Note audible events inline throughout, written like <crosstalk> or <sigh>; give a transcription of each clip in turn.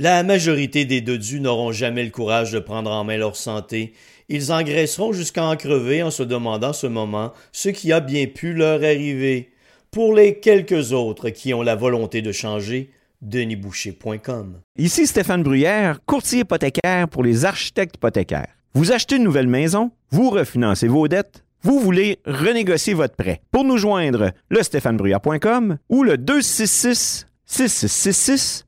La majorité des dodus n'auront jamais le courage de prendre en main leur santé. Ils engraisseront jusqu'à en crever en se demandant ce moment ce qui a bien pu leur arriver. Pour les quelques autres qui ont la volonté de changer, denisboucher.com. Ici Stéphane Bruyère, courtier hypothécaire pour les architectes hypothécaires. Vous achetez une nouvelle maison, vous refinancez vos dettes, vous voulez renégocier votre prêt. Pour nous joindre, le stéphanebruyère.com ou le 266 6666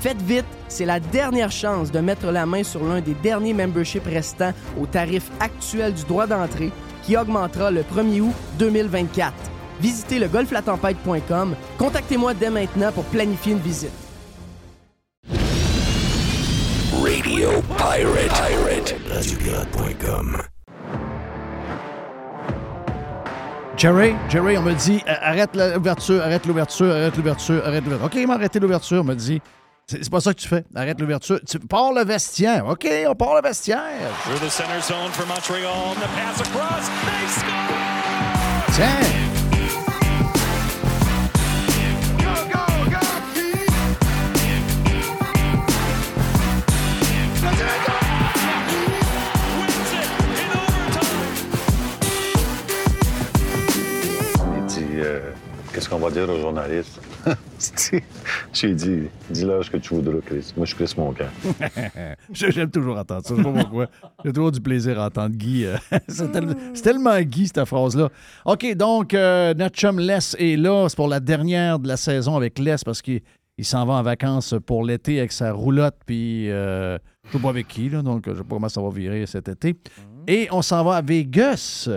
Faites vite, c'est la dernière chance de mettre la main sur l'un des derniers memberships restants au tarif actuel du droit d'entrée qui augmentera le 1er août 2024. Visitez le golflatempête.com. Contactez-moi dès maintenant pour planifier une visite. Radio Pirate. Jerry, Jerry, on me dit euh, arrête l'ouverture, arrête l'ouverture, arrête l'ouverture, arrête l'ouverture. OK, il m'a arrêté l'ouverture, on me dit. C'est pas ça que tu fais. Arrête l'ouverture. Tu pars le vestiaire. OK, on part le vestiaire. Through the center zone for Montreal. The pass across. They score! Tiens. Qu'est-ce qu'on va dire aux journalistes? <laughs> J'ai dit, dis-leur ce que tu voudras, Chris. Moi, je Chris mon camp. <laughs> J'aime toujours entendre ça. Je sais pas pourquoi. J'ai toujours du plaisir à entendre Guy. Euh, <laughs> c'est tellement Guy, cette phrase-là. OK, donc, euh, notre chum Les est là. C'est pour la dernière de la saison avec Les parce qu'il s'en va en vacances pour l'été avec sa roulotte. Puis, euh, je sais pas avec qui, là, donc je sais pas comment ça va virer cet été. Et on s'en va à Vegas.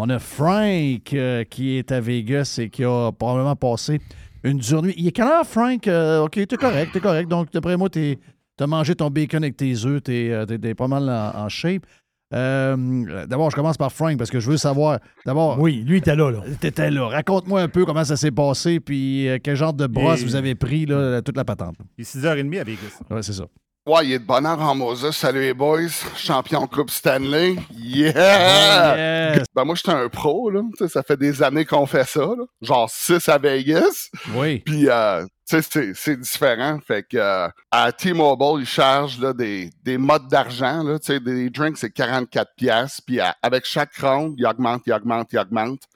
On a Frank euh, qui est à Vegas et qui a probablement passé une dure nuit. Il est quelle heure, Frank? Euh, OK, t'es correct, t'es correct. Donc, d'après moi, t'as mangé ton bacon avec tes œufs, t'es euh, pas mal en, shape. d'abord, je commence par Frank parce que je veux savoir. D'abord. Oui, lui était là. là. T'étais là. Raconte-moi un peu comment ça s'est passé, puis quel genre de brosse vous avez pris, là, toute la patente. Il est 6h30 à Vegas. Oui, c'est ça. Ouais, il est de bonheur en Moses. Salut les boys. Champion Coupe Stanley. Yeah! Ben moi, j'étais un pro, là. ça fait des années qu'on fait ça, là. Genre 6 à Vegas. Oui. Puis, euh, tu sais, c'est différent. Fait que euh, à T-Mobile, ils chargent là, des, des modes d'argent. Là, des drinks, c'est 44 pièces. Puis avec chaque round, ils augmentent, ils augmentent, ils augmentent.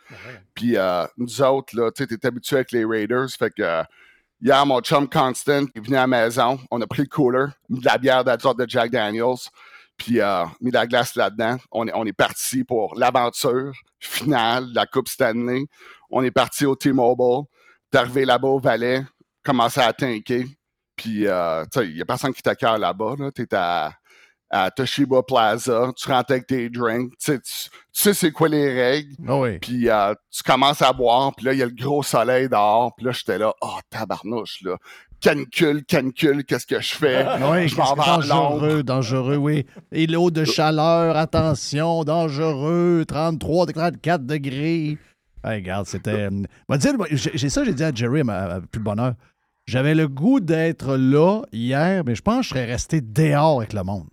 Puis euh, nous autres, là, tu es habitué avec les Raiders. Fait que Hier, mon chum Constant est venu à la maison. On a pris le cooler, mis de la bière d'azur de Jack Daniels, puis euh, mis de la glace là-dedans. On est, on est parti pour l'aventure finale de la Coupe Stanley. On est parti au T-Mobile. T'es arrivé là-bas au Valais, commencé à tanker. Puis, euh, tu sais, il n'y a personne qui t'accueille là-bas. Là. T'es à, à Toshiba Plaza, tu rentres avec tes drinks, tu sais, tu, tu sais c'est quoi les règles, Ah oui. puis euh, tu commences à boire, puis là, il y a le gros soleil dehors, puis là, j'étais là, oh, tabarnouche, là. Canicule, canicule, qu'est-ce que je fais? Ah Oui, je m'en vais dangereux, dangereux, oui. Et l'eau de chaleur, attention, dangereux, 33, 34 degrés. Hey, regarde, c'était. J'ai ça, j'ai dit à Jerry, à, à plus de bonheur. J'avais le goût d'être là hier, mais je pense que je serais resté dehors avec le monde.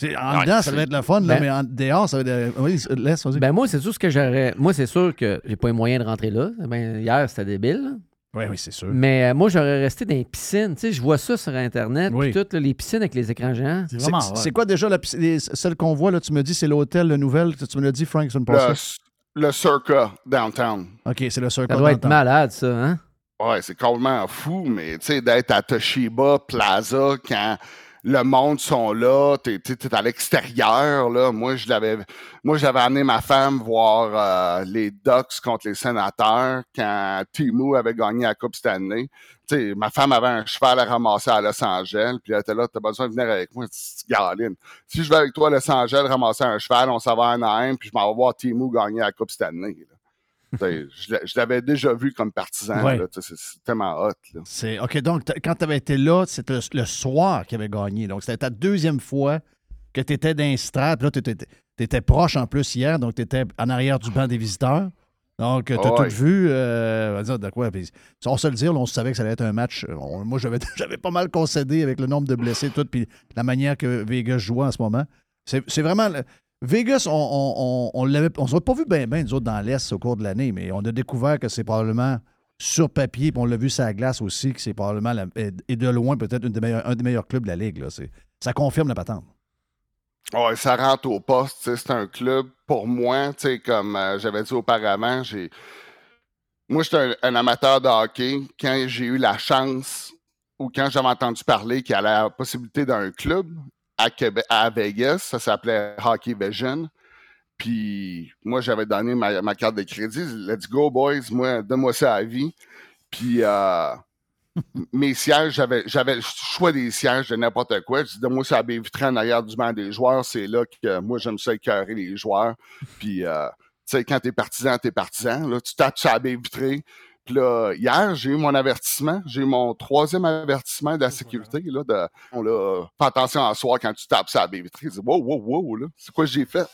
C'est- en Ouais, dedans, ça c'est- va être le fun, là, Ben- mais en dehors, ça va être. Oui, laisse, vas-y. Ben moi, c'est sûr ce que j'aurais. Moi, c'est sûr que j'ai pas les moyens de rentrer là. Ben, hier, c'était débile. là. oui, oui, c'est sûr. Mais euh, moi, j'aurais resté dans les piscines. Tu sais, je vois ça sur Internet. Oui. Puis toutes là, les piscines avec les écrans géants. C'est C'est vraiment. c'est quoi déjà la, pisc- les- celle qu'on voit, là, tu me dis, c'est l'hôtel, le nouvel, tu me l'as dit, Frank, c'est une Le, le Circa downtown. OK, c'est le circle. Ça doit être malade, ça, hein? Ouais, c'est complètement fou, mais tu sais, d'être à Toshiba Plaza quand le monde sont là, t'es t'es à l'extérieur, là. Moi, je l'avais moi j'avais amené ma femme voir euh, les Ducks contre les sénateurs quand Timu avait gagné la Coupe Stanley. Tu sais, ma femme avait un cheval à ramasser à Los Angeles, puis elle était là, t'as besoin de venir avec moi, galine. Si je vais avec toi à Los Angeles ramasser un cheval, on s'en va à Anaheim, puis je m'en vais voir Timu gagner la Coupe Stanley. Je l'avais déjà vu comme partisan. Ouais. C'est tellement hot. Là. OK, donc quand tu avais été là, c'était le, le soir qu'il avait gagné. Donc c'était ta deuxième fois que tu étais dans. Puis Là, tu étais, proche en plus hier, donc tu étais en arrière du banc des visiteurs. Donc, tu as Ah ouais. tout vu. euh, de quoi? On se le dire, là, on savait que ça allait être un match. euh, on- moi, <laughs> j'avais, pas mal concédé avec le nombre de blessés, tout, puis la manière que Vegas jouait en ce moment. C'est vraiment. Vegas, on, on, on, on pas vu bien, bien, nous autres, dans l'Est au cours de l'année, mais on a découvert que c'est probablement sur papier, puis on l'a vu sur la glace aussi, que c'est probablement, et de loin, peut-être un des meilleurs clubs de la Ligue. Ça confirme la patente. Ça rentre au poste. C'est un club, pour moi, comme euh, j'avais dit auparavant, j'ai. Moi, j'étais un, un amateur de hockey. Quand j'ai eu la chance ou quand j'avais entendu parler qu'il y avait la possibilité d'un club à, Vegas, ça s'appelait Hockey Vision. Puis moi, j'avais donné ma, carte de crédit. Let's go, boys. Moi, donne-moi ça à vie. Puis euh, <laughs> mes sièges, j'avais, le choix des sièges de n'importe quoi. Je dis, donne-moi ça à baie en arrière du banc des joueurs. C'est là que moi, j'aime ça écœurer les joueurs. Puis, euh, tu sais, quand t'es partisan, t'es partisan. Là, tu tapes sur la baie. Là, hier, j'ai eu mon avertissement. J'ai eu mon troisième avertissement de la sécurité. Là, de, on, là, fais attention à soir quand tu tapes la baie vitrée. Je dis, wow, wow, wow, là, c'est quoi que j'ai fait?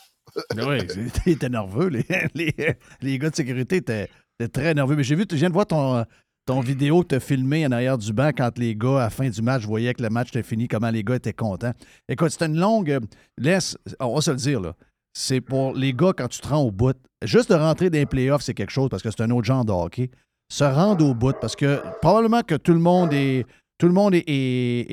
Oui, ils étaient nerveux. Les, <laughs> les, les gars de sécurité étaient, étaient très nerveux. Mais j'ai vu, je viens de voir ton, ton vidéo as filmé en arrière du banc quand les gars, à la fin du match, voyaient que le match était fini, comment les gars étaient contents. Écoute, c'était une longue. Laisse, on va se le dire, là. C'est pour les gars quand tu te rends au bout. Juste de rentrer dans les playoffs, c'est quelque chose parce que c'est un autre genre de hockey. Se rendre au bout parce que probablement que tout le monde est. Tout le monde est, est-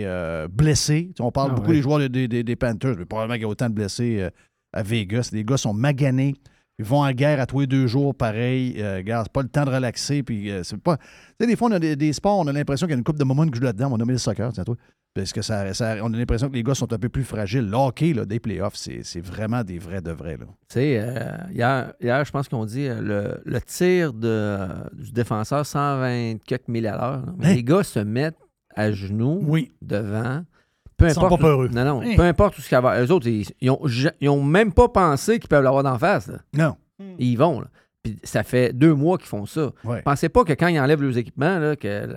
est, euh, blessé. On parle Ah beaucoup ouais. des joueurs des, des- des Panthers, mais probablement qu'il y a autant de blessés euh, à Vegas. Les gars sont maganés. Ils vont en guerre à tous les deux jours, pareil. Euh, regarde, c'est pas le temps de relaxer. Puis, euh, c'est pas... Tu sais, des fois, on a des, des sports, on a l'impression qu'il y a une coupe de moments qui joue là-dedans. On a mis le soccer, tiens, toi. Parce que ça, ça- on a l'impression que les gars sont un peu plus fragiles. Le hockey, là, des playoffs, c'est, c'est vraiment des vrais de vrais. Tu sais, euh, hier, hier, je pense qu'on dit euh, le, le tir de, du défenseur 120 quelques mille à l'heure. Hein? Les gars se mettent à genoux Oui. devant. Peu Ils sont importe. pas peureux. Non, non. Peu importe tout ce qu'il y a. Eux autres, ils, ils ont, ils ont même pas pensé qu'ils peuvent l'avoir d'en face. là. Non. Ils y vont. Là. Puis ça fait deux mois qu'ils font ça. Ouais. Pensez pas que quand ils enlèvent leurs équipements, là, que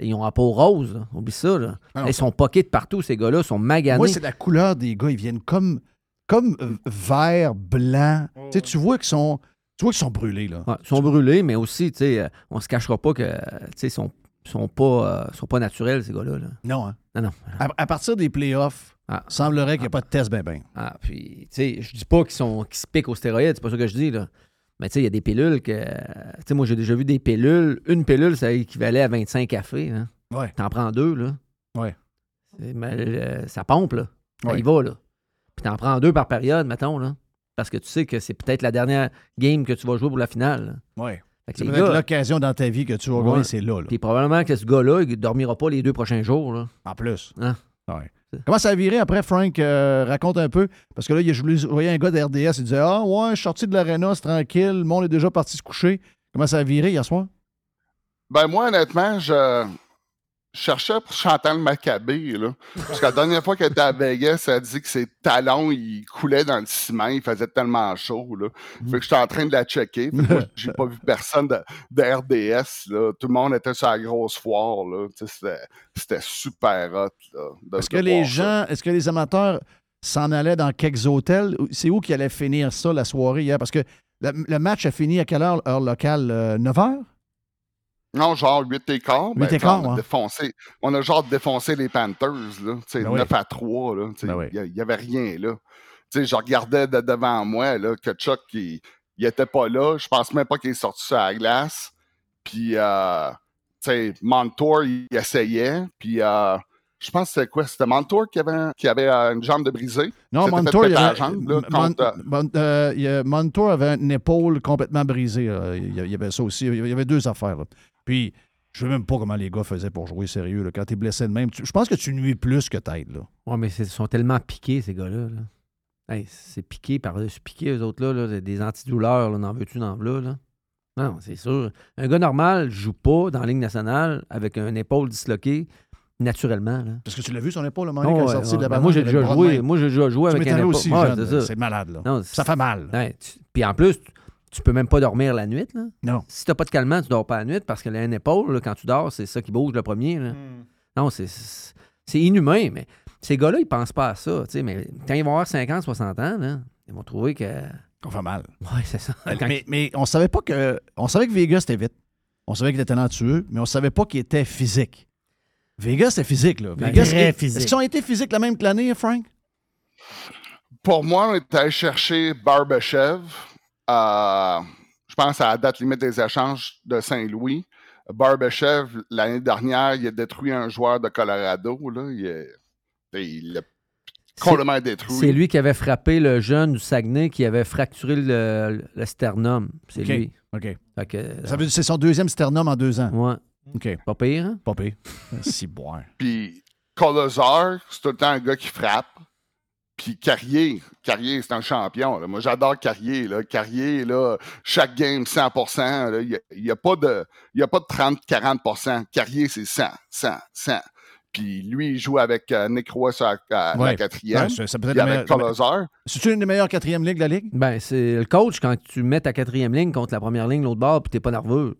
ils ont la peau rose. là. Oublie ça. Là. Ah. Ils sont poqués de partout, ces gars-là. Ils sont maganés. Moi, c'est la couleur des gars. Ils viennent comme, comme euh, vert, blanc. Tu sais, tu vois qu'ils sont, tu vois qu'ils sont brûlés. Là. Ouais, ils sont brûlés, mais aussi, tu sais, euh, on se cachera pas que, tu sais, ils sont, sont pas, euh, sont pas naturels, ces gars-là. là. Non, hein? Non, non. À, à partir des playoffs, Ah. semblerait qu'il n'y a pas de test ben ben. Ah, puis, tu sais, je dis pas qu'ils sont qu'ils se piquent aux stéroïdes, c'est pas ça que je dis, là. Mais tu sais, il y a des pilules que. Tu sais, moi, j'ai déjà vu des pilules. Une pilule, ça équivalait à 25 cafés. Hein. Ouais. T'en prends deux, là. Ouais. C'est- mais, euh, ça pompe, là. Ça Ouais. y va, là. Puis t'en prends deux par période, mettons, là. Parce que tu sais que c'est peut-être la dernière game que tu vas jouer pour la finale. là. Ouais. Les peut-être gars- l'occasion dans ta vie que tu vas Ouais. gagner, c'est là, là. Puis probablement que ce gars-là, il dormira pas les deux prochains jours, là. En plus. Hein? Ouais. Comment ça a viré après, Frank? Euh, raconte un peu? Parce que là, il y a- je voyais un gars de RDS, il disait Ah, ouais, je suis sorti de l'aréna, c'est tranquille, le monde est déjà parti se coucher. Comment ça a viré hier soir? Ben moi, honnêtement, je cherchais pour Chantal Maccabé, là. Parce que la dernière fois qu'elle était à Vegas, elle a dit que ses talons, ils coulaient dans le ciment, il faisait tellement chaud, là. Fait que j'étais en train de la checker. J'ai pas vu personne de, de RDS, là. Tout le monde était sur la grosse foire, là. C'était, super hot, là. Est-ce que les gens, est-ce que les amateurs s'en allaient dans quelques hôtels? C'est où qui allait finir ça la soirée hier? Parce que le, le match a fini à quelle heure, heure locale? 9 h? Non, genre 8 et quart. ben, 8 et tu sais, on, a défoncé, on a genre défoncé les Panthers, là. Ben oui. 9 à 3, là. Tu sais, Ben. Il n'y avait rien, là. Tu sais, je regardais de devant moi, là, que Chuck, il, il était pas là. Je pense même pas qu'il est sorti sur la glace. Puis, euh, tu sais, Montour, il essayait. Puis, euh, je pense que c'était quoi? C'était Montour qui avait, qui avait euh, une jambe de brisée? Non, Montour, il avait, jambe, là, contre, euh, Mon- euh, Montour avait une épaule complètement brisée. là. Il y a- il y avait ça aussi. Il y avait deux affaires. là. Puis, je ne sais même pas comment les gars faisaient pour jouer sérieux. là. Quand tu es blessé de même, tu- je pense que tu nuis plus que t'aides. Ouais, mais c'est- ils sont tellement piqués, ces gars-là. là. Hey, c'est piqué par-dessus piqué, eux autres-là. là, des antidouleurs, là, n'en veux-tu, n'en veux là? Non, c'est sûr. Un gars normal joue pas dans la Ligue nationale avec une épaule disloquée naturellement. Là. Parce que tu l'as vu, son épaule, le moment Oh, quand il est ouais, sorti ouais. de la Ben, moi, j'ai déjà joué. Moi, j'ai déjà joué Tu avec un épaule. aussi, Ouais, c'est. C'est malade. Là. Non, ça fait mal. Ouais, Puis en plus, tu, tu peux même pas dormir la nuit. Là. Non. Si t'as pas de calmant, tu dors pas la nuit parce que une épaule, là, quand tu dors, c'est ça qui bouge le premier. là. Non, c'est, c'est c'est inhumain, mais ces gars-là, ils pensent pas à ça. tu sais, Mais quand ils vont avoir 50, 60 ans, là, ils vont trouver que. Qu'on fait mal. Ouais, c'est ça. Quand- Mais, mais on savait pas que. On savait que Vegas était vite. On savait qu'il était talentueux, mais on savait pas qu'il était physique. Vegas, c'était physique, là. Vegas, est- physique. Est-ce qu'ils ont été physiques la même que l'année, Frank? Pour moi, on est allé chercher Barbachev. Euh, je pense à la date limite des échanges de Saint-Louis. Barbachev, l'année dernière, il a détruit un joueur de Colorado. Là. Il, l'a complètement détruit. C'est lui qui avait frappé le jeune du Saguenay qui avait fracturé le, le sternum. C'est lui. OK. Que, Ça veut dire c'est son deuxième sternum en deux ans. ouais, OK. pas pire, hein? Pas pire. <laughs> Si boire. Puis Colazar, c'est tout le temps un gars qui frappe. Puis Carrier, Carrier, c'est un champion. là. Moi, j'adore Carrier. Là. Carrier, là, chaque game, 100 là, Il n'y a, pas de, il y a pas de 30-40% Carrier, c'est 100, 100, 100. Puis lui, il joue avec euh, Nick Roy sur la, à la quatrième. Ouais, ça- peut être avec meilleure- Colazar. C'est-tu une des meilleures quatrième ligues de la Ligue? Ben, c'est le coach quand tu mets ta quatrième ligne contre la première ligne l'autre bord puis t'es pas nerveux.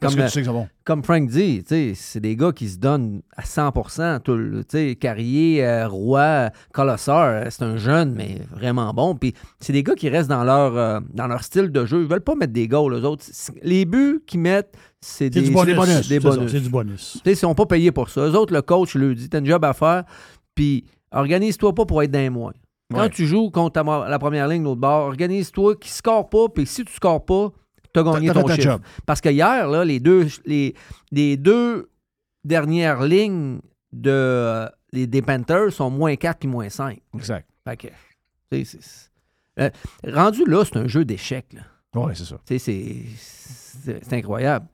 Parce Comme, que tu sais que c'est bon. comme Frank dit, c'est des gars qui se donnent à 100 tout le- Carrier, euh, Roy, Colossar, euh, c'est un jeune, mais vraiment bon. Puis c'est des gars qui restent dans leur, euh, dans leur style de jeu. Ils veulent pas mettre des goals, les autres. Les buts qu'ils mettent, c'est des du bonus. Bonus. C'est du bonus. Ils sont pas payés pour ça. Eux autres, le coach lui dit T'as un job à faire, puis organise-toi pas pour être dans les moins. Quand Ouais. tu joues contre ta- la première ligne de l'autre bord, organise-toi qui score pas, puis si tu scores pas, tu as gagné ton chiffre. job. Parce que hier, là, les deux, les, les deux dernières lignes de, euh, les, des Panthers sont moins 4 puis moins 5. Exact. Fait que, c'est- c'est- euh, rendu là, c'est un jeu d'échecs. Oui, c'est ça. C'est c'est incroyable.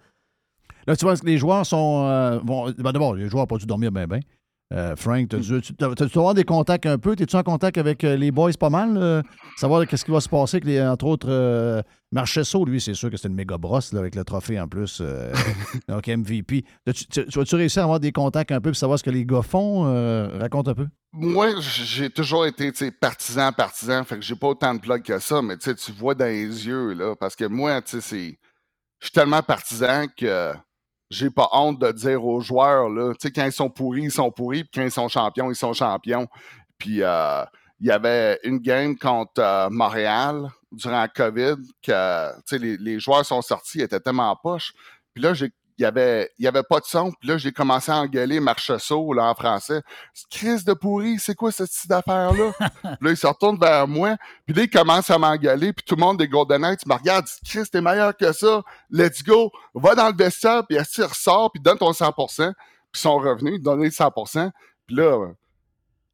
Là, tu vois que les joueurs sont. euh, vont- ben D'abord, les joueurs n'ont pas dû dormir bien, bien. Euh, Frank, tu avoir des contacts un peu? Es-tu en contact avec euh, les boys pas mal? euh, savoir qu'est-ce qui va se passer avec, les, entre autres, euh, Marchesso, lui, c'est sûr que c'est une méga brosse là, avec le trophée en plus. <laughs> donc, MVP. Tu, tu as-tu réussi à avoir des contacts un peu pour savoir ce que les gars font? Raconte un peu. Moi, j'ai toujours été partisan, partisan, fait que j'ai pas autant de plugs que ça, mais tu vois dans les yeux, là, parce que moi, tu sais, c'est. Je suis tellement partisan que j'ai pas honte de dire aux joueurs, là, tu sais, quand ils sont pourris, ils sont pourris, puis quand ils sont champions, ils sont champions. Puis euh, il y avait une game contre euh, Montréal durant la COVID que, tu sais, les, les joueurs sont sortis, ils étaient tellement en poche. Puis là, j'ai il y avait, il y avait pas de son. Puis là, j'ai commencé à engueuler Marcheseau, là, en français. Chris de pourri, c'est quoi cette petite affaire-là? <laughs> puis là, il se retourne vers moi. Puis là, il commence à m'engueuler. Puis tout le monde des Golden Knights me regarde. Chris, t'es meilleur que ça. Let's go. Va dans le vestiaire. Puis il ressort. Puis donne ton 100 Puis ils sont revenus. Ils donnaient le 100% Puis là,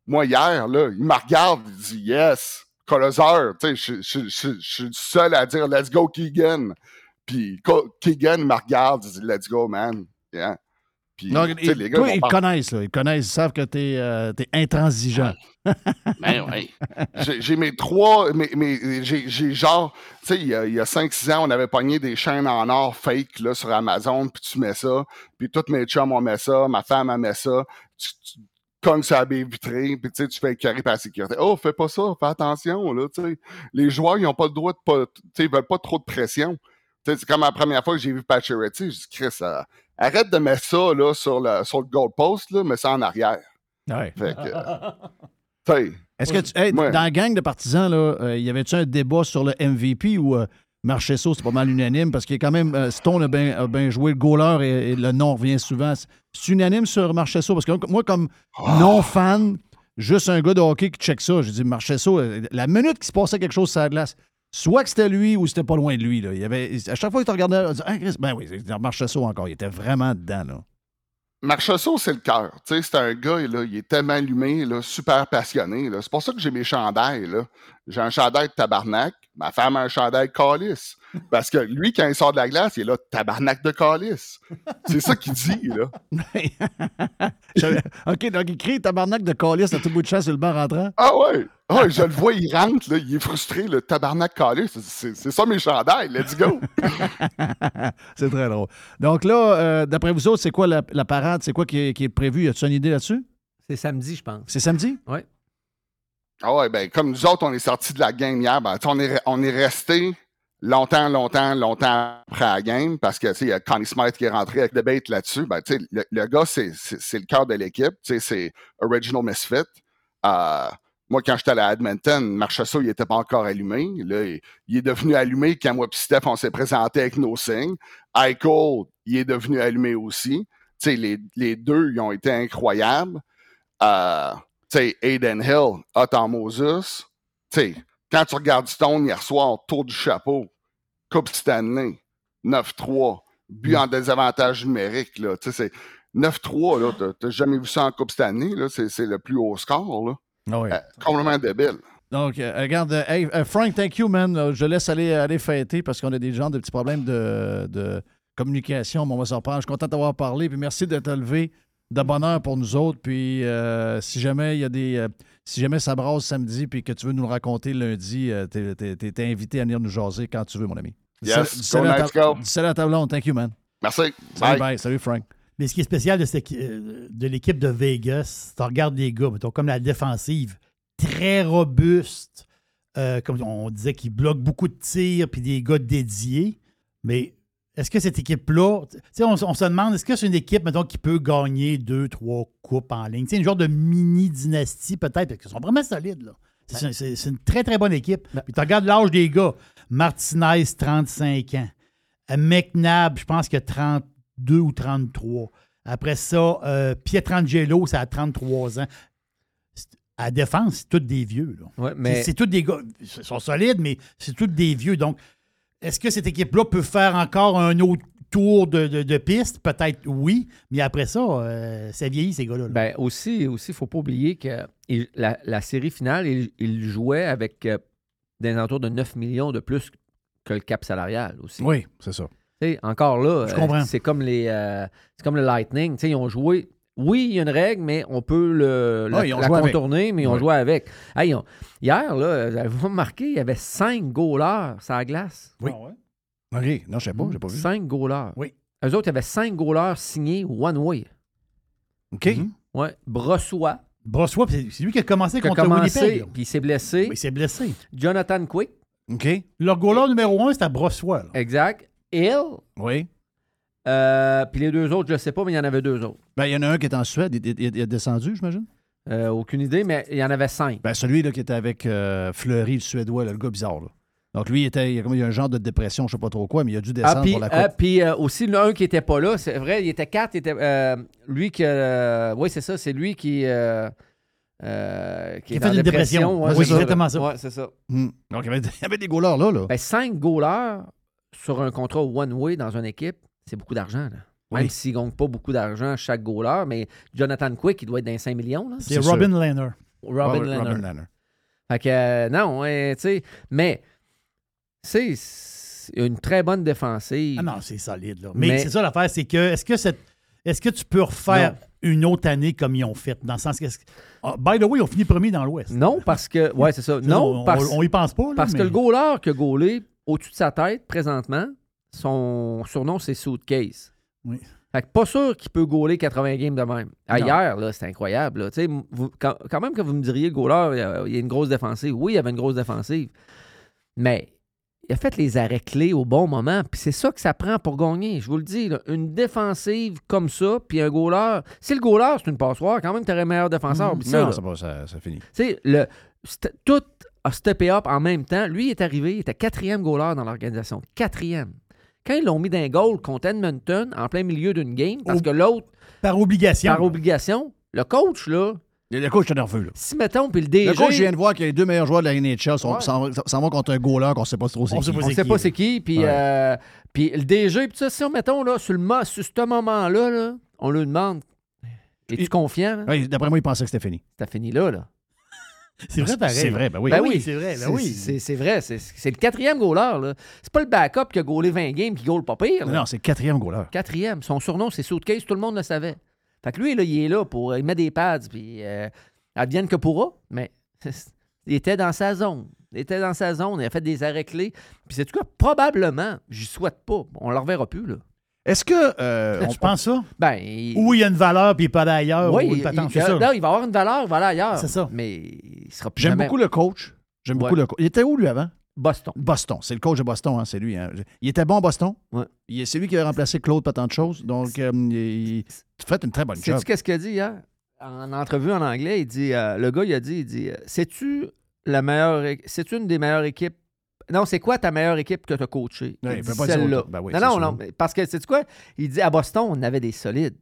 moi, hier, là, il me regarde. Il dit, yes. Colosseur. Tu sais, je suis le seul à dire, let's go, Keegan. Puis Keegan me regarde, il dit Let's go, man. Yeah. Puis, Non, tu les gars toi, ils te connaissent, là. Ils connaissent, ils savent que t'es es intransigeant. Ben oui. J'ai mes trois. Mes, mes- j'ai genre. Tu sais, il y a, il y a 5-6 ans, on avait pogné des chaînes en or fake là, sur Amazon, puis tu mets ça. Puis tous mes chums ont mis ça, ma femme a mis ça. Tu, tu cognes sur la baie vitrée, puis tu sais, tu fais carré par la sécurité. Oh, fais pas ça, fais attention, là, tu sais. Les joueurs, ils n'ont pas le droit de pas. Tu sais, ils veulent pas trop de pression. Sais, c'est comme la première fois que j'ai vu Pacioretty, j'ai dit, Chris, euh, arrête de mettre ça là, sur le, sur le goalpost, là, mets ça en arrière. Ouais. Fait que. euh, <laughs> tu sais, Est-ce que tu, hey, Ouais. dans la gang de partisans, là, euh, y avait-tu un débat sur le MVP ou euh, Marchesso, c'est pas mal unanime? Parce qu'il y a quand même euh, Stone a bien joué le goaler et, et le nom revient souvent. C'est unanime sur Marchesso parce que moi, comme Ah. non-fan, juste un gars de hockey qui check ça, j'ai dit Marchesso, la minute qu'il se passait quelque chose sur la glace, soit que c'était lui ou c'était pas loin de lui. Là. Il avait, à chaque fois qu'il te regardait, on disait, Ah, Chris, ben oui, Marchesso encore. Il était vraiment dedans. Là. Marchessault, c'est le cœur. Tu c'est un gars, là, il est tellement allumé, là, super passionné. C'est pour ça que j'ai mes chandails. là. J'ai un chandail de tabarnak. Ma femme a un chandail de calice. Parce que lui, quand il sort de la glace, il est là, tabarnak de calice. C'est ça qu'il dit, là. <laughs> OK, donc il crie tabarnak de calice à tout bout de chasse sur le banc rentrant. Ah ouais! Ah ouais, je le vois, il rentre, là, il est frustré, le tabarnak calice. C'est c'est ça mes chandails, let's go! <laughs> c'est très drôle. Donc là, euh, d'après vous autres, c'est quoi la, la parade? C'est quoi qui est, qui est prévu? Y a-tu une idée là-dessus? C'est samedi, je pense. C'est samedi? Oui. Ah ben comme nous autres, on est sortis de la game hier, ben, on est, on est resté longtemps, longtemps, longtemps après la game parce que tu sais, il y a Connie Smith qui est rentré avec le bait là-dessus. Ben, tu le, gars, c'est, le cœur de l'équipe. Tu sais, c'est Original Misfit. Euh, moi, quand j'étais à Edmonton, Marchessault, il n'était pas encore allumé. Il, est devenu allumé quand moi et Steph, on s'est présenté avec nos signes. Eichel, il est devenu allumé aussi. Tu les, deux, ils ont été incroyables. Euh, sais, Aiden Hill, Hot Moses. Tu sais, quand tu regardes Stone hier soir, tour du chapeau, Coupe Stanley, 9-3, but en désavantage numérique, là. Tu sais, c'est 9-3, là. T'as- jamais vu ça en Coupe Stanley, là. C'est le plus haut score, là. Ah oui. Euh, complètement débile. Donc, euh, regarde, euh, hey, Frank, thank you, man. Je laisse aller, aller fêter parce qu'on a des gens de petits problèmes de, de communication, mais on va s'en reprendre. Je suis content d'avoir parlé, puis merci de te lever de bonne heure pour nous autres. Puis, euh, si jamais il y a des. euh, si jamais ça brasse samedi puis que tu veux nous le raconter lundi, euh, t'es, t'es- t'es invité à venir nous jaser quand tu veux, mon ami. Yes, salut- à ta- go. dis salut à ta blonde. Thank you, man. Merci. Salut, Bye. bye. Salut, Frank. Mais ce qui est spécial de, de l'équipe de Vegas, tu regardes les gars, mettons, comme la défensive, très robuste, euh, comme on disait, qui bloque beaucoup de tirs, puis des gars dédiés. Mais est-ce que cette équipe-là, on, on se demande, est-ce que c'est une équipe, mettons, qui peut gagner deux, trois coupes en ligne? Sais, une genre de mini-dynastie peut-être, parce qu'ils sont vraiment solides, là. C'est c'est- c'est une très, très bonne équipe. Puis tu regardes l'âge des gars. Martinez, 35 ans. McNabb, je pense qu'il a 32 ou 33. Après ça, euh, Pietrangelo, ça a 33 ans. C'est- À la défense, c'est tous des vieux. Là. Ouais, mais- C'est c'est tous des gars. Ils sont solides, mais c'est tous des vieux. Donc, est-ce que cette équipe-là peut faire encore un autre tour de, de- de piste? Peut-être oui, mais après ça, euh, ça vieillit, ces gars-là. là. Ben aussi, il aussi, faut pas oublier que il- la, la série finale, il, il jouait avec euh, des alentours de 9 millions de plus que le cap salarial aussi. Oui, c'est ça. Encore là, euh, c'est comme les euh, c'est comme le Lightning. Ils ont joué. Oui, il y a une règle, mais on peut le, la, avec. contourner, mais Ouais. joué avec. Hey, hier, là, avez-vous remarqué, il y avait cinq goalers sur la glace. Oui. OK. Non, je sais pas, j'ai pas vu. Cinq goalers. Oui. Eux autres, il y avait cinq goalers signés one way. OK. Mhm. Ouais. Brossois, Brossois, c'est c'est lui qui a commencé qui a contre commencé, Winnipeg. puis il s'est blessé. Oui, il s'est blessé. Jonathan Quick, OK. Leur goaler numéro un, c'était Brossois. là. exact. Hill, Oui. Euh, puis les deux autres, je ne sais pas, mais il y en avait deux autres. Ben, il y en a un qui est en Suède. Il, il- il est descendu, j'imagine? Euh, aucune idée, mais il y en avait cinq. Ben, celui là, qui était avec euh, Fleury, le Suédois, là, le gars bizarre. Là. Donc, lui, il, était, il, y a comme- il y a un genre de dépression, je ne sais pas trop quoi, mais il a dû descendre Ah, puis pour la ah, coupe. puis, euh, aussi, l'un qui n'était pas là, c'est vrai, il était quatre. Il était, euh, lui qui. euh, oui, c'est ça, c'est lui qui. euh, euh, Qui a est fait une dépression. ouais, Oui, c'est exactement ça. Ouais, c'est ça. Hmm. Donc, il y, avait, il y avait des goalers là. là. Ben, cinq goalers sur un contrat one-way dans une équipe, c'est beaucoup d'argent. là. Même Oui. s'ils ne gagnent pas beaucoup d'argent chaque goaler, mais Jonathan Quick, il doit être dans les 5 millions. Là. C'est Robin Lehner. Robin Leonard. Robin Leonard. Fait que, euh, non, ouais, tu sais, mais, c'est une très bonne défensive. Ah non, c'est solide. Là. Mais, Mais- c'est ça l'affaire, c'est que est-ce que cette est-ce que tu peux refaire une autre année comme ils ont fait? Dans le sens que. Ah, by the way, ils ont fini premier dans l'Ouest. Non, parce que. Ouais, c'est ça. on, Non, parce, on y pense pas. là, parce que le goaler qui a gaulé au-dessus de sa tête, présentement, son surnom, c'est Suitcase. Oui. Fait que pas sûr qu'il peut gauler 80 games de même. Hier, là, c'est incroyable. là. Vous- quand, quand même que vous me diriez, le goaler, il y a- une grosse défensive. Oui, il y avait une grosse défensive. Mais il a fait les arrêts clés au bon moment. Puis c'est ça que ça prend pour gagner. Je vous le dis, là, une défensive comme ça, puis un goaler. Si le goaler, c'est une passoire, quand même, tu aurais meilleur défenseur. Oublie ça, Non, là. ça, ça finit. Tu sais, le, tout a steppé up en même temps. Lui il est arrivé, il était quatrième goaler dans l'organisation. Quatrième. Quand ils l'ont mis d'un goal contre Edmonton en plein milieu d'une game, parce que l'autre, Par obligation. par obligation, le coach, là, Le coach est nerveux, là. si mettons, puis le DG, Le coach vient de voir que les deux meilleurs joueurs de la NHL Ouais. s'en s'en vont contre un goaler qu'on sait pas trop c'est qui. on c'est sait pas c'est qui, puis Ouais. euh, puis le DG, puis ça, si on mettons, là, sur, le, sur ce moment-là, là, on lui demande, es-tu confiant? là? Ouais, D'après moi, il pensait que c'était fini. T'as fini là, là. <laughs> C'est vrai, pareil. C'est vrai, ben oui. Ben oui, c'est vrai, ben C'est- oui. C'est c'est vrai, c'est c'est le quatrième goaler, là. C'est pas le backup qui a gaulé 20 games qui gaule pas pire, là. Non, c'est le quatrième goaler. Quatrième. Son surnom, c'est Suitcase. Tout le monde le savait. Fait que lui, là, il est là pour. Il met des pads, puis euh, advienne que pourra, mais <laughs> il était dans sa zone. Il était dans sa zone. Il a fait des arrêts clés. Puis c'est tout cas, probablement, j'y souhaite pas. On le reverra plus, là. Est-ce que. euh, Tu on- penses ça? Ben, il- Ou il y a une valeur puis il peut aller ailleurs. oui, ou il, patente, il- c'est il va avoir une valeur, il va aller ailleurs. C'est ça. Mais il sera plus J'aime jamais beaucoup le coach. J'aime beaucoup le coach. Il était où, lui, avant? Boston. Boston. C'est le coach de Boston, hein, c'est lui. hein. Il était bon à Boston? Ouais. C'est lui qui a remplacé Claude pas tant de choses. Donc, euh, il fait une très bonne job. Sais-tu qu'est-ce qu'il a dit hier? En entrevue en anglais, il dit, euh, le gars, il a dit, il dit, euh, sais-tu la meilleure, c'est-tu une des meilleures équipes? Non, c'est quoi ta meilleure équipe que tu as coachée? Ouais, celle-là. Ben oui, non, c'est non, sûr. non, parce que, sais-tu quoi? Il dit, à Boston, on avait des solides.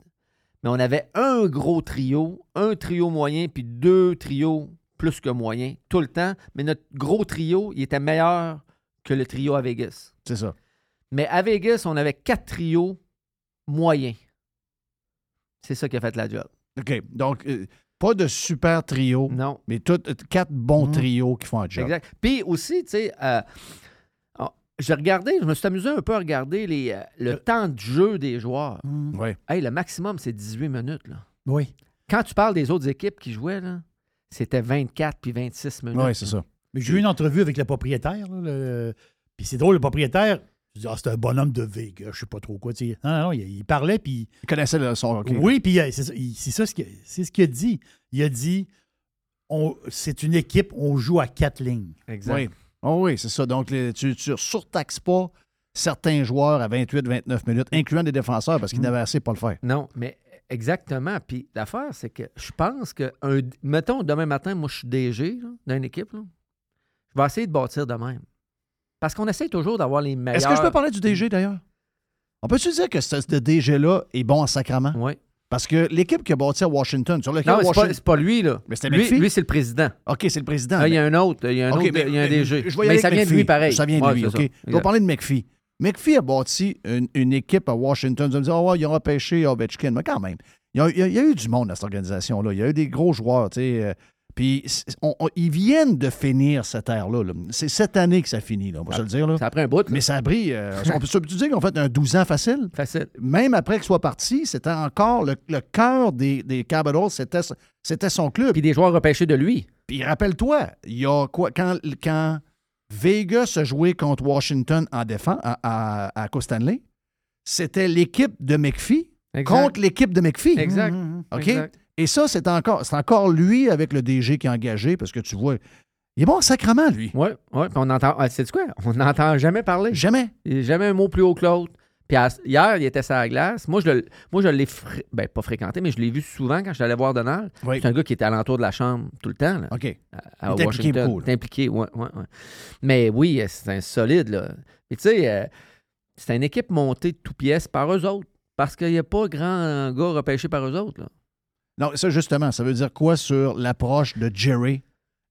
Mais on avait un gros trio, un trio moyen, puis deux trios plus que moyens, tout le temps. Mais notre gros trio, il était meilleur que le trio à Vegas. C'est ça. Mais à Vegas, on avait quatre trios moyens. C'est ça qui a fait la job. OK. Donc, euh, pas de super trio, Non. mais tout, euh, quatre bons Mhm. trios qui font un job. Exact. Puis aussi, tu sais, euh, oh, j'ai regardé, je me suis amusé un peu à regarder les, euh, le temps de jeu des joueurs. Oui. Hey, le maximum, c'est 18 minutes. Là. Oui. Quand tu parles des autres équipes qui jouaient, là, c'était 24 puis 26 minutes. Oui, c'est ça. Mais J'ai eu une entrevue avec le propriétaire. là, le- Puis c'est drôle, le propriétaire, je dis, ah, c'est un bonhomme de Vegas, je sais pas trop quoi. tu sais. Non, non, non, il, il parlait, puis. Il connaissait le- son. Oui, puis c'est ça, il- c'est ça ce qu'il ce a dit. Il a dit on- c'est une équipe, on joue à quatre lignes. Exact. Oui. Oh oui, c'est ça. Donc, les- tu ne surtaxes pas certains joueurs à 28-29 minutes, incluant des défenseurs, parce qu'ils Mm. n'avaient assez pour le faire. Non, mais exactement. Puis l'affaire, c'est que je pense que, un, mettons, demain matin, moi, je suis DG là, d'une équipe. là. je vais essayer de bâtir de même. Parce qu'on essaie toujours d'avoir les meilleurs. Est-ce que je peux parler du DG, d'ailleurs? On peut-tu dire que ce, ce DG-là est bon en sacrament? Oui. Parce que l'équipe qui a bâti à Washington, sur lequel Non, mais c'est Washington... pas, c'est pas lui, là. Mais c'était lui, McPhee? lui c'est le président. OK, c'est le président. Là, il y a un autre, il y a un, OK, autre, mais- il y a un DG. Je mais ça vient de lui pareil. Ça vient de Ouais, lui, OK? vais Exact. parler de McPhee. McPhee a bâti une, une équipe à Washington. Vous allez me dire, oh, ouais, ils ont repêché Ovechkin. Mais quand même, il y, a, il y eu du monde dans cette organisation-là. Il y a eu des gros joueurs, tu sais. Puis on- on- ils viennent de finir cette ère-là. là. C'est cette année que ça finit, là, on va se le dire. Là. Ça a pris un bout. là. Mais ça a pris. euh, on peut, tu dire qu'ils ont fait un 12 ans facile? Facile. Même après qu'il soit parti, c'était encore le, le cœur des, des Capitals, c'était, son club. Puis des joueurs repêchés de lui. Puis rappelle-toi, il y a quoi quand, quand Vegas a joué contre Washington en défense à, à, à Coupe Stanley, c'était l'équipe de McPhee Exact. contre l'équipe de McPhee. Exact. OK? Exact. Et ça, c'est encore, c'est encore lui avec le DG qui est engagé parce que tu vois, il est bon en sacrement, lui. Oui, oui. Puis on entend. ah, sais-tu quoi? On n'entend jamais parler. Jamais. Il jamais un mot plus haut que l'autre. Puis à- hier, il était sur la glace. Moi, je, le- moi, je l'ai fré- ben, pas fréquenté, mais je l'ai vu souvent quand je suis allé voir Donald. Oui. C'est un gars qui était alentour de la chambre tout le temps. Là, OK. à, à Il impliqué Washington. beaucoup, là. Impliqué, ouais, ouais, ouais. Mais oui, euh, c'est un solide. Là. Tu sais, euh, c'est une équipe montée de toutes pièces par eux autres. Parce qu'il n'y a pas grand gars repêché par eux autres. Là. Non, ça, justement, ça veut dire quoi sur l'approche de Jerry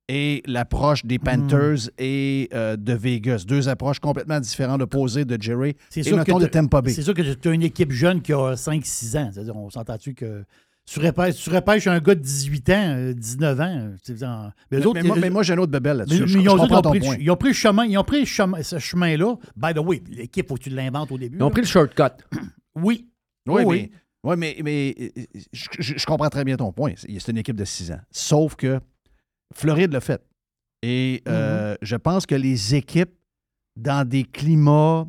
et l'approche des Panthers et euh, de Vegas? Deux approches complètement différentes, opposées de Jerry C'est et, sûr mettons, que de Tampa Bay. C'est sûr que tu as une équipe jeune qui a 5-6 ans. C'est-à-dire, on s'entend-tu que. Tu repêches, tu repêches un gars de 18 ans, euh, 19 ans. euh, tu sais, en- mais Mais, eux autres, mais moi, mais moi, j'ai un autre bebelle mais- là-dessus. ils je ont- ils pris. Ils ont pris le chemin, ils ont pris le chemin- ce chemin-là. By the way, l'équipe, faut que tu l'inventes au début. Ils ont là. pris le shortcut. Oui. Oui, mais Oui, mais, mais je, comprends très bien ton point. C'est une équipe de 6 ans. Sauf que Floride l'a fait. Et euh, je pense que les équipes dans des climats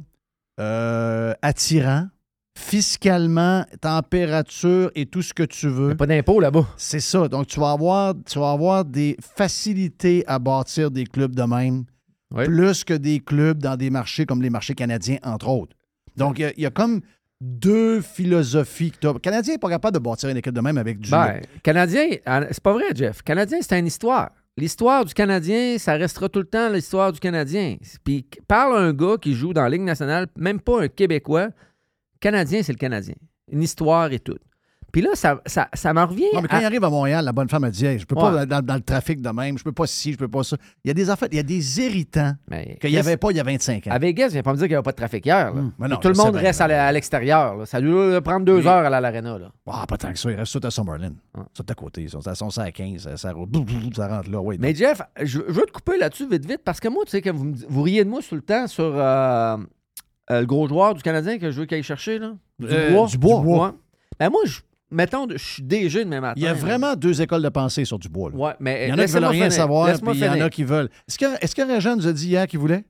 euh, attirants, fiscalement, température et tout ce que tu veux. Pas d'impôt là-bas. C'est ça. Donc, tu vas, avoir, tu vas avoir des facilités à bâtir des clubs de même, Oui. plus que des clubs dans des marchés comme les marchés canadiens, entre autres. Donc, il y a- il y, a comme deux philosophies que tu Le Canadien n'est pas capable de bâtir une équipe de même avec du. Ben, Canadien, en- c'est pas vrai, Jeff. Canadien, c'est une histoire. L'histoire du Canadien, ça restera tout le temps l'histoire du Canadien. Puis parle un gars qui joue dans la Ligue nationale, même pas un Québécois. Canadien, c'est le Canadien. Une histoire et tout. Puis là, ça, ça, ça m'en revient. Non, mais quand à- il arrive à Montréal, la bonne femme a dit Hey, je peux pas Ouais. dans, dans le trafic de même, je peux pas ci, je peux pas ça. Il y a des affaires, il y a des irritants qu'il n'y avait pas il y a 25 ans. À Vegas, viens pas me dire qu'il n'y avait pas de trafic hier. là. Hum, mais non, tout le je monde reste à l'extérieur. Ça doit prendre deux Oui. heures à l'aréna. là. Ah, pas tant que ça, il reste tout à Summerlin. Ah. Ça, à côté. Ça, ça à 15, ça, ça, roule, ça rentre là. Oui, Mais Jeff, je, je veux te couper là-dessus vite, vite, parce que moi, tu sais, que vous, riez de moi tout le temps sur euh, euh, le gros joueur du Canadien que je veux qu'il aille chercher. Là. Euh, Dubois. Ouais. Ben moi, je, mettons, je suis DG demain matin. Il y a là. vraiment deux écoles de pensée sur Dubois. là. Ouais, mais Il y en a qui veulent rien finir. savoir, puis il y en a qui veulent. Est-ce que, est-ce que Régent nous a dit hier qu'il voulait?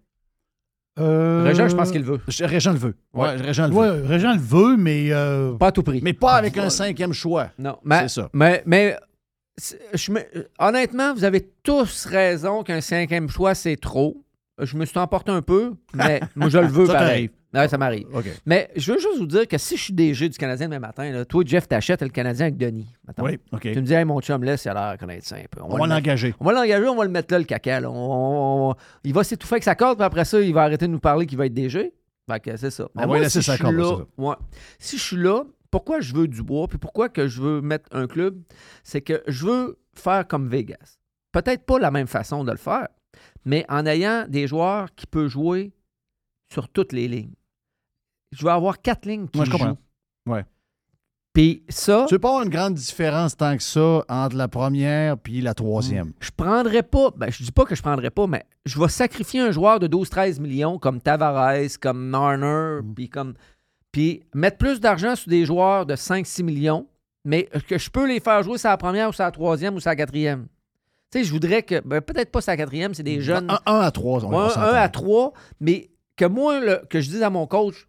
Euh, Régent, je pense qu'il veut. Je- Régent le veut. Ouais. Régent le Ouais, veut. Régent le veut, mais. euh, Pas à tout prix. Mais pas avec un cinquième choix. Non, mais, C'est ça. Mais, mais c'est- je me- honnêtement, vous avez tous raison qu'un cinquième choix, c'est trop. Je me suis emporté un peu, mais <laughs> moi, je le veux Ça pareil. Ouais, ça m'arrive. Mais je veux juste vous dire que si je suis DG du Canadien demain matin, là, toi, Jeff, t'achètes le Canadien avec Denis. Oui, OK. Tu me dis, hey, mon chum, laisse, il a l'air connaître ça un peu. On va l'engager. On va l'engager, on va le mettre là, le caca. là. On- on- on- il va s'étouffer avec sa corde, puis après ça, il va arrêter de nous parler qu'il va être DG. Fait que c'est ça. On Mais va moi, laisser si sa je suis corde, là- c'est ça. ouais. Si je suis là, pourquoi je veux Dubois, puis pourquoi que je veux mettre un club, c'est que je veux faire comme Vegas. Peut-être pas la même façon de le faire, mais en ayant des joueurs qui peuvent jouer sur toutes les lignes. Je veux avoir quatre lignes qui Ouais, je comprends. Ouais. Puis ça, Tu veux pas avoir une grande différence tant que ça entre la première puis la troisième? je prendrais pas, ben, je dis pas que je prendrais pas, mais je vais sacrifier un joueur de 12-13 millions comme Tavares, comme Marner, Mm. puis comme puis mettre plus d'argent sur des joueurs de 5-6 millions, mais que je peux les faire jouer sur la première ou sur la troisième ou sur la quatrième? Tu sais, je voudrais que, ben, peut-être pas la quatrième, c'est des jeunes. Un, un à trois, on va un, un à trois, mais que moi, le- que je dise à mon coach,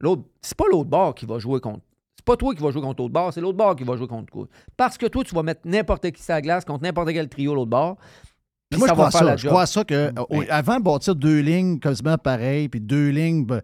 l'autre, c'est pas l'autre bord qui va jouer contre. C'est pas toi qui vas jouer contre l'autre bord, c'est l'autre bord qui va jouer contre toi. Parce que toi, tu vas mettre n'importe qui sur la glace contre n'importe quel trio l'autre bord. Moi, ça je va crois faire ça. la Je crois ça que euh, Ben. avant de bâtir deux lignes quasiment pareilles, puis deux lignes, ben,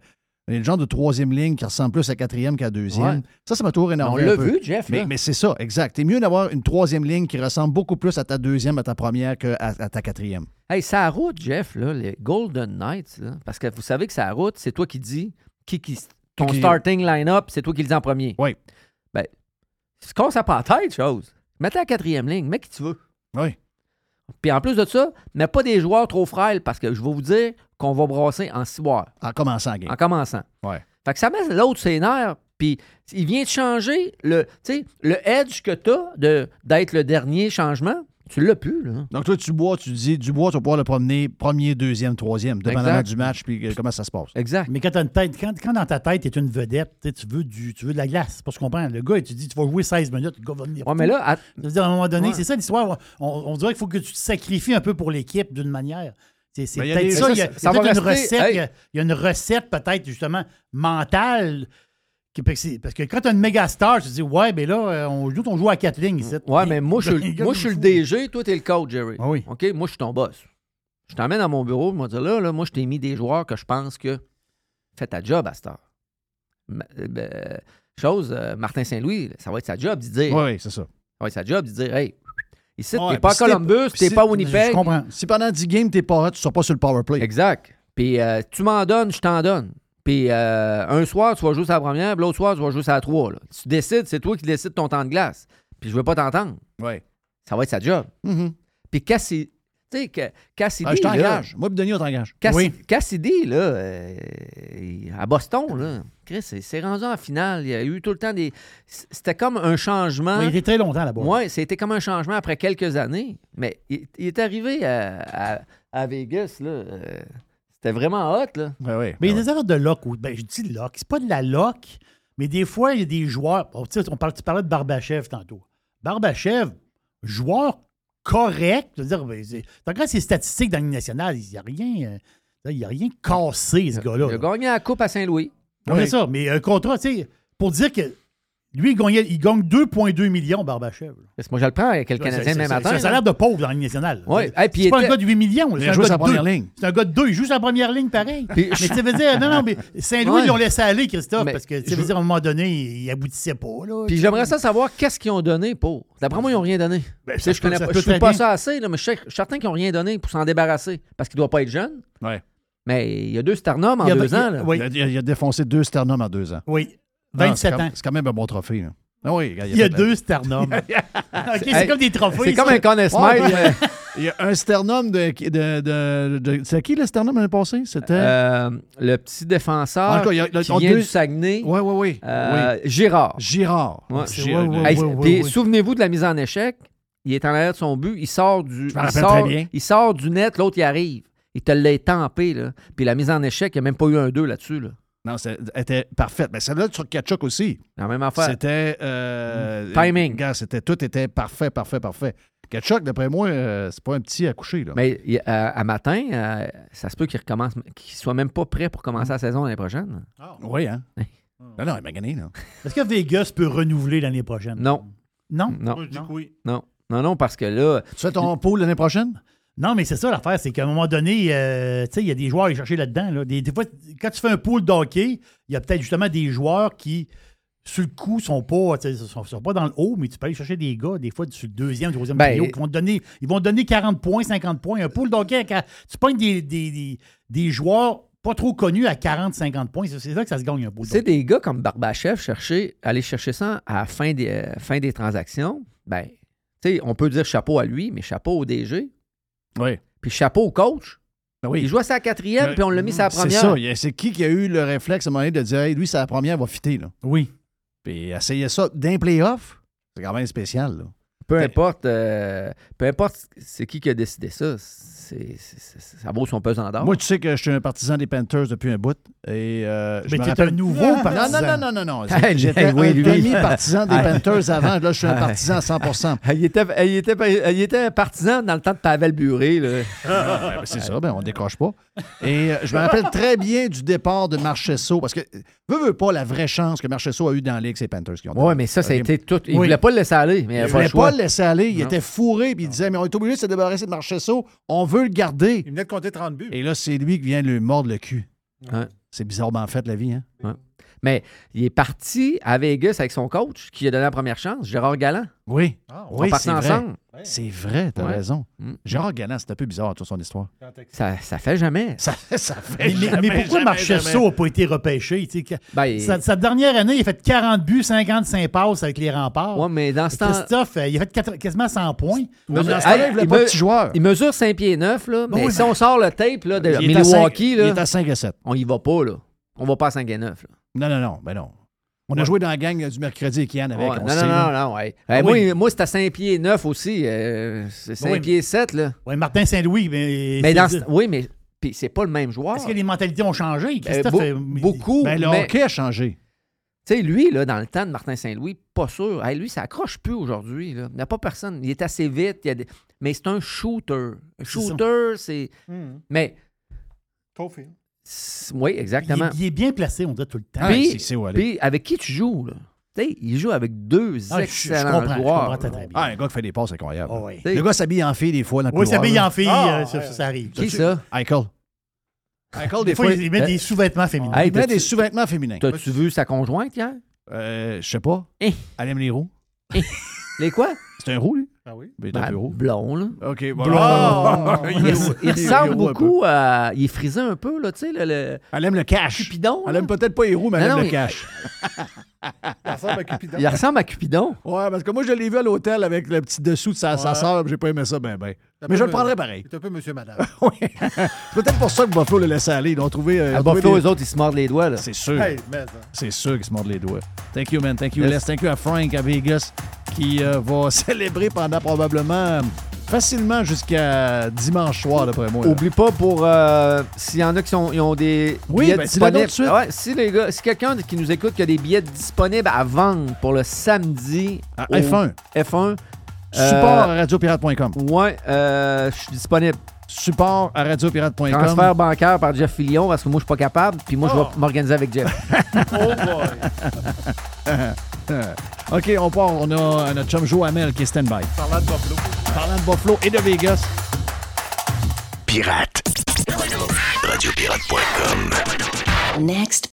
le genre de troisième ligne qui ressemble plus à quatrième qu'à deuxième. Ouais. Ça, ça m'a toujours On énervé. l'a vu, Jeff. Mais, là. mais c'est ça, exact. C'est mieux d'avoir une troisième ligne qui ressemble beaucoup plus à ta deuxième, à ta première qu'à à ta quatrième. Hey, ça route, Jeff, là, les Golden Knights, là, parce que vous savez que ça route, c'est toi qui dis qui, qui ton Qui- starting line-up, c'est toi qui le dis en premier. Oui. Ben, se casse pas la tête, chose. Mets-la à la quatrième ligne, mets qui tu veux. Oui. Puis en plus de ça, mets pas des joueurs trop frêles parce que je vais vous dire qu'on va brasser en six boires, En commençant game. en commençant. Ouais. Fait que ça met l'autre ses nerfs, puis il vient de changer le, tu sais, le edge que tu as d'être le dernier changement. Tu l'as plus, là. Donc, toi, tu bois, tu dis, du bois, tu vas pouvoir le promener premier, deuxième, troisième, dépendamment Exact. du match, puis euh, comment ça se passe. Exact. Mais quand, t'as une tête, quand, quand dans ta tête, tu es une vedette, tu veux, du, tu veux de la glace. Parce qu'on comprend. Le gars, il te dit tu vas jouer 16 minutes, le gars va venir. Ouais, mais là, à- dire, à un moment donné, Ouais. c'est ça l'histoire. On, on dirait qu'il faut que tu te sacrifies un peu pour l'équipe d'une manière. C'est Ben, peut-être ça. Il y a, ça, une recette. hey. Il y a- il y a une recette peut-être justement mentale. parce que quand tu as une méga star, tu te dis Ouais, mais là, euh, on joue, à quatre lignes ici. Ouais, mais moi, <laughs> je suis le- gars, moi, ils je suis le font- DG, toi, t'es le coach, Jerry. Ah oui. OK? Moi, je suis ton boss. Je t'emmène dans mon bureau, je vais te dire là, là, moi, je t'ai mis des joueurs que je pense que fais ta job à. Ma- euh, ben, chose, euh, Martin Saint-Louis, ça va être sa job d'y dire. Oui, oui, c'est ça. Ça va être sa job d'y dire Hey, ici, Ouais, t'es pas à Columbus, t'es pas à Je Winnipeg. comprends. Si pendant 10 games, t'es pas tu sors pas sur le power play. Exact. Puis euh, tu m'en donnes, je t'en donne. Puis euh, un soir, tu vas jouer sur la première, puis l'autre soir, tu vas jouer sur la trois. là. Tu décides, c'est toi qui décides ton temps de glace. Puis je veux pas t'entendre. Oui. Ça va être sa job. Mhm. Puis Cassi- tu sais, que- Cassidy, Ah, je t'engage. Moi, puis Denis, on t'engage. Cassi- Oui. Cassidy, là, euh, à Boston, là, Chris, c'est rendu en finale. Il y a eu tout le temps des... C'était comme un changement. Mais il était très longtemps là-bas. Oui, c'était comme un changement après quelques années. Mais il, il est arrivé à, à- à Vegas, là. euh, c'était vraiment hot, là. Mais il y a des erreurs de lock. ou- Ben, je dis lock. C'est pas de la lock, mais des fois, il y a des joueurs. bon, on parle, tu parlais de Barbachev tantôt. Barbachev, joueur correct. Je veux dire, ben, regardes ses statistiques dans Ligue nationale, il n'y a rien. euh, il y a rien cassé, ce gars-là. Il a gagné la Coupe à Saint-Louis. Non, mais ça, mais un contrat, tu sais, pour dire que lui, il, gagnait- il gagne 2,2 millions, Barbachev. Parce que moi, je le prends avec le Canadien même matin. C'est un salaire de pauvre dans la Ligue nationale. Ouais. C'est Hey, puis c'est pas était- un gars de 8 millions. Il C'est un gars sa de première ligne. C'est un gars de deux. Il joue sa première ligne pareil. Puis- mais ça veut dire, non, non, mais <laughs> Saint-Louis, Ouais. ils l'ont laissé aller, Christophe, Mais parce que je- veut dire, à un moment donné, il, aboutissait pas. Là, Puis j'aimerais ça savoir qu'est-ce qu'ils ont donné pour. D'après moi, ils n'ont rien donné. Ben, Tu ça je peut- connais ça pas, je pas ça assez, là, mais je suis je suis certain qu'ils n'ont rien donné pour s'en débarrasser. Parce qu'il ne doit pas être jeune. Ouais. Mais il y a deux sternums en a- deux ans. là. oui. Il, a, il a- il a défoncé deux sternums en deux ans. Oui, Non, 27 c'est quand- ans. C'est quand même un bon trophée. là. Ah oui, Il y a fait- deux sternums. <laughs> OK, c'est Hey, comme des trophées. C'est comme un Conn Ouais, mais- <laughs> Il y a un sternum de. de, de, de- c'est qui le sternum l'année passée? C'était? Euh, le petit défenseur En tout cas, il y a- le- qui en vient deux- du Saguenay, oui, oui, oui. euh, Girard. oui. Girard. Ouais. Gi- Ouais, ouais, Hey, ouais, puis ouais. Souvenez-vous de la mise en échec. Il est en arrière de son but. Il sort du. me il, sort, très bien. il sort du net, l'autre il arrive. Il te l'a tampé. Là. Puis la mise en échec, il n'y a même pas eu un 2 là-dessus. Là. Non, c'est- elle était parfaite. Mais celle-là sur Kachuk aussi. La même affaire. C'était. euh, Timing. gars, c'était, tout était parfait, parfait, parfait. Kachuk, d'après moi, euh, c'est pas un petit à coucher. Là. Mais à, matin, euh, ça se peut qu'il recommence, qu'il soit même pas prêt pour commencer la saison l'année prochaine. Oui, hein? <laughs> Non, non, il m'a gagné. Là. Est-ce que Vegas peut renouveler l'année prochaine? Non, Non? non, Moi, je dis que oui. non, non, non, parce que là, Tu fais ton pool l'année prochaine? Non, mais c'est ça l'affaire, c'est qu'à un moment donné, euh, tu sais, il y a des joueurs à aller chercher là-dedans. Là. Des, des fois, quand tu fais un pool d'hockey, il y a peut-être justement des joueurs qui, sur le coup, sont pas, sont, sont pas dans le haut, mais tu peux aller chercher des gars, des fois, sur le deuxième, troisième Ben, trio, qui vont te donner, ils vont te donner 40 points, 50 points. Un pool d'hockey, tu pognes des, des, des, joueurs pas trop connus à 40, 50 points, c'est là que ça se gagne un pool c'est des gars comme Barbachev chercher, aller chercher ça à la fin des, euh, fin des transactions. Ben, tu sais, on peut dire chapeau à lui, mais chapeau au DG, Oui. puis chapeau au coach. Ben oui. Il jouait sa quatrième, Ben, puis on l'a mis sa C'est première. ça. Il y a- C'est qui qui a eu le réflexe à un moment donné de dire, hey, lui, c'est la première, il va fitter. Là. Oui. Puis essayer ça d'un playoff, c'est quand même spécial. Là. Peu importe, euh, peu importe c'est qui qui a décidé ça, c'est, ça vaut son pesant d'or. Moi, tu sais que je suis un partisan des Panthers depuis un bout. Et, euh, je Mais t'es un nouveau non, partisan. Non, non, non, non, non. J'étais oui, un lui. demi-partisan des. Panthers avant. Là, je suis un partisan à 100 il, était, il, était, il était partisan dans le temps de Pavel Buré. Là. Ben, c'est ça, ben, on décroche pas. Et euh, je me rappelle très bien du départ de Marchesso, parce que, veux, veux pas, la vraie chance que Marchesso a eu dans la Ligue, c'est les Panthers qui ont Oui, mais ça, ça a été tout. Il Oui. voulait pas le laisser aller, mais il ne voulait pas le laisser aller. Il Non. était fourré, puis il disait, mais on est obligé de se débarrasser de Marchesso. On veut le garder. Il venait de compter 30 buts. Et là, c'est lui qui vient lui mordre le cul. Ouais. C'est bizarrement fait, la vie, hein? Mais il est parti à Vegas avec son coach qui a donné la première chance, Gérard Galland. Oui. Ah, Oui, c'est vrai. ensemble. C'est vrai, t'as Ouais. raison. Mm. Gérard Galland, c'est un peu bizarre, toute son histoire. Ça, ça fait jamais. <laughs> Ça, ça fait Mais, mais- jamais, mais pourquoi jamais, Marchesso n'a pas été repêché? Ben, sa, sa dernière année, il a fait 40 buts, 55 passes avec les remparts. ouais, mais dans ce temps. Christophe, euh, il a fait quasiment 100 points. Mais dans ce Hey, temps-là, il il pas me- petit joueur. Il mesure 5 pieds 9, là, mais oui, si on sort le tape là, de Il est à Milwaukee, là, Il est à 5 et 7. on y va pas. Là. On va pas à 5 et 9. Là. Non, non, non, ben non. On a joué dans la gang du mercredi avec Yann avec. Ouais, on non, sait, non, non, non, ouais. Hey, Oui. Moi, moi c'est à 5 pieds 9 aussi. euh, c'est 5 Oui. pieds 7, là. Ouais, Martin Saint-Louis, mais. Mais c'est- dans Oui, mais puis c'est pas le même joueur. Est-ce que les mentalités ont changé? Christophe, beau- euh, beaucoup. Ben, le mais- hockey a changé. Tu sais, lui, là, dans le temps de Martin Saint-Louis, pas sûr. Hey, lui, ça accroche plus aujourd'hui. Il n'y a pas personne. Il est assez vite. il y a des- Mais c'est un shooter. Un shooter, c'est. Hum, Mais. Trophy. Oui, exactement. il est bien placé, on dirait tout le temps. Ah, Puis- avec qui tu joues, là? Tu sais, il joue avec deux Ah, je- je excellents comprends, je joueurs. comprends très, très bien. Ah, un gars qui fait des passes incroyables. Oh, sais, Le gars s'habille en fille des fois dans le Oui, là. en fille, Ah, euh, ça, ouais. ça, ça arrive. Qui ça? Michael. Michael, Des des fois, fois, il met des sous-vêtements féminins. Hey, il met des sous-vêtements féminins. T'as-tu vu sa conjointe hier? Euh, je sais pas. Hein? Elle aime les roues. Les quoi? C'est un roux, lui? Ah oui? Ben, un Ben, roux. blond, là. OK, bon. Blond. Ah! <laughs> Il, ressemble beaucoup à. Il est frisé un peu, là, tu sais, le, le Elle aime le cash. Cupidon. Elle là. aime peut-être pas les roues, mais elle Non, aime non, le il- cash. <laughs> Il ressemble à Cupidon. Il ressemble à Cupidon. Ouais, parce que moi, je l'ai vu à l'hôtel avec le petit dessous de sa, sa Ouais. sœur, j'ai pas aimé ça, ben, ben. Mais je le prendrais pareil. C'est un peu monsieur, madame. <laughs> Oui. C'est peut-être pour ça que Buffalo le laissé aller. Ils ont trouvé. euh, À Buffalo, eux autres, ils se mordent les doigts, là. C'est sûr. hey, mais. C'est sûr qu'ils se mordent les doigts. Thank you, man. Thank you, Yes. Les. Thank you à Frank à Vegas qui euh, va <laughs> célébrer pendant probablement facilement jusqu'à dimanche soir, d'après moi. là. Oublie pas pour euh, s'il y en a qui sont, ils ont des Oui, billets ben, disponibles. suite. Ouais, si les gars, si quelqu'un qui nous écoute qui a des billets disponibles à vendre pour le samedi À au F1. F1 Support à radiopirate.com. Ouais, euh, je suis disponible. Support à radiopirate.com. Transfert bancaire par Jeff Fillion parce que moi je suis pas capable, puis moi je Oh. vais m'organiser avec Jeff. <laughs> <laughs> OK, on part. On a notre chum Joe Hamel qui est stand-by. Parlant de Buffalo. Parlant de Buffalo et de Vegas. Pirate. Radiopirate.com. Next.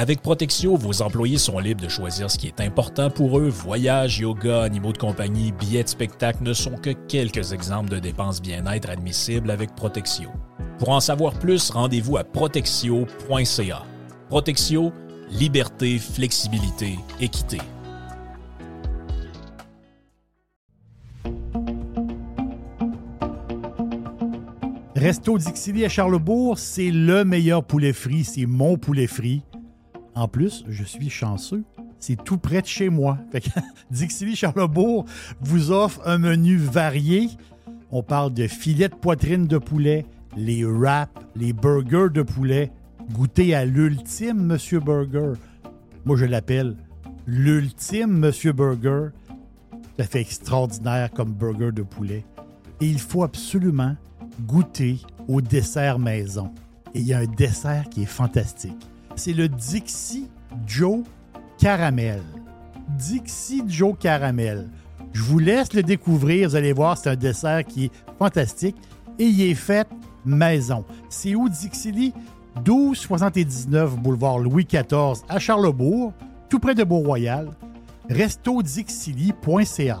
Avec Protexio, vos employés sont libres de choisir ce qui est important pour eux. Voyages, yoga, animaux de compagnie, billets de spectacle ne sont que quelques exemples de dépenses bien-être admissibles avec Protexio. Pour en savoir plus, rendez-vous à protexio.ca. Protexio, liberté, flexibilité, équité. Resto Dixili à Charlebourg, c'est le meilleur poulet frit. C'est mon poulet frit. En plus, je suis chanceux. C'est tout près de chez moi. Fait que <laughs> Dixili Charlebourg vous offre un menu varié. On parle de filets de poitrine de poulet, les wraps, les burgers de poulet. Goûtez à l'ultime Monsieur Burger. Moi, je l'appelle l'ultime Monsieur Burger. Ça fait extraordinaire comme burger de poulet. Et il faut absolument goûter au dessert maison. Et il y a un dessert qui est fantastique. C'est le Dixie Joe Caramel. Dixie Joe Caramel. Je vous laisse le découvrir. Vous allez voir, c'est un dessert qui est fantastique. Et il est fait maison. C'est où Dixili? 1279 boulevard Louis XIV à Charlebourg, tout près de Beau-Royal. restodixili.ca.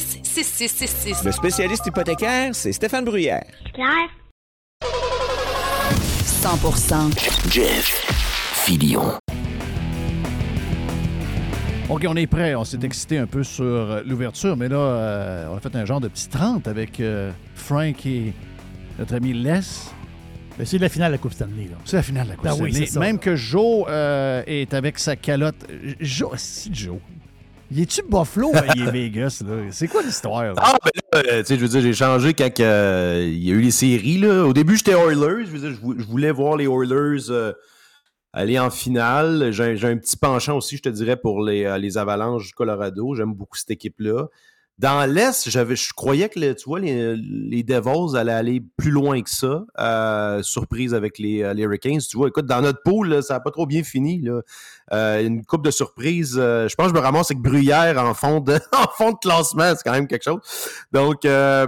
266-6666. Le spécialiste hypothécaire, c'est Stéphane Bruyère. Claire? 100% Jeff Filion. OK, on est prêt. On s'est excité un peu sur euh, l'ouverture, mais là, euh, on a fait un genre de petit 30 avec euh, Frank et notre ami Les. Ben, c'est la finale de la Coupe Stanley. là. C'est la finale de la Coupe Ben Stanley. ça. Même que Joe euh, est avec sa calotte. Joe, si Joe. Il est-tu Buffalo? Il est Vegas, là. C'est quoi l'histoire? là? Ah, ben là, euh, tu sais, je veux dire, j'ai changé quand euh, il y a eu les séries. Là. Au début, j'étais Oilers. Je, veux dire, je vou- je voulais voir les Oilers euh, aller en finale. J'ai j'ai un petit penchant aussi, je te dirais, pour les, euh, les Avalanches du Colorado. J'aime beaucoup cette équipe-là. Dans l'Est, j'avais, je croyais que le- tu vois, les, les Devils allaient aller plus loin que ça. Euh, surprise avec les, les Hurricanes. Tu vois, écoute, dans notre pool, là, ça n'a pas trop bien fini. Là. Euh, une coupe de surprise. euh, je pense que je me ramasse avec Bruyère en fond de, <laughs> en fond de classement. C'est quand même quelque chose. Donc, euh,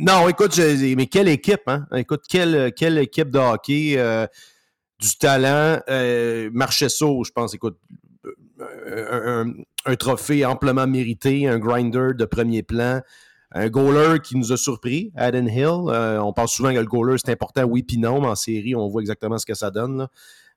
non, écoute, mais quelle équipe, hein? Écoute, quelle, quelle équipe de hockey, du talent. Marchesso, je pense, écoute, un, trophée amplement mérité, un grinder de premier plan, un goaler qui nous a surpris, Adam Hill. On parle souvent que le goaler, c'est important, oui, puis non, mais en série, on voit exactement ce que ça donne.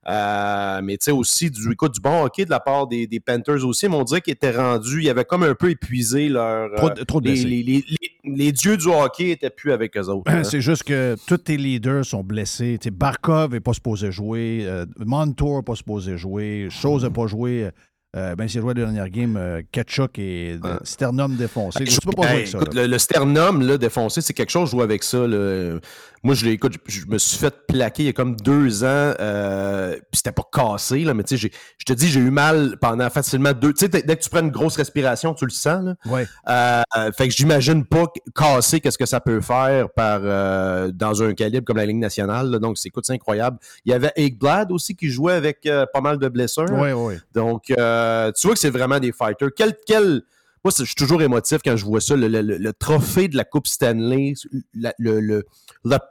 Euh, mais tu sais aussi du, écoute, du bon hockey de la part des, des Panthers aussi, mais on dirait qu'ils étaient rendus, ils avaient comme un peu épuisé leur... Trop- euh, trop de les, les, les- les- les dieux du hockey étaient plus avec eux autres. hein. <clears throat> C'est juste que tous tes leaders sont blessés. Tu sais, Barkov n'est pas supposé jouer. euh, Montour n'est pas supposé jouer. Chose n'a pas joué. Euh, ben, s'il a joué la dernière game, euh, Ketchuk et de- Sternum défoncé. Peux pas jouer avec ça. écoute, le, le sternum là, défoncé, c'est quelque chose, jouer avec ça. là. Moi, je l'ai, écoute, je, je me suis fait plaquer il y a comme deux ans, euh, puis c'était pas cassé, là, mais tu sais, je te dis, j'ai eu mal pendant facilement deux. Tu sais, dès que tu prends une grosse respiration, tu le sens, là. Ouais. Euh, euh, fait que j'imagine pas casser qu'est-ce que ça peut faire par euh, dans un calibre comme la Ligue nationale. là. Donc, c'est écoute, c'est incroyable. Il y avait Blad aussi qui jouait avec pas mal de blessures. Ouais, ouais. Donc, euh, tu vois que c'est vraiment des fighters. Quel, quel... Moi, je suis toujours émotif quand je vois ça. Le, trophée de la Coupe Stanley, le,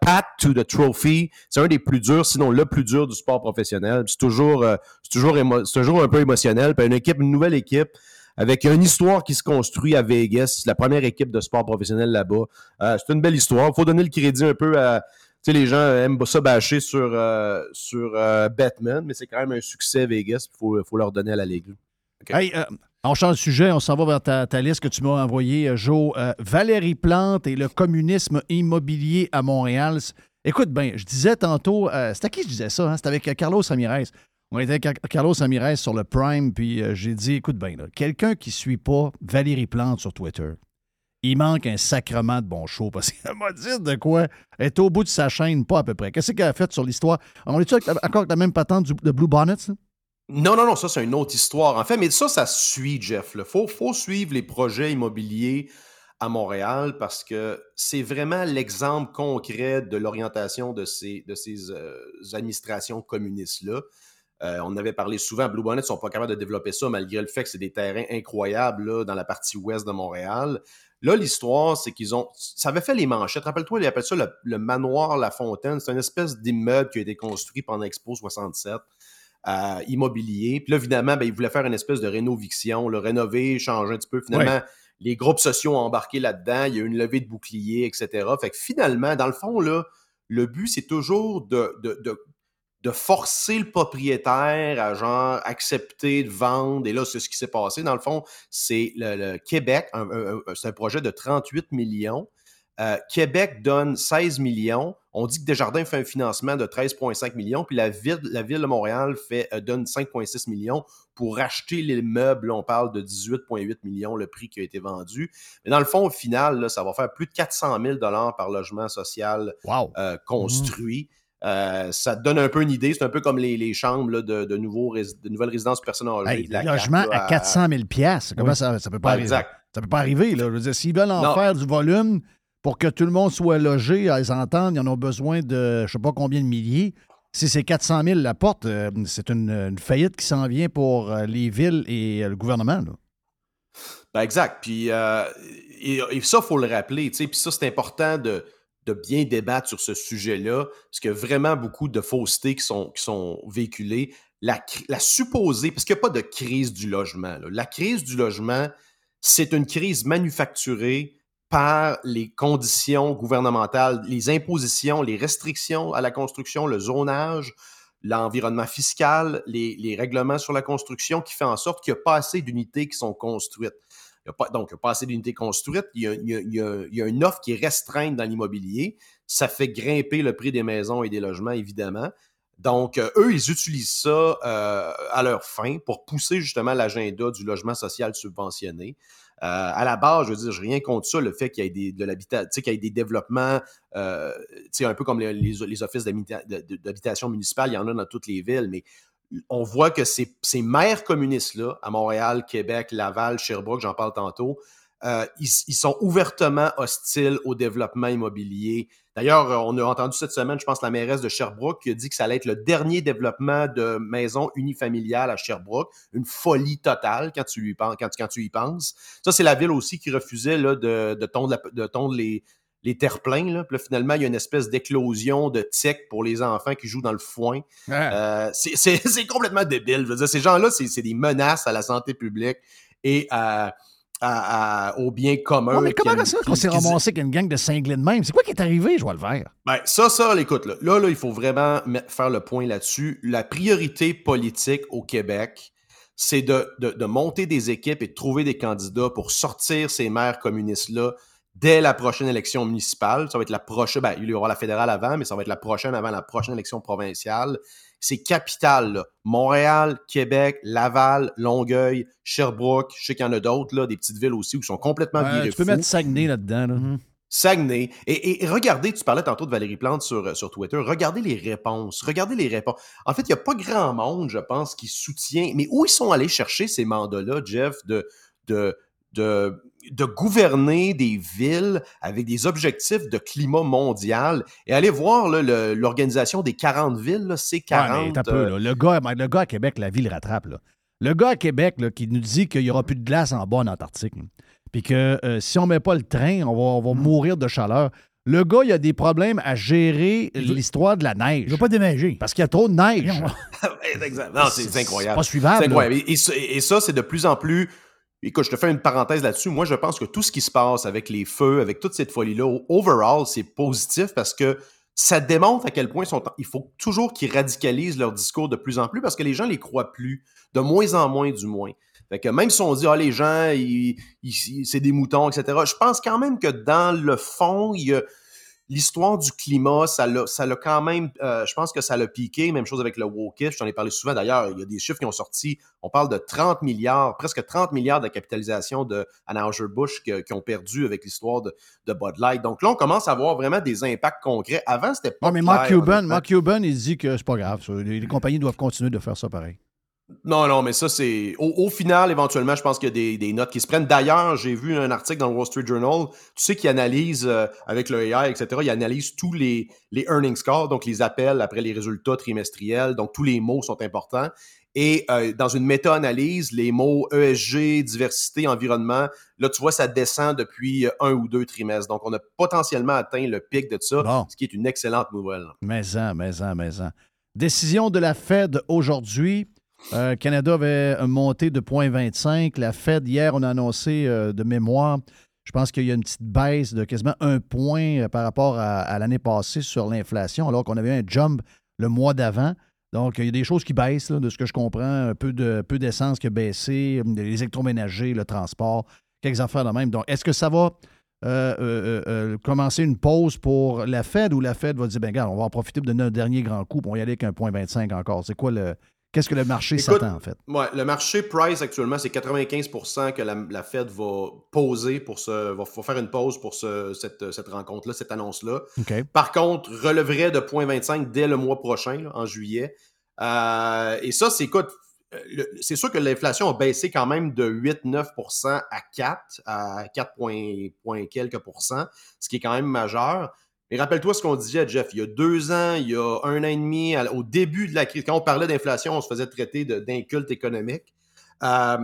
path to the trophy, c'est un des plus durs, sinon le plus dur du sport professionnel. C'est toujours, euh, toujours, un peu émotionnel. Une nouvelle équipe, avec une histoire qui se construit à Vegas, la première équipe de sport professionnel là-bas. Euh, c'est une belle histoire. Il faut donner le crédit un peu à. Tu sais, les gens aiment ça bâcher sur, euh, sur Batman, mais c'est quand même un succès Vegas. Il faut, leur donner à la Ligue. Hey, on change de sujet, on s'en va vers ta, liste que tu m'as envoyée, euh, Joe. Euh, Valérie Plante et le communisme immobilier à Montréal. Écoute, ben, je disais tantôt, euh, c'était à qui je disais ça? hein? C'était avec Carlos Ramirez. On était avec Car- Carlos Ramirez sur le Prime, puis j'ai dit, écoute bien, là, quelqu'un qui suit pas Valérie Plante sur Twitter, il manque un sacrement de bon show parce qu'elle m'a dit de quoi? Elle est au bout de sa chaîne, pas à peu près. Qu'est-ce qu'elle a fait sur l'histoire? On est-tu encore avec la même patente de Blue Bonnets? là? Non, non, non, ça, c'est une autre histoire. En fait, mais ça, ça suit, Jeff. Il faut, faut suivre les projets immobiliers à Montréal parce que c'est vraiment l'exemple concret de l'orientation de ces, de ces euh, administrations communistes-là. Euh, on avait parlé souvent, Blue Bonnet ne sont pas capables de développer ça malgré le fait que c'est des terrains incroyables là, dans la partie ouest de Montréal. Là, l'histoire, c'est qu'ils ont. Ça avait fait les manchettes. Rappelle-toi, ils appellent ça le, le manoir La Fontaine. C'est une espèce d'immeuble qui a été construit pendant Expo 67 immobilier. Puis là, évidemment, ben, ils faire une espèce de rénoviction, le rénover, changer un petit peu. Finalement, les groupes sociaux ont embarqué là-dedans. Il y a eu une levée de boucliers, etc. Fait que finalement, dans le fond, là, le but, c'est toujours de, de, de, de forcer le propriétaire à genre accepter de vendre. Et là, c'est ce qui s'est passé. Dans le fond, c'est le, Québec, c'est un projet de 38 millions. Euh, Québec donne 16 millions. On dit que Desjardins fait un financement de 13,5 millions, puis la ville, la ville de Montréal fait, euh, donne 5,6 millions pour acheter les meubles. On parle de 18,8 millions, le prix qui a été vendu. Mais dans le fond, au final, là, ça va faire plus de 400 000 par logement social euh, construit. Euh, ça te donne un peu une idée. C'est un peu comme les, les chambres là, de, de, nouveaux rés- de nouvelles résidences personnes âgées. Hey, de logement là, à 400 000 Comment Oui. ça, ça peut pas arriver? exact. Ça peut pas arriver, là. Je veux dire, s'ils veulent en Non. faire du volume pour que tout le monde soit logé, ils entendent, ils en ont besoin de je sais pas combien de milliers. Si c'est 400 000 la porte, euh, c'est une, faillite qui s'en vient pour euh, les villes et euh, le gouvernement. Ben, exact. Puis et, ça, il faut le rappeler. Puis ça, c'est important de, de bien débattre sur ce sujet-là, parce qu'il y a vraiment beaucoup de faussetés qui sont, qui sont véhiculées. La, supposée, parce qu'il n'y a pas de crise du logement. La crise du logement, c'est une crise manufacturée par les conditions gouvernementales, les impositions, les restrictions à la construction, le zonage, l'environnement fiscal, les, règlements sur la construction qui fait en sorte qu'il n'y a pas assez d'unités qui sont construites. Pas, donc, il n'y a pas assez d'unités construites. Il y, a, il, une offre qui est restreinte dans l'immobilier. Ça fait grimper le prix des maisons et des logements, évidemment. Donc, euh, eux, ils utilisent ça euh, à leur fin pour pousser justement l'agenda du logement social subventionné. Euh, à la base, je veux dire, je rien contre ça, le fait qu'il y ait des, de l'habitat, qu'il y ait des développements, euh, un peu comme les, les- les offices d'habitation municipale, il y en a dans toutes les villes, mais on voit que ces, ces maires communistes-là, à Montréal, Québec, Laval, Sherbrooke, j'en parle tantôt, euh, ils, ils sont ouvertement hostiles au développement immobilier. D'ailleurs, euh, on a entendu cette semaine, je pense, la mairesse de Sherbrooke qui a dit que ça allait être le dernier développement de maisons unifamiliales à Sherbrooke. Une folie totale quand tu, lui quand, tu- quand tu y penses. Ça, c'est la ville aussi qui refusait là, de, de tondre, la- de tondre les, les terre-pleins. Là. Puis là, finalement, il y a une espèce d'éclosion de tic pour les enfants qui jouent dans le foin. Euh, c'est- c'est <laughs> c'est complètement débile. Je veux dire, ces gens-là, c'est des menaces à la santé publique et à, à- à- au bien commun. Ouais, mais comment ça? qu'on s'est ramassé avec une gang de cinglés de même? C'est quoi qui est arrivé, Joël Vert? Ben, ça, ça, écoute, là, là, là, il faut vraiment faire le point là-dessus. La priorité politique au Québec, c'est de, de- de monter des équipes et de trouver des candidats pour sortir ces maires communistes-là dès la prochaine élection municipale. Ça va être la prochaine, ben, il y aura la fédérale avant, mais ça va être la prochaine avant la prochaine élection provinciale. C'est capital, là. Montréal, Québec, Laval, Longueuil, Sherbrooke, je sais qu'il y en a d'autres, là, des petites villes aussi où ils sont complètement Ouais, virés tu peux fous. mettre Saguenay là-dedans. là. Mhm. Saguenay. Et, et regardez, tu parlais tantôt de Valérie Plante sur, euh, sur Twitter, regardez les réponses. Regardez les réponses. En fait, il n'y a pas grand monde, je pense, qui soutient. Mais où ils sont allés chercher ces mandats-là, Jeff, de, de, de, de gouverner des villes avec des objectifs de climat mondial et aller voir l'organisation des 40 villes, là, Ouais, C40. mais t'as peu, euh, là. Le, gars, le gars à Québec, la vie le rattrape. Là. Le gars à Québec là, qui nous dit qu'il n'y aura plus de glace en bas en Antarctique, puis que euh, si on ne met pas le train, on va, on va mourir de chaleur. Le gars, il a des problèmes à gérer l'histoire de la neige. Il ne veut pas déneiger. Parce qu'il y a trop de neige. <laughs> C'est c'est incroyable. C'est pas suivable, C'est incroyable. et ça, c'est de plus en plus. Écoute, je te fais une parenthèse là-dessus. Moi, je pense que tout ce qui se passe avec les feux, avec toute cette folie-là, overall, c'est positif parce que ça démontre à quel point sont. Il faut toujours qu'ils radicalisent leur discours de plus en plus parce que les gens les croient plus, de moins en moins du moins. Fait que même si on dit, ah, les gens, c'est des moutons, etc., je pense quand même que dans le fond, il y a l'histoire du climat, ça l'a, ça l'a quand même, euh, je pense que ça l'a piqué. Même chose avec le wokisme, je t'en ai parlé souvent d'ailleurs. Il y a des chiffres qui ont sorti. On parle de 30 milliards, presque 30 milliards de capitalisation de Anheuser-Busch que- qui ont perdu avec l'histoire de, de Bud Light. Donc là, on commence à voir vraiment des impacts concrets. Avant, c'était pas Ouais, mais Mark clair, Cuban. Mark Cuban, il dit que c'est pas grave. ça. Les, les compagnies doivent continuer de faire ça pareil. Non, non, mais ça, c'est. Au, au final, éventuellement, je pense qu'il y a des, des notes qui se prennent. D'ailleurs, j'ai vu un article dans le Wall Street Journal. Tu sais qu'il analyse, euh, avec le AI, etc., il analyse tous les, les earnings calls, donc les appels après les résultats trimestriels. Donc, tous les mots sont importants. Et euh, dans une méta-analyse, les mots ESG, diversité, environnement, là, tu vois, ça descend depuis euh, un ou deux trimestres. Donc, on a potentiellement atteint le pic de ça, ce qui est une excellente nouvelle. Maison, maison, maison. Décision de la Fed aujourd'hui. Euh, Canada avait monté de 0,25. La Fed, hier, on a annoncé euh, de mémoire, je pense qu'il y a une petite baisse de quasiment un point euh, par rapport à, l'année passée sur l'inflation, alors qu'on avait un jump le mois d'avant. Donc, il y a des choses qui baissent, de ce que je comprends. Un peu de peu d'essence qui a baissé, les électroménagers, le transport, quelques affaires de même. Donc, est-ce que ça va euh, euh, euh, commencer une pause pour la Fed ou la Fed va dire, ben regarde, on va en profiter de notre dernier grand coup, on va y aller avec un point 25 encore? C'est quoi le. Qu'est-ce que le marché s'attend, en fait? Ouais, le marché price actuellement, c'est 95% que la, la Fed va poser pour ce, va, va faire une pause pour ce- cette, cette rencontre-là, cette annonce-là. Par contre, relèverait de 0,25 dès le mois prochain, là, en juillet. Euh, et ça, c'est, écoute, euh, c'est sûr que l'inflation a baissé quand même de 8-9% à 4, à 4 points, points quelques pourcents, ce qui est quand même majeur. Mais rappelle-toi ce qu'on disait, Jeff, il y a deux ans, il y a un an et demi, au début de la crise, quand on parlait d'inflation, on se faisait traiter d'inculte économique. Euh,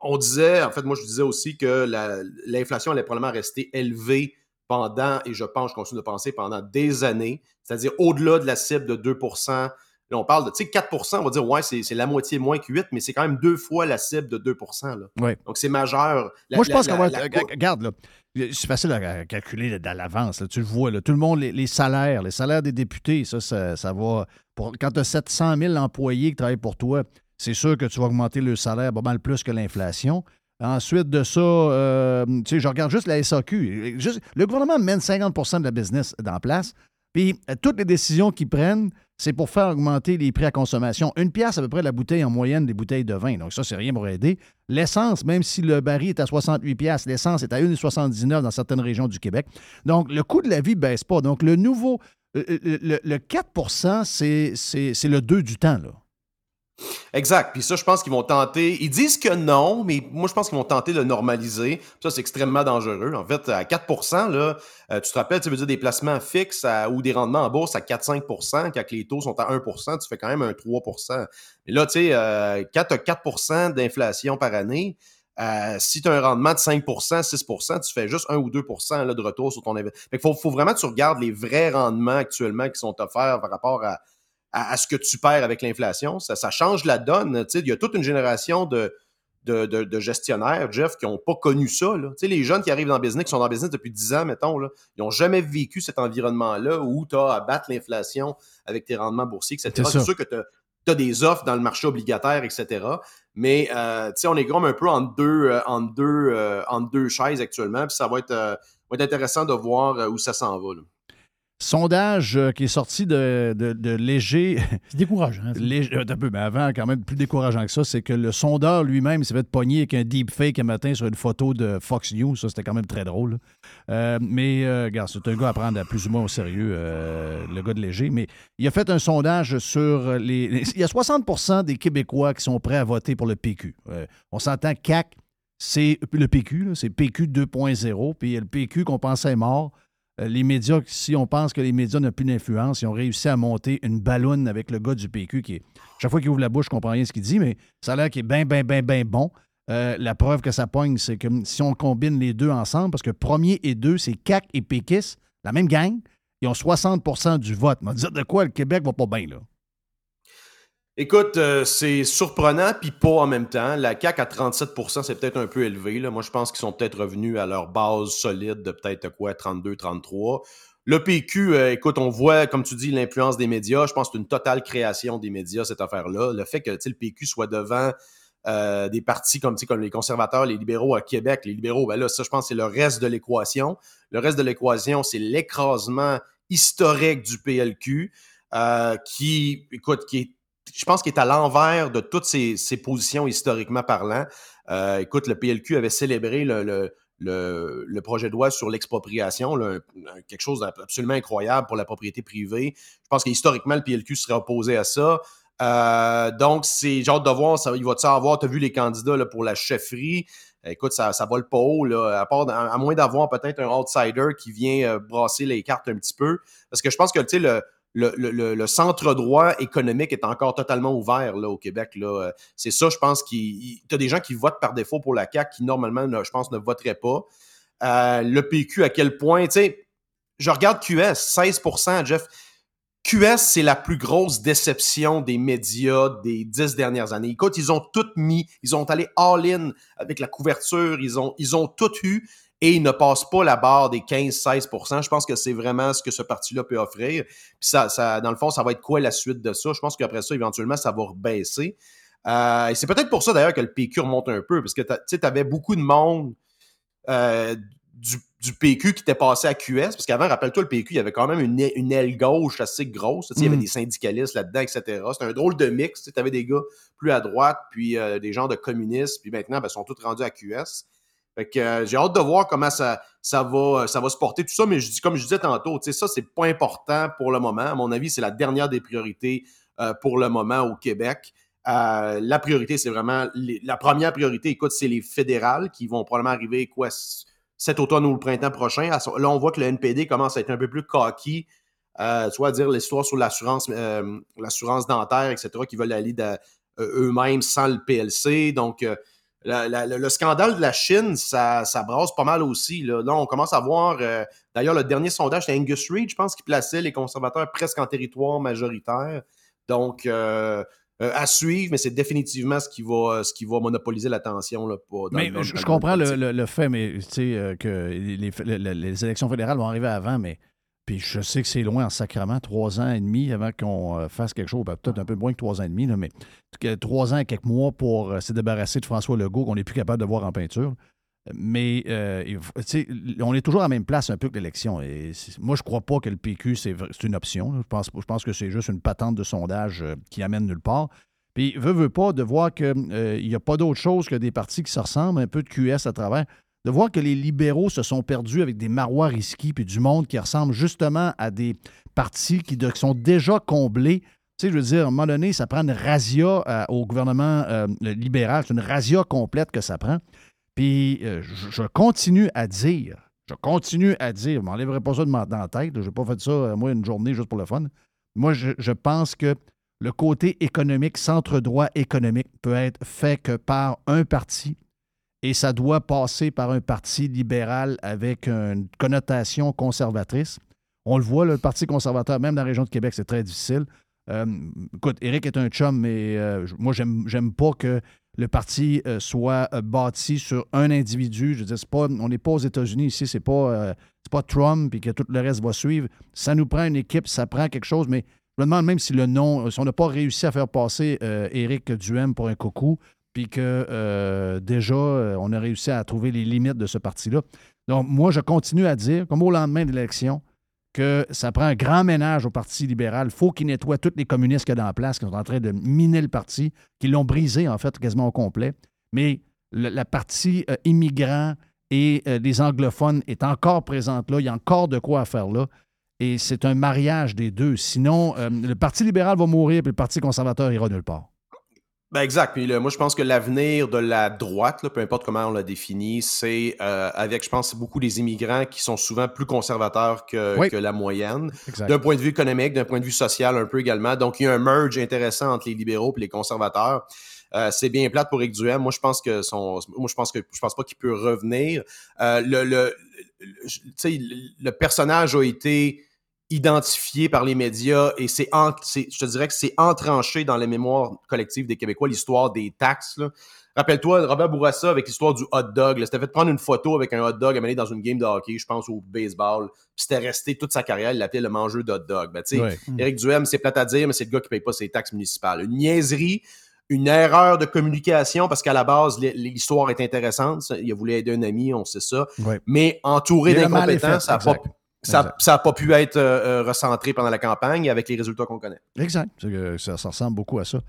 on disait, en fait, moi je disais aussi que la- l'inflation allait probablement rester élevée pendant, et je pense, je continue de penser, pendant des années, c'est-à-dire au-delà de la cible de 2 Là, on parle de, tu sais, 4% on va dire, ouais, c'est la moitié moins que 8, mais c'est quand même deux fois la cible de 2 là. Ouais. Donc, c'est majeur. La- Moi, je pense qu'on va. Regarde, là. C'est facile à calculer à l'avance. Tu le vois, là. tout le monde, les, les salaires, les salaires des députés, ça, ça, ça va. Pour, quand tu as 700 000 employés qui travaillent pour toi, c'est sûr que tu vas augmenter le salaire pas mal plus que l'inflation. Ensuite de ça, euh, tu sais, je regarde juste la SAQ. Juste- le gouvernement mène 50% de la business dans place. Puis euh, toutes les décisions qu'ils prennent, c'est pour faire augmenter les prix à consommation. Une pièce à peu près la bouteille en moyenne des bouteilles de vin. Donc ça, c'est rien pour aider. L'essence, même si le baril est à 68 pièces, l'essence est à 1,79 dans certaines régions du Québec. Donc le coût de la vie ne baisse pas. Donc le nouveau, euh, le, le- le 4 c'est c'est- c'est le 2 du temps. Là. Exact. Puis ça, je pense qu'ils vont tenter. Ils disent que non, mais moi, je pense qu'ils vont tenter de normaliser. Ça, c'est extrêmement dangereux. En fait, à 4 là, euh, tu te rappelles, tu veux dire des placements fixes ou des rendements en bourse à 4-5% quand les taux sont à 1% tu fais quand même un 3% Mais là, tu sais, euh, quand tu as 4% d'inflation par année, euh, si tu as un rendement de 5% 6% tu fais juste 1 ou 2 là, de retour sur ton investissement. Il faut vraiment que tu regardes les vrais rendements actuellement qui sont offerts par rapport à, à, à ce que tu perds avec l'inflation. Ça, ça change la donne. Il y a toute une génération de, de, de- de gestionnaires, Jeff, qui n'ont pas connu ça. là. Les jeunes qui arrivent dans le business, qui sont dans le business depuis 10 ans, mettons, là, ils n'ont jamais vécu cet environnement-là où tu as à battre l'inflation avec tes rendements boursiers, etc. C'est sûr que tu as, des offres dans le marché obligataire, etc. Mais euh, tu sais, on est comme un peu deux, euh, deux, euh, deux chaises actuellement. Puis ça va être, va être intéressant de voir où ça s'en va. là. Sondage euh, qui est sorti de, de, de léger. <laughs> C'est décourageant. Léger- euh, un peu, mais avant, quand même, plus décourageant que ça, c'est que le sondeur lui-même s'est fait pogner avec un deepfake un matin sur une photo de Fox News. Ça, c'était quand même très drôle. Euh, mais, euh, regarde, c'est un gars à prendre à plus ou moins au sérieux, euh, le gars de léger. Mais il a fait un sondage sur les. les- Il y a 60% des Québécois qui sont prêts à voter pour le PQ. On s'entend CAC, c'est le PQ, c'est PQ 2.0. Puis il y a le PQ qu'on pensait mort. Euh, les médias, si on pense que les médias n'ont plus d'influence, ils ont réussi à monter une ballonne avec le gars du PQ qui est. Chaque fois qu'il ouvre la bouche, je comprends rien ce qu'il dit, mais ça a l'air qu'il est bien, bien, bien, bien bon. Euh, la preuve que ça pogne, c'est que si on combine les deux ensemble, parce que premier et deux, c'est CAC et Pékis, la même gang, ils ont 60% du vote. On va dire de quoi le Québec va pas bien, là. Écoute, euh, c'est surprenant, puis pas en même temps. La CAQ à 37% c'est peut-être un peu élevé. Moi, je pense qu'ils sont peut-être revenus à leur base solide de peut-être quoi, 32, 33. Le PQ, euh, écoute, on voit, comme tu dis, l'influence des médias. Je pense que c'est une totale création des médias, cette affaire-là. Le fait que le PQ soit devant euh, des partis comme, les conservateurs, les libéraux à Québec, les libéraux, ben là, ça, je pense c'est le reste de l'équation. Le reste de l'équation, c'est l'écrasement historique du PLQ, qui, écoute, qui est je pense qu'il est à l'envers de toutes ses, positions historiquement parlant. Euh, écoute, le PLQ avait célébré le, projet de loi sur l'expropriation, quelque chose d'absolument incroyable pour la propriété privée. Je pense que historiquement, le PLQ serait opposé à ça. Euh, donc, c'est hâte de voir, il va-tu avoir, tu as vu les candidats pour la chefferie? Écoute, ça, ça vole pas haut, à moins d'avoir peut-être un outsider qui vient euh, brasser les cartes un petit peu. Parce que je pense que, tu sais, le, le, centre droit économique est encore totalement ouvert là, au Québec. Là. Euh, C'est ça, je pense qu'il tu as des gens qui votent par défaut pour la CAQ qui, normalement, je pense, ne voteraient pas. Euh, le PQ, à quel point, tu sais, je regarde QS, 16% Jeff. QS, c'est la plus grosse déception des médias des dix dernières années. Écoute, ils ont tout mis, ils ont allé all-in avec la couverture, ils ont, ils ont tout eu et ils ne passent pas la barre des 15-16% Je pense que c'est vraiment ce que ce parti-là peut offrir. Puis ça, ça, dans le fond, ça va être quoi la suite de ça? Je pense qu'après ça, éventuellement, ça va rebaisser. Euh, et c'est peut-être pour ça d'ailleurs que le PQ remonte un peu, parce que tu avais beaucoup de monde euh, du, du PQ qui était passé à QS, parce qu'avant, rappelle-toi, le PQ, il y avait quand même une, aile- une aile gauche assez grosse. Il y avait Mm. des syndicalistes là-dedans, etc. C'était un drôle de mix. Tu avais des gars plus à droite, puis euh, des gens de communistes, puis maintenant, ben, ils sont tous rendus à QS. Fait que euh, j'ai hâte de voir comment ça, ça, va, ça va se porter, tout ça, mais je dis, comme je disais tantôt, ça, c'est pas important pour le moment. À mon avis, c'est la dernière des priorités euh, pour le moment au Québec. Euh, la priorité, c'est vraiment la première priorité, écoute, c'est les fédérales qui vont probablement arriver quoi cet automne ou le printemps prochain. Là, on voit que le NPD commence à être un peu plus euh, soit dire l'histoire sur l'assurance, euh, l'assurance dentaire, etc., qui veulent aller euh, eux-mêmes sans le PLC. Donc, euh, la- la- le, le scandale de la Chine, ça, ça brasse pas mal aussi. Là, Là, on commence à voir. euh, D'ailleurs, le dernier sondage, c'était Angus Reid, je pense, qui plaçait les conservateurs presque en territoire majoritaire. Donc, euh, euh, à suivre, mais c'est définitivement ce qui va, ce qui va monopoliser l'attention. Mais je, je comprends le, politique. le- le fait, mais tu sais, que les- les- les élections fédérales vont arriver avant, mais puis je sais que c'est loin en sacrement, trois ans et demi avant qu'on euh, fasse quelque chose, ben, peut-être un peu moins que trois ans et demi, mais trois ans et quelques mois pour euh, se débarrasser de François Legault qu'on n'est plus capable de voir en peinture. Mais euh, on est toujours à la même place un peu que l'élection. Moi, je crois pas que le PQ, c'est une option. Je pense, que c'est juste une patente de sondage qui amène nulle part. Puis, veut, veut pas, de voir qu'il n'y a pas d'autre chose que des partis qui se ressemblent, un peu de QS à travers, de voir que les libéraux se sont perdus avec des marois risqués, puis du monde qui ressemble justement à des partis qui, sont déjà comblés. Tu sais, je veux dire, à un moment donné, ça prend une razzia euh, au gouvernement euh, libéral. C'est une razzia complète que ça prend. Puis, euh, je, continue à dire, je continue à dire, je ne m'enlèverai pas ça de ma, dans la tête, je n'ai pas fait ça, moi, une journée juste pour le fun. Moi, je, je pense que le côté économique, centre-droit économique, peut être fait que par un parti et ça doit passer par un parti libéral avec une connotation conservatrice. On le voit, le Parti conservateur, même dans la région de Québec, c'est très difficile. Euh, écoute, Éric est un chum, mais euh, moi, j'aime, pas que le parti euh, soit bâti sur un individu. Je veux dire, pas, on n'est pas aux États-Unis ici, c'est pas, pas Trump et que tout le reste va suivre. Ça nous prend une équipe, ça prend quelque chose, mais je me demande même si le nom, si on n'a pas réussi à faire passer Éric Duhem pour un coucou, puis que euh, déjà, euh, on a réussi à trouver les limites de ce parti-là. Donc, moi, je continue à dire, comme au lendemain de l'élection, que ça prend un grand ménage au Parti libéral. Il faut qu'il nettoie tous les communistes qu'il y a dans la place, qui sont en train de miner le parti, qui l'ont brisé, en fait, quasiment au complet. Mais le- la partie euh, immigrants et euh, les anglophones est encore présente là. Il y a encore de quoi à faire là. Et c'est un mariage des deux. Sinon, euh, le Parti libéral va mourir, puis le Parti conservateur ira nulle part. Ben exact. Puis là, moi, je pense que l'avenir de la droite, là, peu importe comment on l'a défini, c'est euh, avec, je pense, beaucoup des immigrants qui sont souvent plus conservateurs que, Oui. que la moyenne. D'un point de vue économique, d'un point de vue social un peu également. Donc, il y a un merge intéressant entre les libéraux et les conservateurs. Euh, c'est bien plate pour Éric Duhem. Moi, je pense que son, moi, je pense que je pense pas qu'il peut revenir. Euh, le, le, le, le personnage a été identifié par les médias et c'est, en- c'est- je te dirais que c'est entranché dans la mémoire collective des Québécois l'histoire des taxes. là. Rappelle-toi, Robert Bourassa avec l'histoire du hot dog. là, C'était fait prendre une photo avec un hot dog amené dans une game de hockey, je pense, au baseball. Puis c'était resté toute sa carrière, il l'appelait le mangeur de hot dog. Ben, tu sais, Ouais. Éric Duhem, c'est plate à dire, mais c'est le gars qui paye pas ses taxes municipales. Une niaiserie, une erreur de communication, parce qu'à la base, l'hi- l'histoire est intéressante. Il a voulu aider un ami, on sait ça. Ouais. Mais entouré fait, ça n'a pas. Ça, Exact. ça a pas pu être euh, euh, recentré pendant la campagne avec les résultats qu'on connaît. Exact. Ça, ça ressemble beaucoup à ça.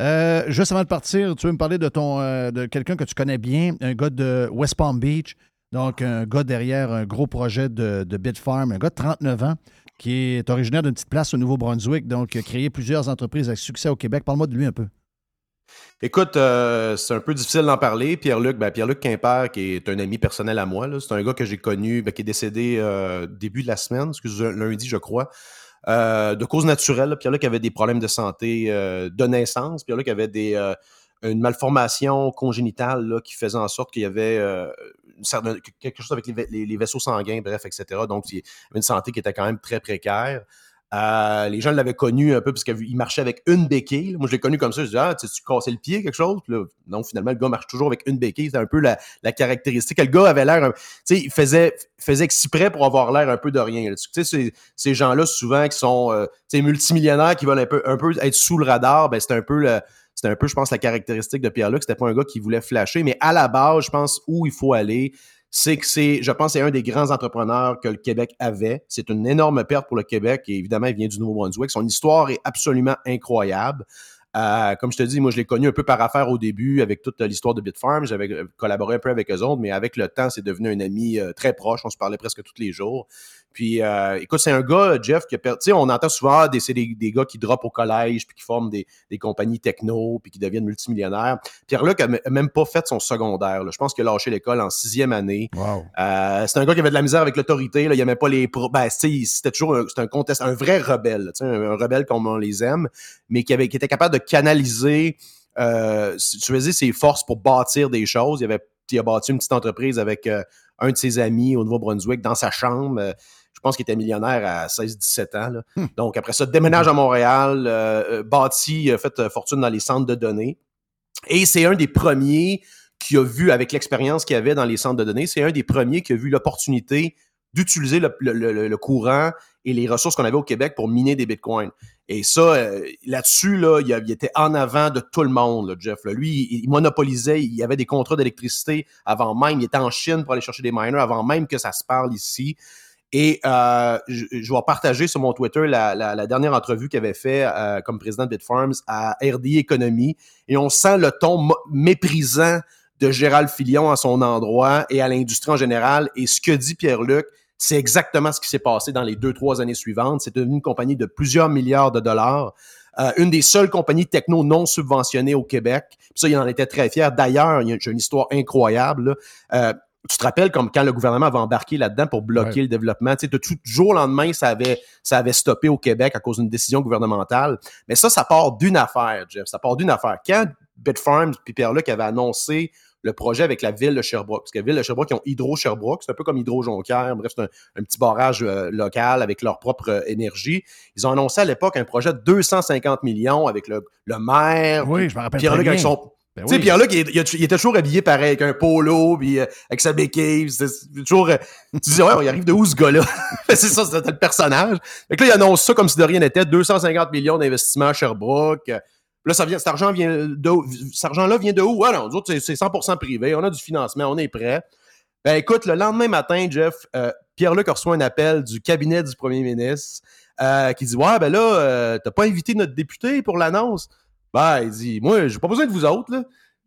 Euh, juste avant de partir, tu veux me parler de ton euh, de quelqu'un que tu connais bien, un gars de West Palm Beach, donc un gars derrière un gros projet de, de Bitfarm, un gars de 39 ans qui est originaire d'une petite place au Nouveau-Brunswick, donc qui a créé plusieurs entreprises avec succès au Québec. Parle-moi de lui un peu. Écoute, euh, c'est un peu difficile d'en parler. Pierre-Luc, ben, Pierre-Luc Quimper, qui est un ami personnel à moi, c'est un gars que j'ai connu, ben, qui est décédé euh, début de la semaine, excuse lundi, je crois, euh, de cause naturelle. Pierre-Luc avait des problèmes de santé de naissance. Pierre-Luc avait une malformation congénitale qui faisait en sorte qu'il y avait quelque chose avec les vaisseaux sanguins, bref, etc. Donc, il avait une santé qui était quand même très précaire. Euh, les gens l'avaient connu un peu parce qu'il marchait avec une béquille. Moi, je l'ai connu comme ça. Je dis, ah, tu cassais le pied, quelque chose? Non, finalement, le gars marche toujours avec une béquille. C'était un peu la, caractéristique. Le gars avait l'air, tu sais, il faisait, faisait exprès pour avoir l'air un peu de rien. Tu sais, ces, ces gens-là, souvent, qui sont, euh, tu sais, multimillionnaires, qui veulent un peu, un peu être sous le radar, ben, c'est un peu le, c'était un peu, je pense, la caractéristique de Pierre-Luc. C'était pas un gars qui voulait flasher, mais à la base, je pense, où il faut aller, c'est que c'est, je pense, c'est un des grands entrepreneurs que le Québec avait. C'est une énorme perte pour le Québec et évidemment, il vient du Nouveau-Brunswick. Son histoire est absolument incroyable. Euh, comme je te dis, moi, je l'ai connu un peu par affaire au début avec toute l'histoire de Bitfarm. J'avais euh, collaboré un peu avec eux autres, mais avec le temps, c'est devenu un ami euh, très proche. On se parlait presque tous les jours. Puis, euh, écoute, c'est un gars, Jeff, qui a perdu. Tu sais, on entend souvent ah, des, c'est des, des gars qui drop au collège, puis qui forment des, des compagnies techno, puis qui deviennent multimillionnaires. Pierre-Luc a a même pas fait son secondaire. là. Je pense qu'il a lâché l'école en sixième année. Wow. C'est un gars qui avait de la misère avec l'autorité. Là. Il aimait pas les pro. Ben, c'était toujours un, contest, un vrai rebelle. Un, un rebelle comme on les aime, mais qui, avait, qui était capable de canaliser, euh, veux dire, ses forces pour bâtir des choses. Il, avait, il a bâti une petite entreprise avec euh, un de ses amis au Nouveau-Brunswick dans sa chambre. Euh, je pense qu'il était millionnaire à 16-17 ans. là. Donc, après ça, déménage à Montréal, euh, euh, bâti, fait euh, fortune dans les centres de données. Et c'est un des premiers qui a vu, avec l'expérience qu'il avait dans les centres de données, c'est un des premiers qui a vu l'opportunité d'utiliser le, le- le- le courant et les ressources qu'on avait au Québec pour miner des bitcoins. Et ça, euh, là-dessus, là, il, était en avant de tout le monde, Jeff. Lui, il, monopolisait, il avait des contrats d'électricité avant même, il était en Chine pour aller chercher des miners avant même que ça se parle ici. Et euh, je, vais partager sur mon Twitter la, dernière entrevue qu'il avait fait euh, comme président de Bitfarms à RD Economy. Et on sent le ton méprisant de Gérald Filion à son endroit et à l'industrie en général. Et ce que dit Pierre-Luc, c'est exactement ce qui s'est passé dans les deux, trois années suivantes. C'est devenu une compagnie de plusieurs milliards de dollars. Euh, une des seules compagnies techno non subventionnées au Québec. Puis ça, il en était très fier. D'ailleurs, il y a j'ai une histoire incroyable. là. Euh, tu te rappelles comme quand le gouvernement avait embarqué là-dedans pour bloquer Ouais. le développement, tu sais, de tout jour au lendemain, ça avait, ça avait stoppé au Québec à cause d'une décision gouvernementale. Mais ça, ça part d'une affaire, Jeff. Ça part d'une affaire. Quand Bitfarms puis Pierre-Luc avaient annoncé le projet avec la ville de Sherbrooke, parce que la ville de Sherbrooke, ils ont Hydro-Sherbrooke, c'est un peu comme Hydro-Jonquière, bref, c'est un, un petit barrage euh, local avec leur propre euh, énergie. Ils ont annoncé à l'époque un projet de 250 millions avec le, le maire, Oui, je me rappelle Pierre-Luc avec son Ben tu sais, oui. Pierre-Luc, il, il a- il était toujours habillé pareil, avec un polo, puis euh, avec sa béquille. toujours. euh, tu disais, ouais, il arrive de où ce gars-là? <laughs> c'est ça, c'était le personnage. Fait que là, il annonce ça comme si de rien n'était 250 millions d'investissements à Sherbrooke. Là, ça vient, cet argent vient de? Cet argent-là vient de où? Ah non, nous autres, c'est- c'est 100% privé. On a du financement, on est prêt. Ben écoute, le lendemain matin, Jeff, euh, Pierre-Luc reçoit un appel du cabinet du premier ministre euh, qui dit Ouais, ben là, euh, t'as pas invité notre député pour l'annonce? Ben, il dit Moi, j'ai pas besoin de vous autres.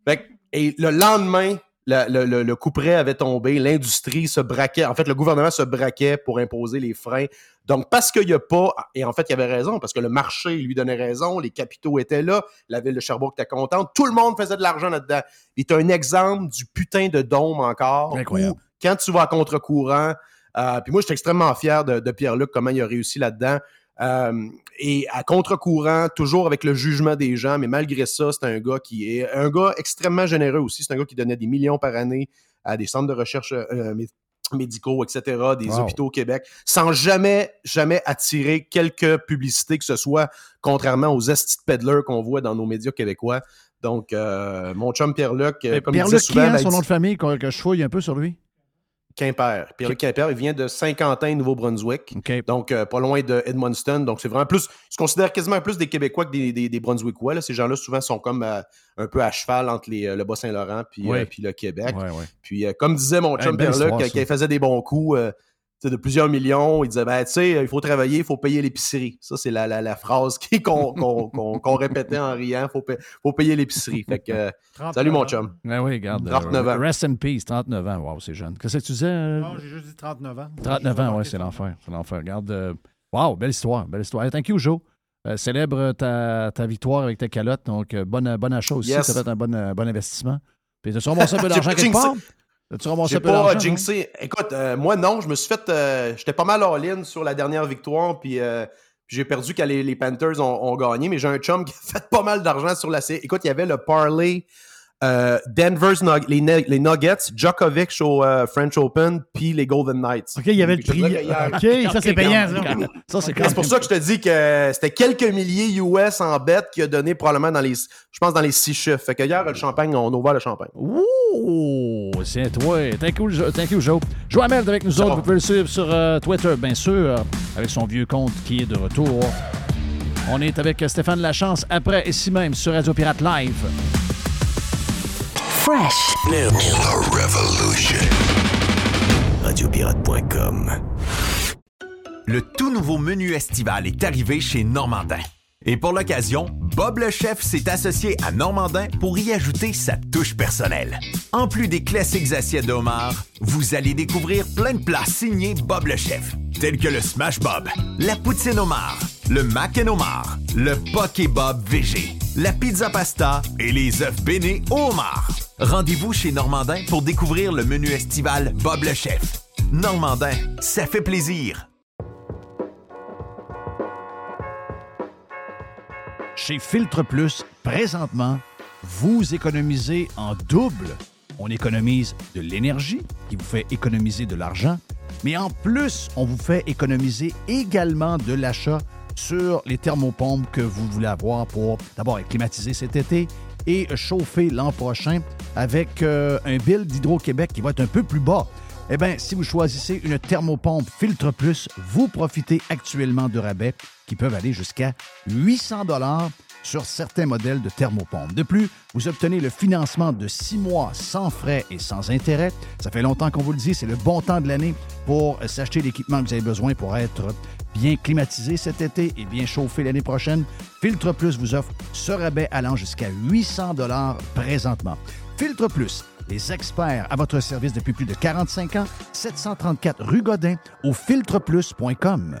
Là. Que- et le lendemain, le, le, le- le coup près avait tombé, l'industrie se braquait, en fait, le gouvernement se braquait pour imposer les freins. Donc, parce qu'il n'y a pas, et en fait, il avait raison, parce que le marché lui donnait raison, les capitaux étaient là, la ville de Sherbrooke était contente, tout le monde faisait de l'argent là-dedans. Il est un exemple du putain de dôme encore. Incroyable. où, quand tu vas à contre-courant, euh, puis moi, je suis extrêmement fier de, de Pierre-Luc, comment il a réussi là-dedans. Euh, et à contre-courant, toujours avec le jugement des gens, mais malgré ça, c'est un gars qui est un gars extrêmement généreux aussi. C'est un gars qui donnait des millions par année à des centres de recherche euh, mé- médicaux, etc., des Wow. hôpitaux au Québec, sans jamais, jamais attirer quelque publicité que ce soit, contrairement aux estis de peddlers qu'on voit dans nos médias québécois. Donc, euh, mon chum Pierre-Luc, euh, comme Pierre-Luc, souvent, hein, ben, son nom de famille, que je fouille un peu sur lui? Quimper. Pierre-Luc Quimper, il vient de Saint-Quentin, Nouveau-Brunswick. Donc, euh, pas loin de Edmundston. Donc, c'est vraiment plus. Je considère quasiment plus des Québécois que des, des, des Brunswickois. là. Ces gens-là, souvent, sont comme euh, un peu à cheval entre les, euh, le Bas-Saint-Laurent puis, Oui. euh, puis le Québec. Puis, comme disait mon chum Pierre-Luc, quand il faisait des bons coups de plusieurs millions, il disait ben, tu sais, il faut travailler, il faut payer l'épicerie. Ça, c'est la, la, la phrase <laughs> qu'on répétait en riant faut, pa- faut payer l'épicerie. Fait que, 39 salut, mon chum. Ben oui, regarde. 39 euh, ans. Rest in peace, 39 ans. Wow, c'est jeune. Qu'est-ce que tu disais? euh, Non, j'ai juste dit 39 ans. 39 ans, oui, c'est l'enfer. C'est l'enfer. Regarde. euh, wow, belle histoire. Belle histoire. Hey, thank you, Joe. Euh, célèbre ta, ta victoire avec ta calotte. Donc, euh, bonne, bonne achat aussi. Yes. Ça va être un bon, euh, bon investissement. Puis, tu ramassé un peu <laughs> d'argent quelque part? Tu ramassé J'ai un peu pas d'argent? jinxé. Écoute, euh, moi, non, je me suis fait. euh, J'étais pas mal all-in sur la dernière victoire, puis euh, j'ai perdu quand les, les Panthers ont, ont gagné, mais j'ai un chum qui a <laughs> fait pas mal d'argent sur la série. Écoute, il y avait le parlay euh, Denver's Nug- les, les Nuggets, Djokovic au euh, French Open, puis les Golden Knights. OK, il y avait le prix. OK, ça, c'est payant, ça. Ça, c'est c'est pour ça que je te dis que c'était quelques milliers US en bête qui a donné probablement dans les, je pense, dans les six chiffres. Fait que hier, le champagne, on a ouvert le champagne. Ouh, c'est toi. Thank you, Jo- thank you, Joe. Joe Hamel est avec nous autres. Vous pouvez le suivre sur euh, Twitter, bien sûr, avec son vieux compte qui est de retour. On est avec Stéphane Lachance après, ici même, sur Radio Pirate Live. Fresh. Revolution. Radiopirate.com. Le tout nouveau menu estival est arrivé chez Normandin. Et pour l'occasion, Bob le chef s'est associé à Normandin pour y ajouter sa touche personnelle. En plus des classiques assiettes de homard, vous allez découvrir plein de plats signés Bob le chef, tels que le Smash Bob, la poutine homard, le mac and le poké Bob VG, la pizza pasta et les œufs bénis au. Rendez-vous chez Normandin pour découvrir le menu estival Bob le chef. Normandin, ça fait plaisir. Chez Filtre Plus, présentement, vous économisez en double. On économise de l'énergie, qui vous fait économiser de l'argent, mais en plus, on vous fait économiser également de l'achat sur les thermopompes que vous voulez avoir pour d'abord être climatisé cet été et chauffer l'an prochain avec euh, un bill d'Hydro-Québec qui va être un peu plus bas. Eh bien, si vous choisissez une thermopompe Filtre Plus, vous profitez actuellement de rabais qui peuvent aller jusqu'à 800 dollars sur certains modèles de thermopompe. De plus, vous obtenez le financement de six mois sans frais et sans intérêt. Ça fait longtemps qu'on vous le dit, c'est le bon temps de l'année pour s'acheter l'équipement que vous avez besoin pour être bien climatisé cet été et bien chauffé l'année prochaine. Filtre Plus vous offre ce rabais allant jusqu'à 800 dollars présentement. Filtre Plus, les experts à votre service depuis plus de 45 ans, 734 rue Godin au filtreplus.com.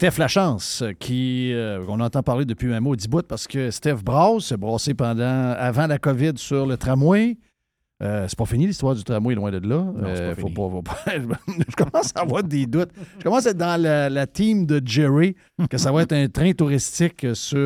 Steph Lachance, qui, euh, on entend parler depuis un mot dix bout parce que Steph brasse, s'est brassé pendant, avant la COVID sur le tramway. Euh, c'est pas fini l'histoire du tramway, loin de là. Euh, faut pas- faut pas- <laughs> je commence à avoir des doutes. Je commence à être dans la, la team de Jerry, que ça va être un train touristique sur.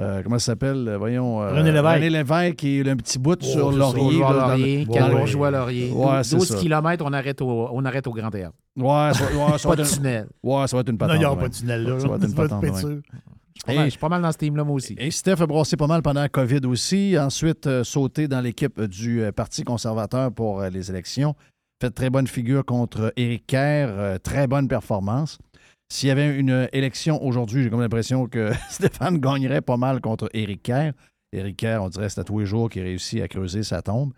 Euh, comment ça s'appelle? euh, Voyons. euh, René Lévesque. René Lévesque qui est un petit bout sur Oh, Laurier. Bourgeois là, dans le- Laurier, Ouais, quel ouais. Laurier. Ouais, c'est 12 ça. km, on arrête au, on arrête au Grand Théâtre. Ouais, ça, ouais, ça Pas va de être un- tunnel. Ouais, ça va être une Non, patente. il y aura pas de tunnel, là. Ça va être une <laughs> patente. Je suis pas mal- je suis pas mal dans ce team-là, moi aussi. Et Steph a brossé pas mal pendant la COVID aussi. Ensuite, euh, sauté dans l'équipe du euh, Parti conservateur pour euh, les élections. Fait très bonne figure contre Éric Kerr. euh, très bonne performance. S'il y avait une élection aujourd'hui, j'ai comme l'impression que <laughs> Stéphane gagnerait pas mal contre Éric Kerr. Éric Kerr, on dirait que c'est à tous les jours qu'il réussit à creuser sa tombe.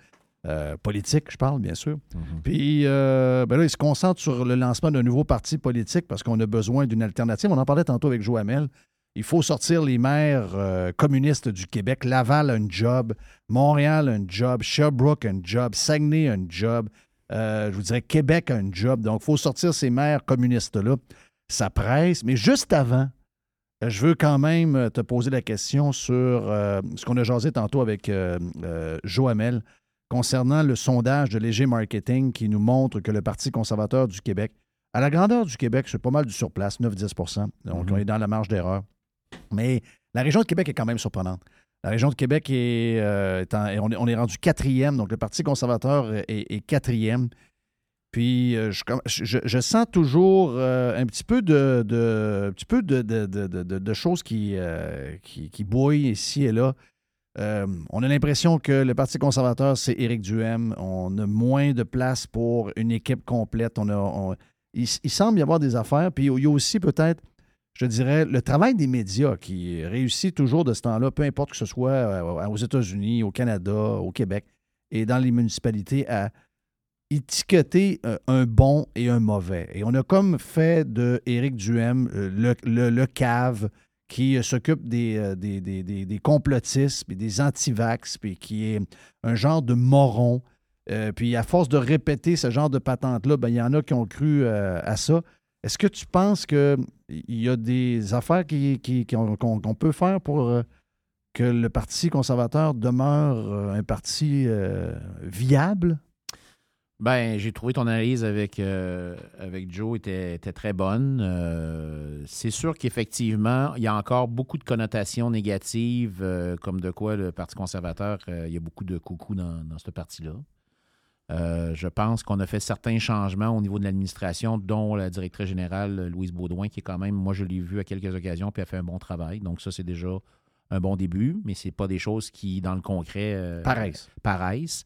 Euh, politique, je parle, bien sûr. Puis euh, ben là, il se concentre sur le lancement d'un nouveau parti politique parce qu'on a besoin d'une alternative. On en parlait tantôt avec Joe Hamel. Il faut sortir les maires euh, communistes du Québec. Laval a un job, Montréal a un job, Sherbrooke a un job, Saguenay a un job, je vous dirais Québec a un job. Donc, il faut sortir ces maires communistes-là. Ça presse. Mais juste avant, euh, je veux quand même euh, te poser la question sur euh, ce qu'on a jasé tantôt avec euh, euh, Hamel concernant le sondage de Léger Marketing qui nous montre que le Parti conservateur du Québec, à la grandeur du Québec, c'est pas mal du surplace, 9-10 Donc, on est dans la marge d'erreur. Mais la région de Québec est quand même surprenante. La région de Québec est, est en- on, est, on est rendu quatrième, donc le Parti conservateur est, est quatrième. Puis euh, je, je- je sens toujours euh, un petit peu de, de- un petit peu de, de- de- choses qui, euh, qui, qui bouillent ici et là. On a l'impression que le Parti conservateur, c'est Éric Duhem. On a moins de place pour une équipe complète. On a, on- il, il semble y avoir des affaires. Puis il y a aussi peut-être, je dirais, le travail des médias qui réussit toujours de ce temps-là, peu importe que ce soit aux États-Unis, au Canada, au Québec et dans les municipalités, à étiqueter euh, un bon et un mauvais. Et on a comme fait de Éric Duhem euh, le, le- cave qui euh, s'occupe des, des, des- des- complotistes, puis des antivax, puis qui est un genre de moron. Puis à force de répéter ce genre de patente-là, ben, il y en a qui ont cru à ça. Est-ce que tu penses qu'il y a des affaires qui- qui- qu'on qu'on- qu'on peut faire pour que le Parti conservateur demeure un parti viable? Ben, j'ai trouvé ton analyse avec, euh, avec Joe était, était très bonne. Euh, c'est sûr qu'effectivement, il y a encore beaucoup de connotations négatives, euh, comme de quoi le Parti conservateur, il y a beaucoup de coucou dans, dans ce parti-là. Je pense qu'on a fait certains changements au niveau de l'administration, dont la directrice générale Louise Baudouin, qui est quand même, moi je l'ai vu à quelques occasions, puis a fait un bon travail. Donc ça, c'est déjà un bon début, mais ce n'est pas des choses qui, dans le concret, Paraissent. paraissent.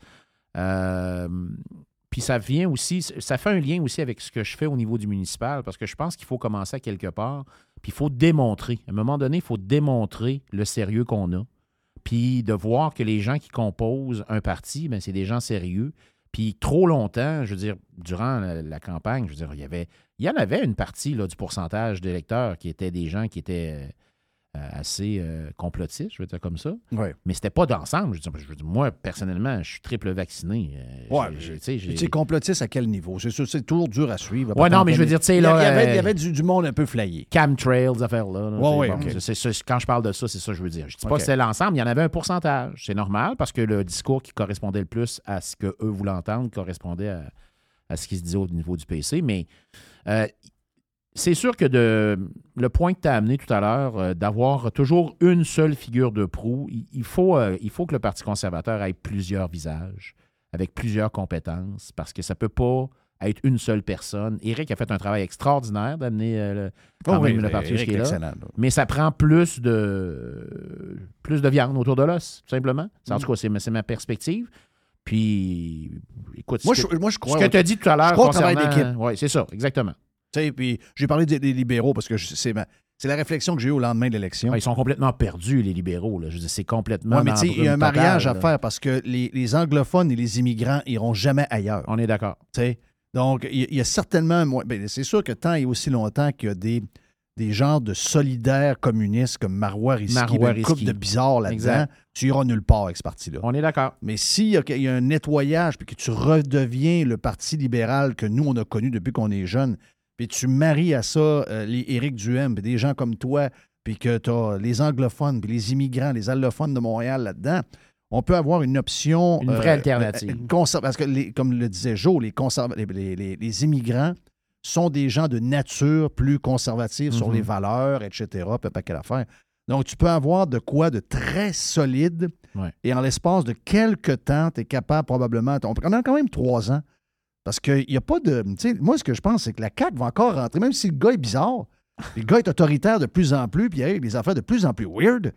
Puis ça vient aussi, ça fait un lien aussi avec ce que je fais au niveau du municipal, parce que je pense qu'il faut commencer à quelque part, puis il faut démontrer. À un moment donné, il faut démontrer le sérieux qu'on a, puis de voir que les gens qui composent un parti, ben, c'est des gens sérieux. Puis trop longtemps, je veux dire, durant la, campagne, je veux dire, il y avait, il y en avait une partie là, du pourcentage d'électeurs qui étaient des gens qui étaient assez euh, complotistes, je veux dire comme ça. Ouais. Mais c'était pas d'ensemble. Je veux dire, je veux dire, moi, personnellement, je suis triple vacciné. Euh, Ouais, tu sais, complotiste à quel niveau? C'est c'est toujours dur à suivre. Ouais, non, mais je veux dire, tu sais, Il y a- là, Il y avait, il y euh, avait du, du monde un peu flayé. Chemtrails, affaires-là. là, Ouais, ouais, bon, c'est- c'est- quand je parle de ça, c'est ça que je veux dire. Je dis pas que c'était l'ensemble, il y en avait un pourcentage. C'est normal parce que le discours qui correspondait le plus à ce qu'eux voulaient entendre correspondait à, à ce qui se disait au niveau du PC. Mais euh, c'est sûr que de, le point que tu as amené tout à l'heure, euh, d'avoir toujours une seule figure de proue, il, il faut, euh, il faut que le Parti conservateur ait plusieurs visages, avec plusieurs compétences, parce que ça ne peut pas être une seule personne. Éric a fait un travail extraordinaire d'amener euh, le, quand Oh oui, même le parti Éric qui est là. Mais ça prend plus de, plus de viande autour de l'os, tout simplement. C'est- En Mm. tout cas, c'est ma- c'est ma perspective. Puis, écoute, Moi, ce je- que, moi, je crois ce que tu as dit tout à l'heure travail d'équipe. Oui, c'est ça, exactement. Puis j'ai parlé des, des libéraux parce que c'est ma- c'est la réflexion que j'ai eue au lendemain de l'élection. Ah, ils sont complètement perdus, les libéraux. Là. Je dire, c'est complètement. Ouais, mais dans tu sais, il y a un totale, mariage à faire parce que les, les anglophones et les immigrants iront jamais ailleurs. On est d'accord. Donc, il y, a- il y a certainement. ben, c'est sûr que tant et aussi longtemps qu'il y a des, des genres de solidaires communistes comme Marois Risky, Marois ben, une couple de bizarres là-dedans, tu iras nulle part avec ce parti-là. On est d'accord. Mais s'il y, y a un nettoyage, puis que tu redeviens le Parti libéral que nous, on a connu depuis qu'on est jeune, puis tu maries à ça euh, les Éric Duhem, puis des gens comme toi, puis que tu as les anglophones, puis les immigrants, les allophones de Montréal là-dedans, on peut avoir une option... Une vraie alternative. euh, parce que, les- comme le disait Joe, les, conserva- les, les- les- les immigrants sont des gens de nature plus conservative sur Mhm. les valeurs, etc., puis un paquet d'affaires. Donc, tu peux avoir de quoi de très solide Ouais. et en l'espace de quelques temps, tu es capable probablement. On prend quand même trois ans. Parce qu'il n'y a pas de. tu sais, moi, ce que je pense, c'est que la CAQ va encore rentrer, même si le gars est bizarre, le gars est autoritaire de plus en plus, puis il arrive des affaires de plus en plus weird.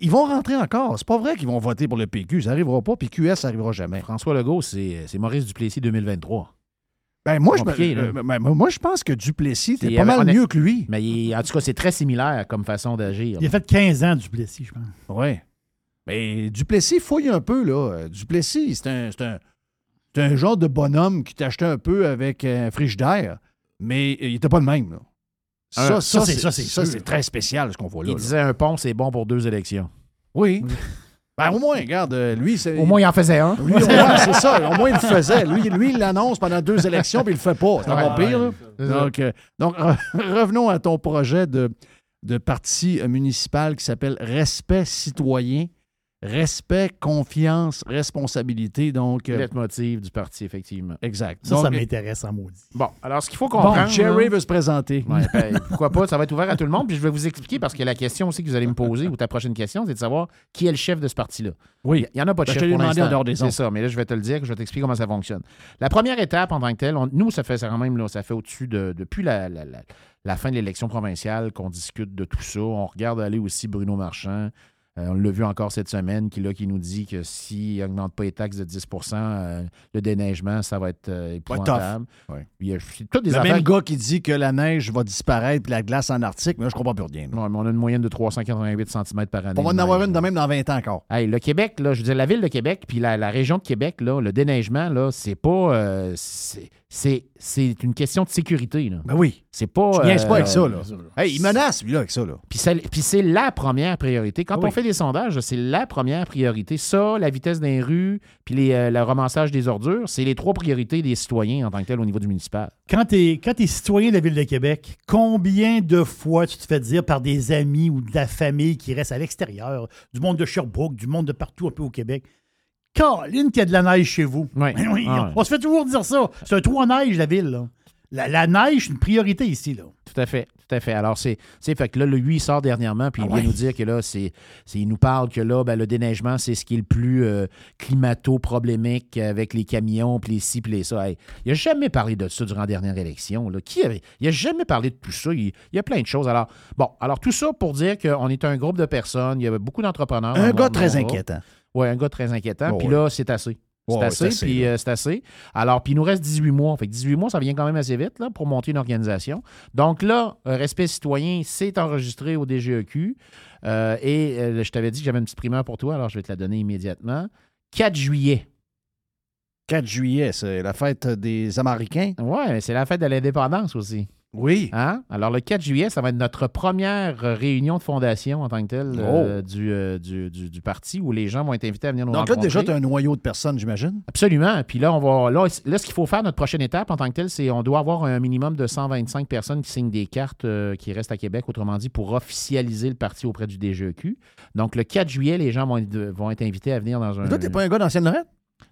Ils vont rentrer encore. C'est pas vrai qu'ils vont voter pour le PQ. Ça n'arrivera pas, puis QS, ça n'arrivera jamais. François Legault, c'est c'est Maurice Duplessis 2023. Ben, moi, je, Compliqué, me- là. euh, ben, moi, je pense que Duplessis, y pas avait- mal mieux que lui. Mais il- en tout cas, c'est très similaire comme façon d'agir. Il a fait 15 ans, Duplessis, je pense. Oui. Mais Duplessis fouille un peu, là. Euh, Duplessis, c'est un, c'est un, c'est un genre de bonhomme qui t'achetait un peu avec un frigidaire, mais il n'était pas le même, là. Ça, Un- ça, ça, c'est- c'est ça, c'est ça, sûr. c'est très spécial, ce qu'on voit là. Il là. disait un pont, c'est bon pour deux élections. Oui. <laughs> Ben, au moins, regarde, euh, lui, c'est. Au moins, il en faisait un. Lui, ouais, c'est ça. Au moins, il le faisait. Lui, lui il l'annonce pendant deux élections, puis il le fait pas. C'est pas Ouais, pire. Donc, euh, donc re- <laughs> revenons à ton projet de, de parti euh, municipal qui s'appelle Respect citoyen. Respect, confiance, responsabilité. Donc, euh, Le motif du parti, effectivement. exact. Ça, Donc, ça m'intéresse en maudit. Bon, alors ce qu'il faut comprendre. Bon, Jerry là- veut se présenter. Ouais, ben, pourquoi pas? Ça va être ouvert à tout le monde. Puis je vais vous expliquer parce que la question aussi que vous allez me poser, ou ta prochaine question, c'est de savoir qui est le chef de ce parti-là. Oui. Il n'y en a pas de Ben, je chef te l'ai pour l'instant. dehors des C'est ça, mais là, je vais te le dire, je vais t'expliquer comment ça fonctionne. La première étape en tant que telle, on- nous, ça fait ça quand même, là, ça fait au-dessus de. Depuis la, la- la- la fin de l'élection provinciale qu'on discute de tout ça. On regarde aller aussi Bruno Marchand. Euh, on l'a vu encore cette semaine, qui, là, qui nous dit que s'il n'augmente pas les taxes de 10% euh, le déneigement, ça va être euh, épouvantable. Ouais. Il y a toutes des le affaires même gars qui dit que la neige va disparaître puis la glace en Arctique, mais là, je comprends plus rien. Ouais, mais on a une moyenne de 388 cm par année. On va en avoir une de même dans 20 ans encore. Hey, le Québec, là, je veux dire, la ville de Québec, puis la, la région de Québec, là, le déneigement, là, c'est pas. euh, c'est- c'est c'est une question de sécurité. Là. Ben oui. C'est pas. Tu niaises pas avec ça, euh, là. Hey, il menace, lui, là, avec ça, là. Puis c'est, puis c'est la première priorité. Quand Oui. on fait des sondages, c'est la première priorité. Ça, la vitesse des rues, puis les, euh, le ramassage des ordures, c'est les trois priorités des citoyens en tant que tel au niveau du municipal. Quand tu es, citoyen de la Ville de Québec, combien de fois tu te fais dire par des amis ou de la famille qui reste à l'extérieur, du monde de Sherbrooke, du monde de partout un peu au Québec, Caroline, qu'il y a de la neige chez vous. Oui. Ben oui, Ah. On se fait toujours dire ça. C'est un trou en neige, la ville. là. La, la neige, c'est une priorité ici. Là. Tout à fait, tout à fait. Alors, c'est, c'est fait que là, le 8 sort dernièrement, puis il Ah vient ouais. nous dire que là, c'est, il nous parle que là, ben, le déneigement, c'est ce qui est le plus euh, climato-problémique avec les camions, puis les ci, puis les ça. Hey, il n'a jamais parlé de ça durant la dernière élection. Là. Qui avait, il n'a jamais parlé de tout ça. Il, il y a plein de choses. Alors, bon, alors tout ça pour dire qu'on est un groupe de personnes, il y avait beaucoup d'entrepreneurs. Un gars très inquiétant. Oui, un gars très inquiétant. Oh, puis ouais. là, c'est assez. C'est assez, puis euh, c'est assez. Alors, puis il nous reste 18 mois. Fait que 18 mois, ça vient quand même assez vite là, pour monter une organisation. Donc là, euh, Respect citoyen, c'est enregistré au DGEQ. Euh, et euh, je t'avais dit que j'avais une petite primeur pour toi, alors je vais te la donner immédiatement. 4 juillet. 4 juillet, c'est la fête des Américains. Mais c'est la fête de l'indépendance aussi. Oui. Hein? Alors, le 4 juillet, ça va être notre première euh, réunion de fondation en tant que telle euh, du, euh, du, du- du parti où les gens vont être invités à venir nous Oh. Donc là, déjà, tu as un noyau de personnes, j'imagine? Absolument. Puis là, on va. Là, là, ce qu'il faut faire, notre prochaine étape en tant que telle, c'est on doit avoir un minimum de 125 personnes qui signent des cartes euh, qui restent à Québec, autrement dit, pour officialiser le parti auprès du DGEQ. Donc, le 4 juillet, les gens vont être, vont être invités à venir dans un. Mais toi, t'es pas un gars d'ancienne Lorette?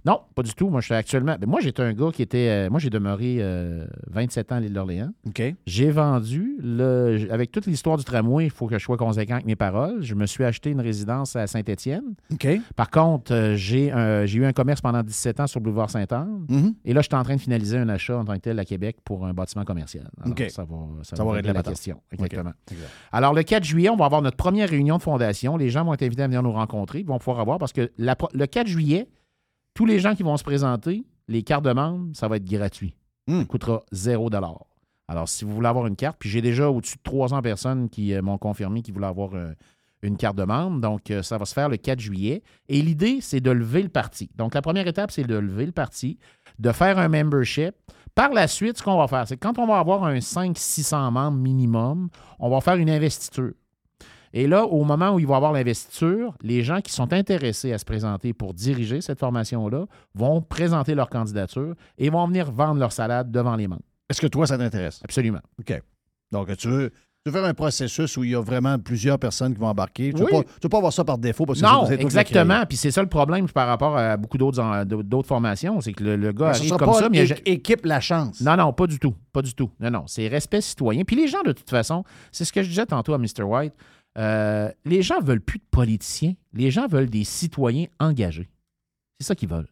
Non, pas du tout. Moi, je suis actuellement. ben, moi, j'étais un gars qui était. euh, moi, j'ai demeuré euh, 27 ans à l'île d'Orléans. OK. J'ai vendu. Le, avec toute l'histoire du tramway, il faut que je sois conséquent avec mes paroles. Je me suis acheté une résidence à Saint-Étienne. OK. Par contre, euh, j'ai un- j'ai eu un commerce pendant 17 ans sur le boulevard Saint-Anne. Mhm. Et là, je suis en train de finaliser un achat en tant que tel à Québec pour un bâtiment commercial. Alors, OK. Ça va, ça Ça va va régler la question. Exactement. Exact. Alors, le 4 juillet, on va avoir notre première réunion de fondation. Les gens vont être invités à venir nous rencontrer. Ils vont pouvoir avoir parce que la le 4 juillet, tous les gens qui vont se présenter, les cartes de membres, ça va être gratuit. Hmm. Ça coûtera 0 Alors, si vous voulez avoir une carte, puis j'ai déjà au-dessus de 300 personnes qui euh, m'ont confirmé qu'ils voulaient avoir euh, une carte de membre. Donc, euh, ça va se faire le 4 juillet. Et l'idée, c'est de lever le parti. Donc, la première étape, c'est de lever le parti, de faire un membership. Par la suite, ce qu'on va faire, c'est que quand on va avoir un 500-600 membres minimum, on va faire une investiture. Et là, au moment où il va y avoir l'investiture, les gens qui sont intéressés à se présenter pour diriger cette formation-là vont présenter leur candidature et vont venir vendre leur salade devant les membres. Est-ce que toi, ça t'intéresse? Absolument. OK. Donc, tu veux, tu veux faire un processus où il y a vraiment plusieurs personnes qui vont embarquer. Tu ne Oui. veux, pas- tu veux pas avoir ça par défaut parce que Non, exactement. Puis c'est ça le problème par rapport à beaucoup d'autres formations, c'est que le, le gars Mais ce arrive comme pas ça, mais équipe la chance. Non, non, pas du tout. Pas du tout. Non, non. C'est respect citoyen. Puis les gens, de toute façon, c'est ce que je disais tantôt à Mr. White. Euh, les gens veulent plus de politiciens. Les gens veulent des citoyens engagés. C'est ça qu'ils veulent.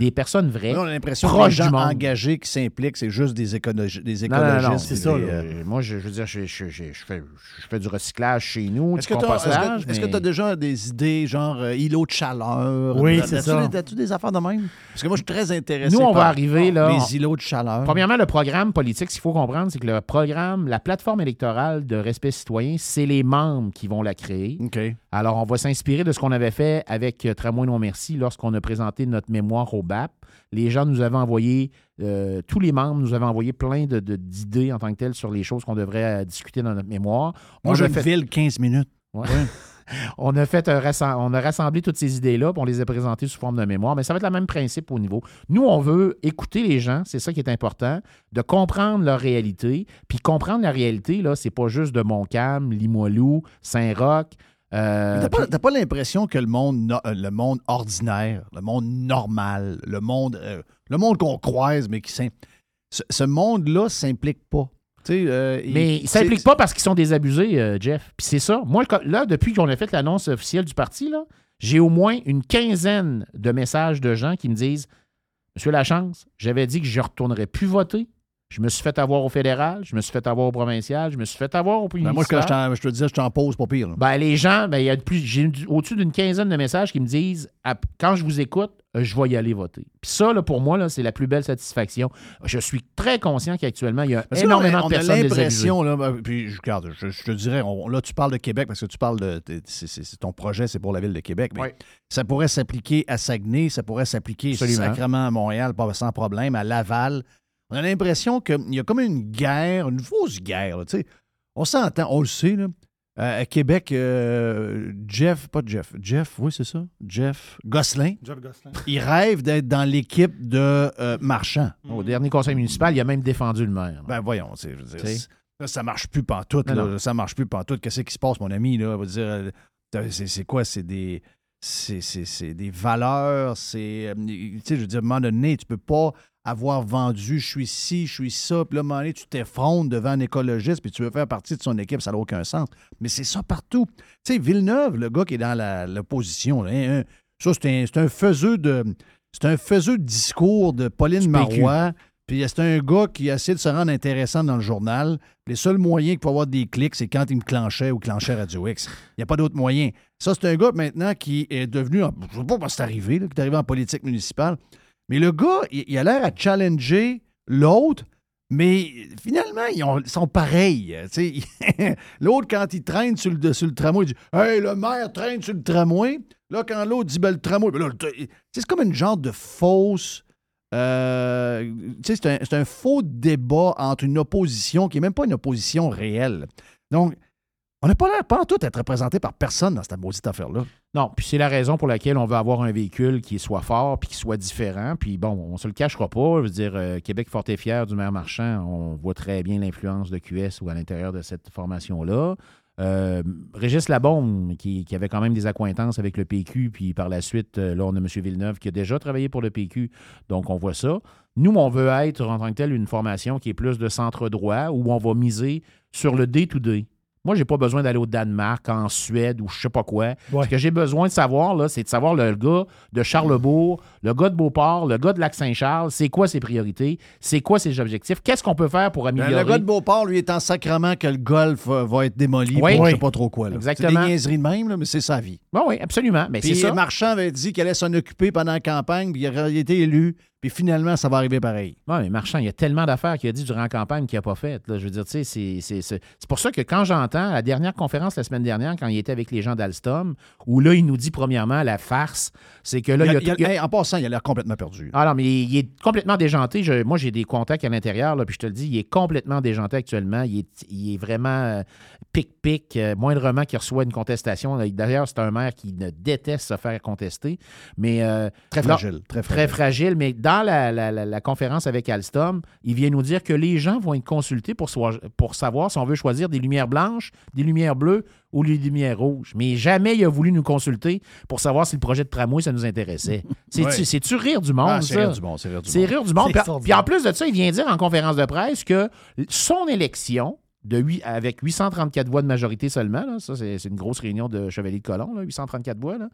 Des personnes vraies. Là, on a l'impression que les gens engagés qui s'impliquent, c'est juste des, écologi- des Non, non, non, écologistes. c'est ça. euh, Moi, je, je veux dire, je, je- je- je fais, je fais du recyclage chez nous, Est-ce du que tu compostage. as, mais- déjà des idées, genre euh, îlot de chaleur? Oui, c'est ça. As-tu des affaires de même? Parce que moi, je suis très intéressé Nous, on par va arriver là. les îlots de chaleur. Premièrement, le programme politique, ce qu'il faut comprendre, c'est que le programme, la plateforme électorale de respect citoyen, c'est les membres qui vont la créer. Alors, on va s'inspirer de ce qu'on avait fait avec euh, Tramway Non Merci lorsqu'on a présenté notre mémoire au BAP. Les gens nous avaient envoyé, euh, tous les membres nous avaient envoyé plein de- de- d'idées en tant que telles sur les choses qu'on devrait euh, discuter dans notre mémoire. Moi, On une fait- ville 15 minutes. Ouais. <laughs> on, a fait un rassem- on a rassemblé toutes ces idées-là, on les a présentées sous forme de mémoire, mais ça va être le même principe au niveau. Nous, on veut écouter les gens, c'est ça qui est important, de comprendre leur réalité. Puis comprendre la réalité, là, c'est pas juste de Montcalm, Limoilou, Saint-Roch. Euh, T'as pas, puis- pas l'impression que le monde, no- euh, le monde ordinaire, le monde normal, le monde, euh, le monde qu'on croise, mais qui s'im- ce, ce monde-là s'implique pas. Euh, il- Mais ça c'est- implique pas parce qu'ils sont désabusés, Jeff. Puis c'est ça. Moi, là, depuis qu'on a fait l'annonce officielle du parti, là, j'ai au moins une quinzaine de messages de gens qui me disent Monsieur Lachance, j'avais dit que je ne retournerais plus voter. Je me suis fait avoir au fédéral, je me suis fait avoir au provincial, je me suis fait avoir au Ben, moi, municipal. je, te dis, je t'en pose pas pire. là. Ben, les gens, ben, il y a plus, j'ai au-dessus d'une quinzaine de messages qui me disent quand je vous écoute, euh, je vais y aller voter. Puis ça, là, pour moi, là, c'est la plus belle satisfaction. Je suis très conscient qu'actuellement, il y a Parce énormément on a de personnes l'impression, là, ben, puis je, regarde, je, je te dirais, on- là, tu parles de Québec parce que tu parles de. de- c'est, c'est- c'est ton projet, c'est pour la ville de Québec. Mais ça pourrait s'appliquer à Saguenay, ça pourrait s'appliquer Absolument. sacrément à Montréal, pas sans problème, à Laval. On a l'impression qu'il y a comme une guerre, une fausse guerre. là, tu sais. on s'entend, on le sait. Là. Euh, à Québec, euh, Jeff, pas Jeff, Jeff, oui, c'est ça, Jeff Gosselin. Jeff Gosselin. <laughs> Il rêve d'être dans l'équipe de euh, Marchand. Au dernier conseil municipal, il a même défendu le maire. Ben voyons, tu sais, je veux dire, là, ça marche plus pantoute, là, non. ça marche plus pantoute. Qu'est-ce qui se passe, mon ami, là? Dire, euh, c'est quoi? C'est des... C'est des valeurs, c'est... euh, Tu sais, je veux dire, à un moment donné, tu peux pas avoir vendu « je suis ci, je suis ça », puis là, à un moment donné, tu t'effrontes devant un écologiste, puis tu veux faire partie de son équipe, ça n'a aucun sens. Mais c'est ça partout. Tu sais, Villeneuve, le gars qui est dans l'opposition, hein, hein, ça, c'est un, un faiseux de... C'est un faiseux de discours de Pauline. Marois, puis c'est un gars qui essaie de se rendre intéressant dans le journal. Les seuls moyens qu'il peut avoir des clics, c'est quand il me clenchait ou clenchait Radio X. Il n'y a pas d'autre moyen. Ça, c'est un gars maintenant qui est devenu, en- je ne sais pas comment c'est arrivé, là, qui est arrivé en politique municipale, mais le gars, il, a l'air à challenger l'autre, mais finalement, ils, ont- ils sont pareils. <laughs> l'autre, quand il traîne sur le, sur le tramway, il dit Hey, le maire traîne sur le tramway. Là, quand l'autre dit ben, le tramway, ben c'est comme une genre de fausse. Euh, c'est un, faux débat entre une opposition qui n'est même pas une opposition réelle. Donc, on n'a pas l'air pas en tout être représenté par personne dans cette maudite affaire-là. Non, puis c'est la raison pour laquelle on veut avoir un véhicule qui soit fort puis qui soit différent. Puis bon, on se le cachera pas. Je veux dire, euh, Québec fort et fier du maire Marchand, on voit très bien l'influence de QS ou à l'intérieur de cette formation-là. Euh, Régis Labombe, qui, avait quand même des accointances avec le PQ, puis par la suite, euh, là, on a M. Villeneuve qui a déjà travaillé pour le PQ, donc on voit ça. Nous, on veut être en tant que tel une formation qui est plus de centre droit, où on va miser sur le day-to-day. Moi, j'ai pas besoin d'aller au Danemark, en Suède ou je sais pas quoi. Ce que j'ai besoin de savoir, là, c'est de savoir le gars de Charlebourg, le gars de Beauport, le gars de Lac-Saint-Charles, c'est quoi ses priorités, c'est quoi ses objectifs, qu'est-ce qu'on peut faire pour Ben, améliorer? Le gars de Beauport, lui, est en sacrement que le golf euh, va être démoli. Oui. pour Oui. je sais pas trop quoi. là. Exactement. C'est des niaiseries de même, là, mais c'est sa vie. Bon, oui, absolument. Mais Puis c'est ça. Marchand avait dit qu'il allait s'en occuper pendant la campagne, puis il aurait été élu, puis finalement, ça va arriver pareil. Oui, mais Marchand, il y a tellement d'affaires qu'il a dit durant la campagne qu'il n'a pas faites. là. Je veux dire, tu sais, c'est- pour ça que quand j'entends la dernière conférence la semaine dernière, quand il était avec les gens d'Alstom, où là, il nous dit premièrement la farce, c'est que là, Il a- y a, il a- il y a- hey, en passant, il a l'air complètement perdu. Ah non, mais il, il est complètement déjanté. Je- moi, j'ai des contacts à l'intérieur, puis je te le dis, il est complètement déjanté actuellement. Il est, il est vraiment euh, pic-pic, euh, moindrement qu'il reçoit une contestation. D'ailleurs, c'est un maire qui ne déteste se faire contester. Mais, euh, Très fragile, très Très fragile. fragile. Mais dans la, la- la- la conférence avec Alstom, il vient nous dire que les gens vont être consultés pour, soi- pour savoir si on veut choisir des lumières blanches, des lumières bleues ou des lumières rouges. Mais jamais il a voulu nous consulter pour savoir si le projet de tramway, ça nous intéressait. <laughs> C'est-tu rire du monde, Ah, c'est rire du monde, c'est rire du C'est monde. rire du monde. Puis en plus de ça, il vient dire en conférence de presse que son élection, de huit- avec 834 voix de majorité seulement, là, ça c'est une grosse réunion de Chevalier de Colomb, là, 834 voix, là,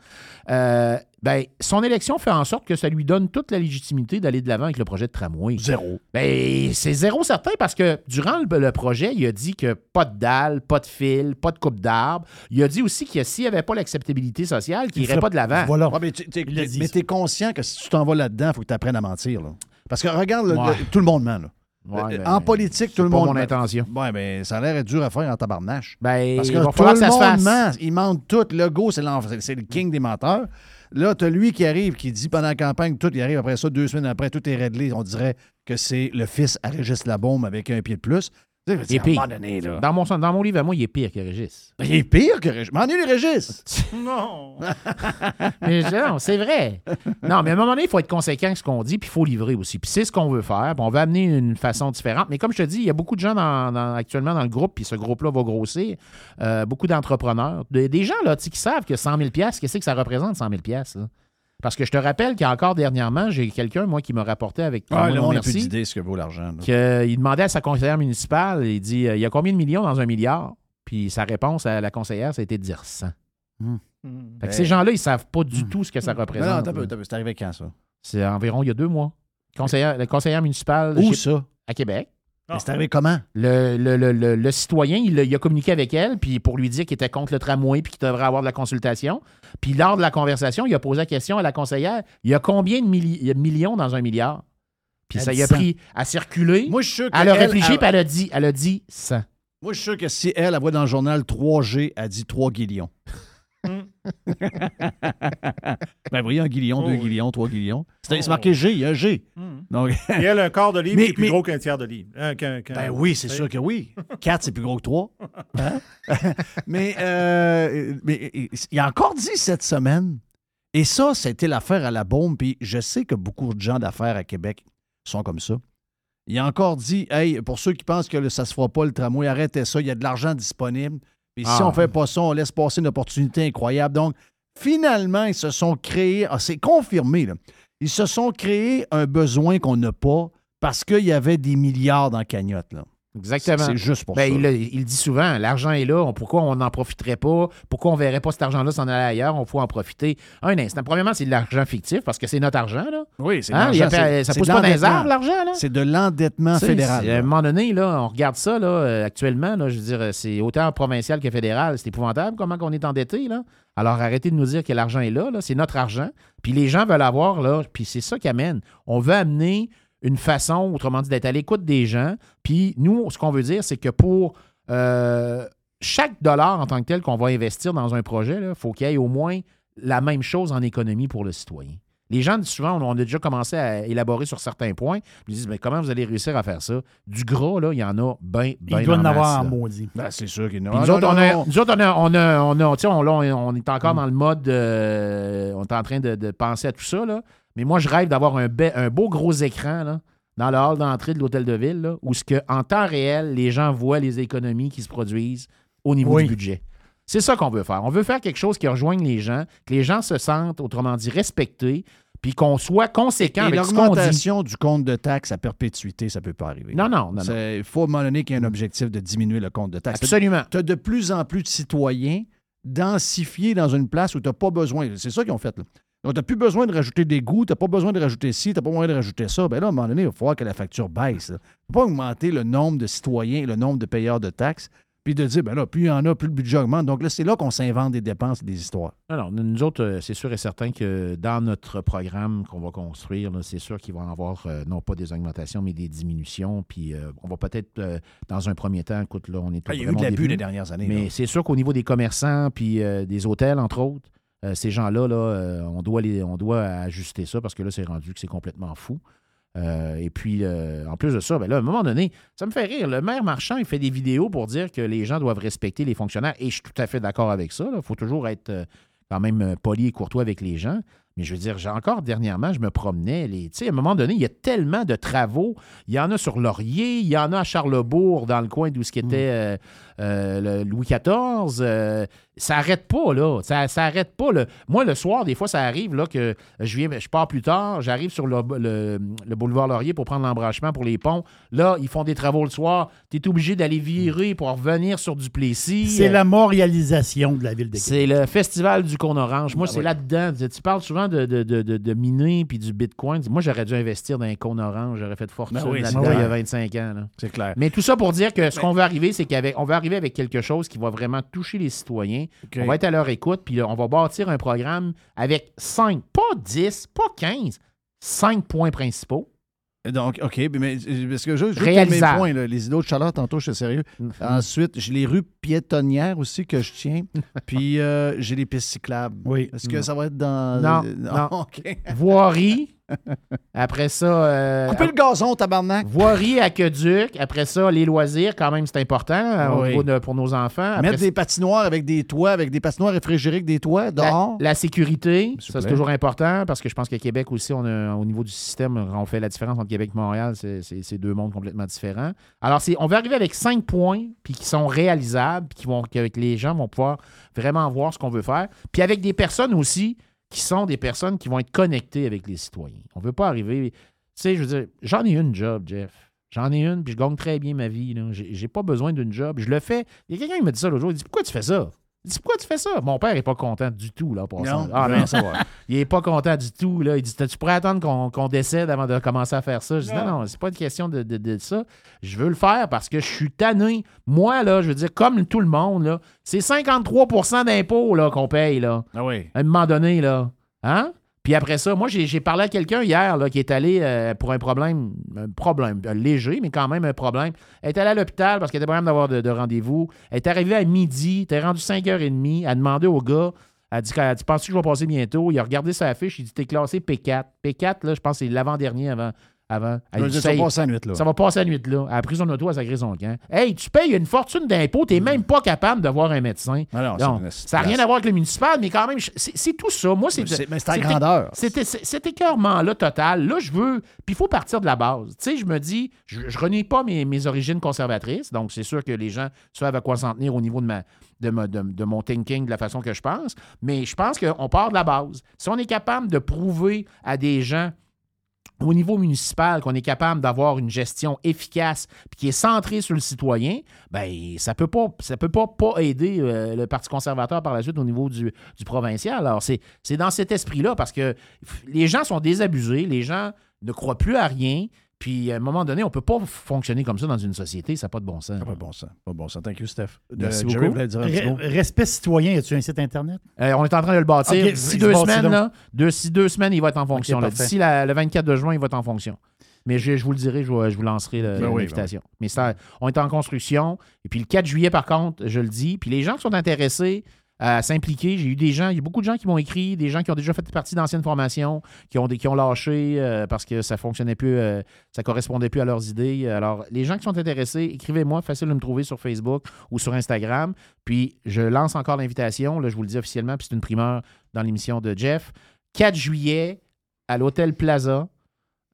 euh, ben, son élection fait en sorte que ça lui donne toute la légitimité d'aller de l'avant avec le projet de tramway. Zéro. Ben, c'est zéro certain parce que durant le, le projet, il a dit que pas de dalle, pas de fil, pas de coupe d'arbre. Il a dit aussi que s'il n'y avait pas l'acceptabilité sociale, qu'il Il n'irait pas de l'avant. Voilà. Ouais, mais tu es conscient que si tu t'en vas là-dedans, il faut que tu apprennes à mentir. Là. Parce que regarde, le- Ouais. le- tout le monde ment. là. Ouais, ben, en politique, tout le monde mon ment. intention. Ouais, ben, ça a l'air dur à faire en tabarnache. Ben, Parce il que va tout falloir le que ça se monde fasse. ment. Ils mentent tout. Le go, c'est c'est- c'est le king des menteurs. Là, tu as lui qui arrive, qui dit pendant la campagne, tout, il arrive après ça, deux semaines après, tout est réglé. On dirait que c'est le fils à Régis Labaume avec un pied de plus. Il est dire, à un pire. moment donné, là. Dans mon, dans mon livre à moi, il est pire que Régis. Il est pire que Régis. M'en est le Régis. <laughs> Non. <laughs> Mais non, c'est vrai. Non, mais à un moment donné, il faut être conséquent avec ce qu'on dit, puis il faut livrer aussi. Puis c'est ce qu'on veut faire. Puis on va amener une façon différente. Mais comme je te dis, il y a beaucoup de gens dans- dans- actuellement dans le groupe, puis ce groupe-là va grossir. Euh, beaucoup d'entrepreneurs. Des, des gens là, qui savent que 100 000 qu'est-ce que ça représente, 100 000 là? Parce que je te rappelle qu'encore dernièrement, j'ai quelqu'un, moi, qui m'a rapporté avec Ah, là, on n'a plus d'idée ce que vaut l'argent. qu'il demandait à sa conseillère municipale, il dit euh, Il y a combien de millions dans un milliard? Puis sa réponse à la conseillère, ça a été de dire 100. Fait que ces gens-là, ils savent pas du tout ce que ça Hmm. Non, non, représente. t'as peu. C'est arrivé quand, ça? C'est environ il y a deux mois. Conseillère, le conseillère municipal. Où chez- ça? À Québec. Mais c'est arrivé comment? Le, le- le- le- le citoyen, il, a- il a communiqué avec elle puis pour lui dire qu'il était contre le tramway puis qu'il devrait avoir de la consultation. Puis lors de la conversation, il a posé la question à la conseillère il y a combien de milli- millions dans un milliard? Puis Elle ça y a 100. pris à circuler. Moi, je suis sûr Elle a réfléchi elle- puis elle a dit, elle a dit 100. Moi, je suis sûr que si elle, elle voit dans le journal 3G, elle dit 3 guillions. <laughs> ben oui, un guillion, Oh deux oui. guillions, trois guillions. C'est c'est marqué G, il y a un G. Donc, <laughs> Et elle a un quart de livre Mais- qui est plus mais- gros qu'un tiers de livre. Hein, qu'un- qu'un- Ben oui, c'est sûr que oui. 4, c'est plus gros que 3. <laughs> mais euh, mais il a encore dit cette semaine. Et ça, c'était l'affaire à la bombe. Puis je sais que beaucoup de gens d'affaires à Québec sont comme ça. Il a encore dit Hey, pour ceux qui pensent que le- ça ne se fera pas le tramway, arrêtez ça, il y a de l'argent disponible. Puis si Ah. on ne fait pas ça, on laisse passer une opportunité incroyable. Donc, finalement, ils se sont créés, ah, c'est confirmé, là. ils se sont créés un besoin qu'on n'a pas parce qu'il y avait des milliards dans la cagnotte. Là. Exactement. C'est juste pour Ben, ça. Il, le- il dit souvent, l'argent est là, on- pourquoi on n'en profiterait pas? Pourquoi on ne verrait pas cet argent-là s'en aller ailleurs? On faut en profiter. Un instant. Premièrement, c'est de l'argent fictif parce que c'est notre argent. Là. Oui, c'est Hein? Ça pousse pas dans les arbres, l'argent. là? C'est de l'endettement fédéral. À un moment donné, là, on regarde ça là, euh, actuellement, là, je veux dire, c'est autant provincial que fédéral. C'est épouvantable comment on est endetté. Là. Alors arrêtez de nous dire que l'argent est là, là. c'est notre argent. Puis les gens veulent avoir, là, puis c'est ça qui amène. On veut amener une façon, autrement dit, d'être à l'écoute des gens. Puis nous, ce qu'on veut dire, c'est que pour euh, chaque dollar en tant que tel qu'on va investir dans un projet, il faut qu'il y ait au moins la même chose en économie pour le citoyen. Les gens, souvent, on a déjà commencé à élaborer sur certains points. Ils disent, mais comment vous allez réussir à faire ça? Du gras, là, il y en a bien, bien Il doit en avoir en maudit. Ben, c'est sûr qu'il y en a. Ah, nous, autres, on non, a, non. nous autres, on a, on a, on a- tu sais, on, là, on- on est Mm. encore dans le mode, euh, on est en train de, de penser à tout ça, là. Mais moi, je rêve d'avoir un, be- un beau gros écran, là, dans le hall d'entrée de l'hôtel de ville, là, où ce que, en temps réel, les gens voient les économies qui se produisent au niveau Oui. du budget. C'est ça qu'on veut faire. On veut faire quelque chose qui rejoigne les gens, que les gens se sentent, autrement dit, respectés, puis qu'on soit conséquent Et avec l'augmentation du compte de taxes à perpétuité, ça ne peut pas arriver. Non, non, non, Il faut à un moment donné qu'il y ait un objectif de diminuer le compte de taxes. Absolument. Tu as de plus en plus de citoyens densifiés dans une place où tu n'as pas besoin. C'est ça qu'ils ont fait. Là. Donc, tu n'as plus besoin de rajouter des goûts, tu n'as pas besoin de rajouter ci, tu n'as pas besoin de rajouter ça. Ben là, à un moment donné, il va falloir que la facture baisse. Il ne faut pas augmenter le nombre de citoyens le nombre de payeurs de taxes puis de dire, ben là, plus il y en a, plus le budget augmente. Donc là, c'est là qu'on s'invente des dépenses et des histoires. Alors, nous autres, euh, c'est sûr et certain que dans notre programme qu'on va construire, c'est sûr qu'il va y avoir euh, non pas des augmentations, mais des diminutions. Puis euh, on va peut-être, euh, dans un premier temps, écoute, là, on est Ah, il y a eu de l'abus début. les dernières années, Mais c'est sûr qu'au niveau des commerçants puis des hôtels, entre autres, euh, ces gens-là, là, euh, on, doit les, on doit ajuster ça parce que là, c'est rendu que c'est complètement fou. Euh, et puis, en plus de ça, ben là, à un moment donné, ça me fait rire. Le maire Marchand, il fait des vidéos pour dire que les gens doivent respecter les fonctionnaires. Et je suis tout à fait d'accord avec ça. Il faut toujours être quand même poli et courtois avec les gens. Mais je veux dire, j'ai encore dernièrement, je me promenais. Les, tu sais, à un moment donné, il y a tellement de travaux. Il y en a sur Laurier, il y en a à Charlebourg, dans le coin d'où ce qui était euh, euh, le Louis XIV. euh, ça n'arrête pas, là. Ça, ça arrête pas. Là. Moi, le soir, des fois, ça arrive là, que je viens, je pars plus tard, j'arrive sur le, le- le boulevard Laurier pour prendre l'embranchement pour les ponts. Là, ils font des travaux le soir. Tu es obligé d'aller virer pour revenir sur Duplessis. C'est Euh, la montréalisation de la ville de Québec. c'est le festival du cône orange. Moi, Ah c'est oui. là-dedans. Tu parles souvent de, de, de, de, de miner puis du bitcoin. Moi, j'aurais dû investir dans un cône orange. J'aurais fait fortune Ben oui, là-dedans il y a clair. 25 ans. C'est clair. Mais tout ça pour dire que ce qu'on veut arriver, c'est qu'on veut arriver avec quelque chose qui va vraiment toucher les citoyens. On va être à leur écoute, puis là, on va bâtir un programme avec 5, pas 10, pas 15, 5 points principaux. Donc, OK, mais parce que je, je mes points, là, les îlots de chaleur, tantôt, je suis sérieux. Ensuite, j'ai les rues piétonnières aussi que je tiens. <laughs> Puis euh, j'ai les pistes cyclables. Oui. Est-ce que Non. ça va être dans. Non, non. <laughs> OK. Voirie. Après ça. euh, Couper le gazon, tabarnak. Voirie, aqueduc. Après ça, les loisirs, quand même, c'est important euh, au Oui. niveau de- pour nos enfants. Après Mettre des patinoires avec des toits, avec des patinoires réfrigérés avec des toits dehors. La, la sécurité, ça c'est toujours important parce que je pense qu'à Québec aussi, on a, au niveau du système, on fait la différence entre Québec et Montréal, c'est- deux mondes complètement différents. Alors, on va arriver avec cinq points puis qui sont réalisables, puis qui vont, qu'avec les gens vont pouvoir vraiment voir ce qu'on veut faire. Puis avec des personnes aussi qui sont des personnes qui vont être connectées avec les citoyens. On ne veut pas arriver. Tu sais, je veux dire, j'en ai une job, Jeff. J'en ai une, puis je gagne très bien ma vie. J'ai j'ai pas besoin d'une job. Je le fais. Il y a quelqu'un qui me dit ça l'autre jour. Il dit Pourquoi tu fais ça Il dit Pourquoi tu fais ça? Mon père est pas content du tout, là, pour Non, ça. Ah, non, en savoir. Il est pas content du tout. Là. Il dit Tu pourrais attendre qu'on décède avant de commencer à faire ça Je dis Non, non, c'est pas une question de, de- de ça. Je veux le faire parce que je suis tanné. Moi, là, je veux dire, comme tout le monde, là, c'est 53% d'impôts là, qu'on paye. Là, Ah oui. à un moment donné. Là. Hein? Puis après ça, moi, j'ai parlé à quelqu'un hier là, qui est allé euh, pour un problème, un problème euh, léger, mais quand même un problème. Elle est allée à l'hôpital parce qu'elle était pas d'avoir de, de rendez-vous. Elle est arrivée à midi, était rendue 5h30. Elle a demandé au gars, elle a dit, elle dit Penses-tu que je vais passer bientôt Il a regardé sa fiche, il dit T'es classé P4. P4, là, je pense que c'est l'avant-dernier avant. Avant. Elle Ça va passer la nuit, là. Ça va passer la nuit, là. Elle a pris son auto, elle a sacré son camp. Hey, tu payes une fortune d'impôts, t'es même pas capable de voir un médecin. Ah non, Donc, c'est- ça n'a rien à voir avec le municipal, mais quand même, c'est tout ça. Moi, c'est. Mais c'est- à grandeur. Cet écœurement-là total. Là, je veux. Puis il faut partir de la base. Tu sais, je me dis, je, je renie pas mes, mes origines conservatrices. Donc, c'est sûr que les gens savent à quoi s'en tenir au niveau de, ma, de, ma- de- de mon thinking, de la façon que je pense. Mais je pense qu'on part de la base. Si on est capable de prouver à des gens au niveau municipal, qu'on est capable d'avoir une gestion efficace puis qui est centrée sur le citoyen, ben ça peut pas peut pas, aider euh, le Parti conservateur par la suite au niveau du, du provincial. Alors, c'est dans cet esprit-là parce que les gens sont désabusés, les gens ne croient plus à rien. Puis, à un moment donné, on ne peut pas fonctionner comme ça dans une société. Ça n'a pas de bon sens. Pas de bon sens. Pas de bon sens. Thank you, Steph. Merci Euh, Jerry beaucoup. dire un petit Re- mot. Respect citoyen, as-tu un site Internet? Euh, on est en train de le bâtir. Il deux semaines, d'ici deux semaines, il va être en fonction. parfait. D'ici le 24 de juin, il va être en fonction. Mais je, je vous le dirai, je, vous- je vous lancerai Ben oui, l'invitation. Mais ça, on est en construction. Et puis le 4 juillet, par contre, je le dis. Puis les gens qui sont intéressés à s'impliquer, j'ai eu des gens, il y a beaucoup de gens qui m'ont écrit, des gens qui ont déjà fait partie d'anciennes formations, qui ont, qui ont lâché euh, parce que ça fonctionnait plus, euh, ça correspondait plus à leurs idées. Alors, les gens qui sont intéressés, écrivez-moi, facile de me trouver sur Facebook ou sur Instagram. Puis je lance encore l'invitation, là, je vous le dis officiellement, puis c'est une primeur dans l'émission de Jeff. 4 juillet à l'Hôtel Plaza.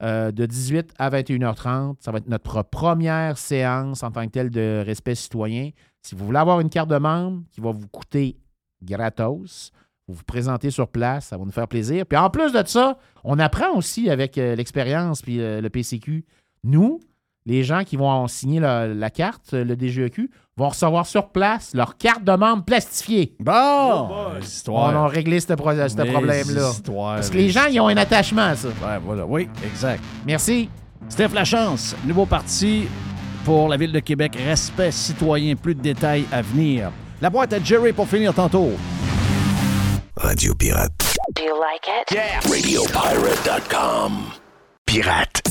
euh, de 18 à 21h30. Ça va être notre première séance en tant que telle de respect citoyen. Si vous voulez avoir une carte de membre qui va vous coûter gratos, vous vous présentez sur place, ça va nous faire plaisir. Puis en plus de ça, on apprend aussi avec euh, l'expérience puis euh, le PCQ. Nous, les gens qui vont signer la, la carte, le DGEQ, vont recevoir sur place leur carte de membre plastifiée. Bon! Histoires. On a réglé ce, pro- ce Les problème-là. Parce que les les gens, ils ont un attachement à ça. Ouais, voilà. Oui, exact. Merci. Steph Lachance, nouveau parti. pour la Ville de Québec. Respect citoyen, plus de détails à venir. La boîte à Jerry pour finir tantôt. Radio Pirate. Do you like it? Yeah. RadioPirate.com. Pirate.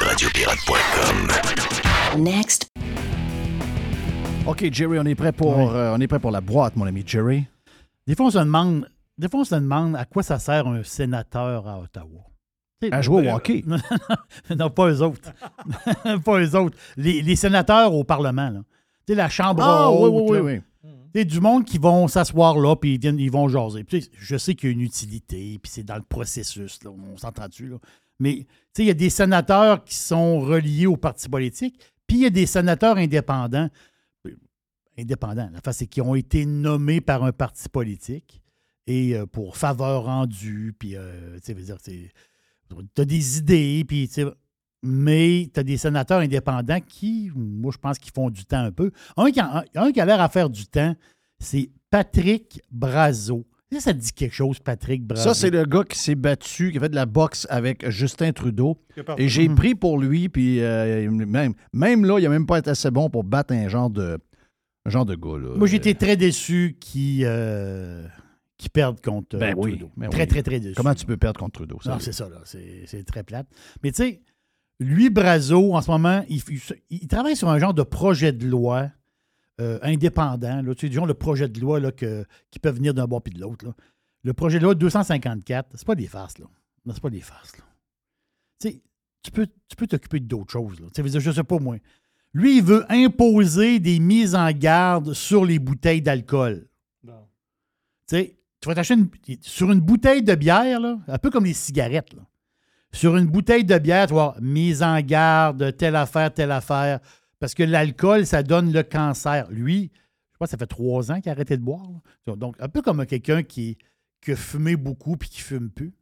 RadioPirate.com. Next. OK, Jerry, on est prêt pour, euh, on est prêt pour la boîte, mon ami Jerry. Des fois, on se demande, des fois, on se demande à quoi ça sert un sénateur à Ottawa. À jouer au euh, hockey. <laughs> Non, non, pas eux autres. <laughs> pas eux autres. Les, les sénateurs au Parlement. Là. Tu sais, la Chambre Ah, oui, haute. oui, là. oui, Tu sais, du monde qui vont s'asseoir là, puis ils, viennent, ils vont jaser. Puis, je sais qu'il y a une utilité, puis c'est dans le processus, là, on s'entend-tu, là? Mais tu sais, il y a des sénateurs qui sont reliés au parti politique, puis il y a des sénateurs indépendants. Euh, Indépendants, la face, c'est qu'ils ont été nommés par un parti politique et euh, pour faveur rendue, puis, euh, tu sais, dire, tu as des idées, puis, tu sais, mais tu as des sénateurs indépendants qui, moi, je pense qu'ils font du temps un peu. Un qui a, un qui a l'air à faire du temps, c'est Patrick Brazo. Ça, ça te dit quelque chose, Patrick Brazo? Ça, c'est le gars qui s'est battu, qui a fait de la boxe avec Justin Trudeau. Et j'ai Mhm. pris pour lui, puis euh, même, même là, il n'a même pas été assez bon pour battre un genre de, un genre de gars. Là. Moi, j'étais très déçu qu'ils euh, perdent contre euh, Ben oui, Trudeau. ben très, oui. très, très déçu. Comment tu peux perdre contre Trudeau? ça? Non, c'est ça, là. C'est c'est très plate. Mais tu sais, lui, Brazo, en ce moment, il, il- il travaille sur un genre de projet de loi euh, indépendant. Là, tu sais, du genre le projet de loi là, que, qui peut venir d'un bord puis de l'autre. Le projet de loi 254, c'est pas des farces, là. C'est pas des farces, là. Tu sais, tu peux tu peux t'occuper d'autres choses, là. Tu sais, je sais pas, moi. Lui, il veut imposer des mises en garde sur les bouteilles d'alcool. Tu sais, tu vas t'acheter une- sur une bouteille de bière, là, un peu comme les cigarettes. là. Sur une bouteille de bière, tu avoir mise en garde, telle affaire, telle affaire. Parce que l'alcool, ça donne le cancer. Lui, je sais pas, ça fait trois ans qu'il a arrêté de boire. Donc, un peu comme quelqu'un qui, qui a fumé beaucoup puis qui fume plus.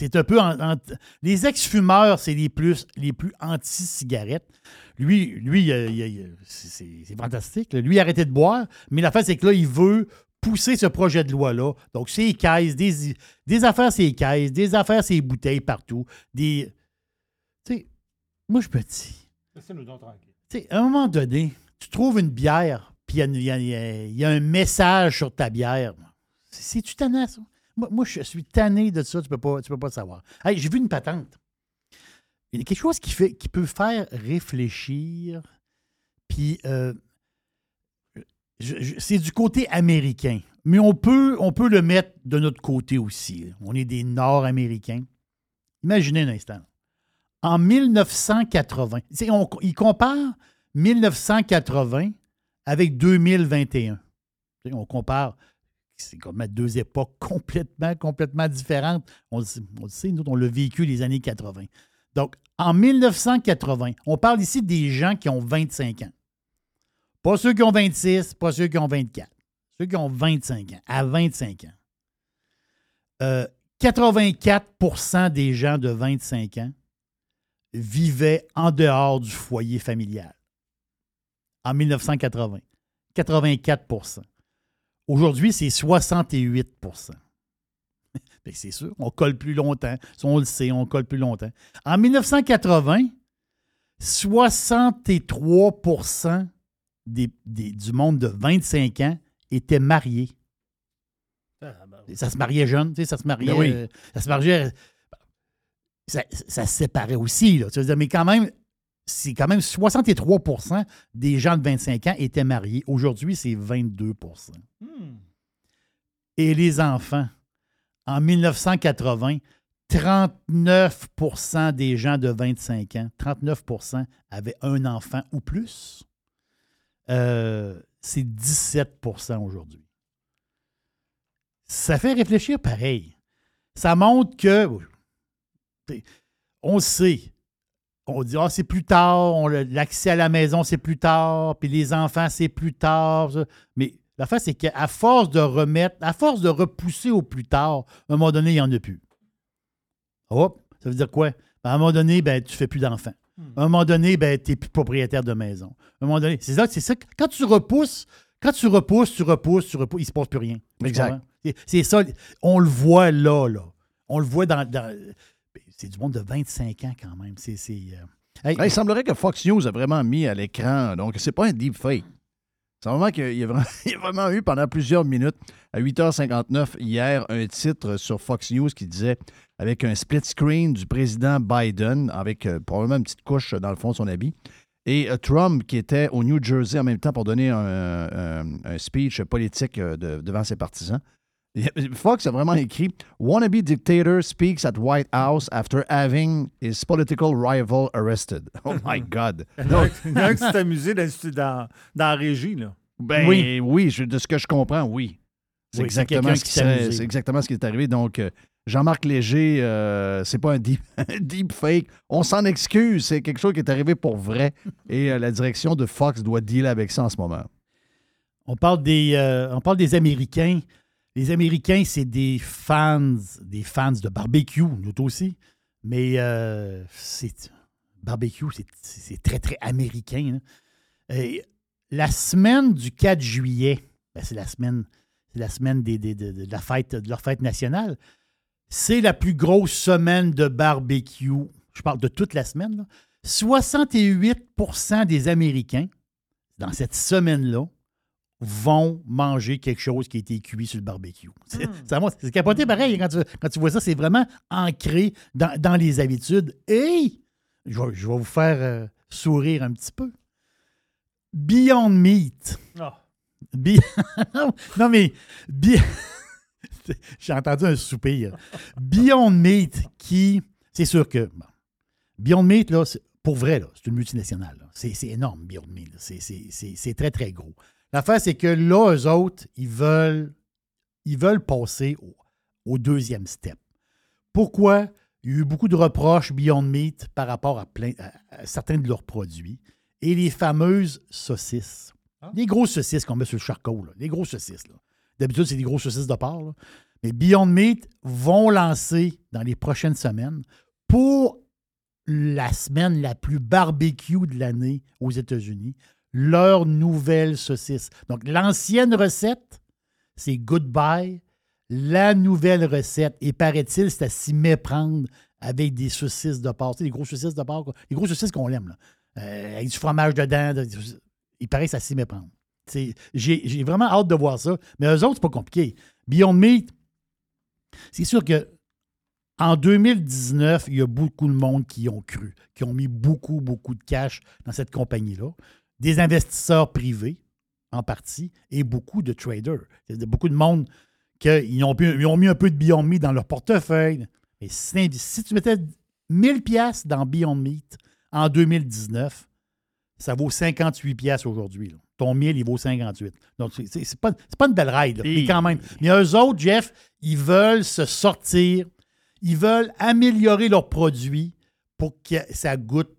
Es un peu en- les ex-fumeurs, c'est les plus, les plus anti-cigarettes. Lui, lui c'est c'est- c'est fantastique. Lui, il a de boire, mais la fait, c'est que là, il veut pousser ce projet de loi-là. Donc, c'est les caisses, des, des affaires, c'est les caisses, des affaires, c'est les bouteilles partout. Des. Tu sais, moi, je me dis, Laissez-nous donc tranquille. tu sais, à un moment donné, tu trouves une bière, puis il y a, y y un message sur ta bière. C'est- C'est-tu tannant, ça? Moi, moi, je suis tanné de ça, tu peux pas, tu peux pas le savoir. Hey, j'ai vu une patente. Il y a quelque chose qui, fait, qui peut faire réfléchir, puis euh, c'est du côté américain. Mais on peut, le mettre de notre côté aussi. On est des Nord-Américains. Imaginez un instant. En 1980, tu sais, on- il compare 1980 avec 2021. Tu sais, On compare, c'est comme deux époques <laughs> complètement, complètement différentes. On on le sait, nous, on l'a vécu les années 80. Donc, en 1980, on parle ici des gens qui ont 25 ans. Pas ceux qui ont 26, pas ceux qui ont 24. Ceux qui ont 25 ans, à 25 ans. Euh, 84% des gens de 25 ans vivaient en dehors du foyer familial. En 1980. 84% Aujourd'hui, c'est 68 Fait que C'est sûr, on colle plus longtemps. On le sait, on colle plus longtemps. En 1980, 63 des- des- du monde de 25 ans étaient mariés. Ça se mariait jeune, tu sais, ça se mariait. Ben oui. euh, ça se mariait. Ça, ça se séparait aussi, là. Tu veux dire, mais quand même, c'est quand même 63% des gens de 25 ans étaient mariés. Aujourd'hui, c'est 22% Et les enfants, en 1980, 39% des gens de 25 ans, 39 avaient un enfant ou plus. Euh, c'est 17% aujourd'hui. Ça fait réfléchir pareil. Ça montre que, on sait, on dit, ah, c'est plus tard, l'accès à la maison, c'est plus tard, puis les enfants, c'est plus tard. Mais la face, c'est qu'à force de remettre, à force de repousser au plus tard, à un moment donné, il n'y en a plus. Hop, ça veut dire quoi? Ben, à un moment donné, ben, tu ne fais plus d'enfants. À un moment donné, ben, tu n'es plus propriétaire de maison. À un moment donné, c'est ça, c'est ça. Quand tu repousses, quand tu repousses, tu repousses, tu repousses, il ne se passe plus rien. Exact. C'est- ça. On le voit là, là. On le voit dans. dans- c'est du monde de 25 ans quand même. C'est. c'est, euh, Hey, il semblerait que Fox News a vraiment mis à l'écran, donc c'est pas un deepfake. C'est vraiment <laughs> qu'il y, a vraiment- eu pendant plusieurs minutes, à 8h59 hier, un titre sur Fox News qui disait, avec un split screen du président Biden, avec euh, probablement une petite couche dans le fond de son habit, et euh, Trump qui était au New Jersey en même temps pour donner un, un- un speech politique euh, de- devant ses partisans. <laughs> Fox a vraiment écrit Wannabe dictator speaks at White House after having his political rival arrested. <laughs> Oh my God. <laughs> Il y en a un- qui s'est amusé dans, dans, dans la régie. Là. Ben oui, je- de ce que je comprends, oui. C'est Oui, exactement, ce qui serait- c'est exactement ce qui est arrivé. Donc, euh, Jean-Marc Léger, euh, c'est pas un deep, deep fake. On s'en excuse. C'est quelque chose qui est arrivé pour vrai. Et euh, la direction de Fox doit dealer avec ça en ce moment. On parle des, euh, on parle des Américains. Les Américains, c'est des fans, des fans de barbecue, nous aussi. Mais euh, c'est barbecue, c'est- très, très américain. hein. La semaine du 4 juillet, ben, c'est la semaine, la semaine de la fête, de leur fête nationale. C'est la plus grosse semaine de barbecue. Je parle de toute la semaine. là. 68% des Américains, dans cette semaine-là, vont manger quelque chose qui a été cuit sur le barbecue. C'est c'est capoté pareil. Quand tu, quand tu vois ça, c'est vraiment ancré dans, dans les habitudes. Et je vais, je vais vous faire euh, sourire un petit peu. Beyond Meat. Bi- <laughs> non, mais Bi- <laughs> j'ai entendu un soupir. Beyond Meat qui, c'est sûr que bon, Beyond Meat, là, pour vrai, c'est une multinationale. C'est énorme, Beyond Meat. c'est très, très gros. L'affaire, c'est que là, eux autres, ils veulent, ils veulent passer au, au deuxième step. Pourquoi? Il y a eu beaucoup de reproches Beyond Meat par rapport à, plein, à- à certains de leurs produits. Et les fameuses saucisses. Les grosses saucisses qu'on met sur le charcot, là. les grosses saucisses. D'habitude, c'est des grosses saucisses de porc. là. Mais Beyond Meat vont lancer dans les prochaines semaines pour la semaine la plus barbecue de l'année aux États-Unis, leur nouvelle saucisse. Donc, l'ancienne recette, c'est Goodbye. La nouvelle recette, et paraît-il, c'est à s'y méprendre avec des saucisses de porc. Tu sais, les grosses saucisses de porc, les grosses saucisses qu'on aime, là. Euh, avec du fromage dedans. de- il paraît que à s'y méprendre. J'ai j'ai vraiment hâte de voir ça. Mais eux autres, c'est pas compliqué. Beyond Meat, c'est sûr que en 2019, il y a beaucoup de monde qui ont cru, qui ont mis beaucoup, beaucoup de cash dans cette compagnie-là. Des investisseurs privés, en partie, et beaucoup de traders. Il y a beaucoup de monde qui ont, ils ont mis un peu de Beyond Meat dans leur portefeuille. Mais si, si tu mettais 1000 pièces dans Beyond Meat en 2019, ça vaut 58 pièces aujourd'hui. Ton 1000, il vaut 58. Donc, c'est- pas, pas une belle ride, là, mais quand même. Mais eux autres, Jeff, ils veulent se sortir, ils veulent améliorer leurs produits pour que ça goûte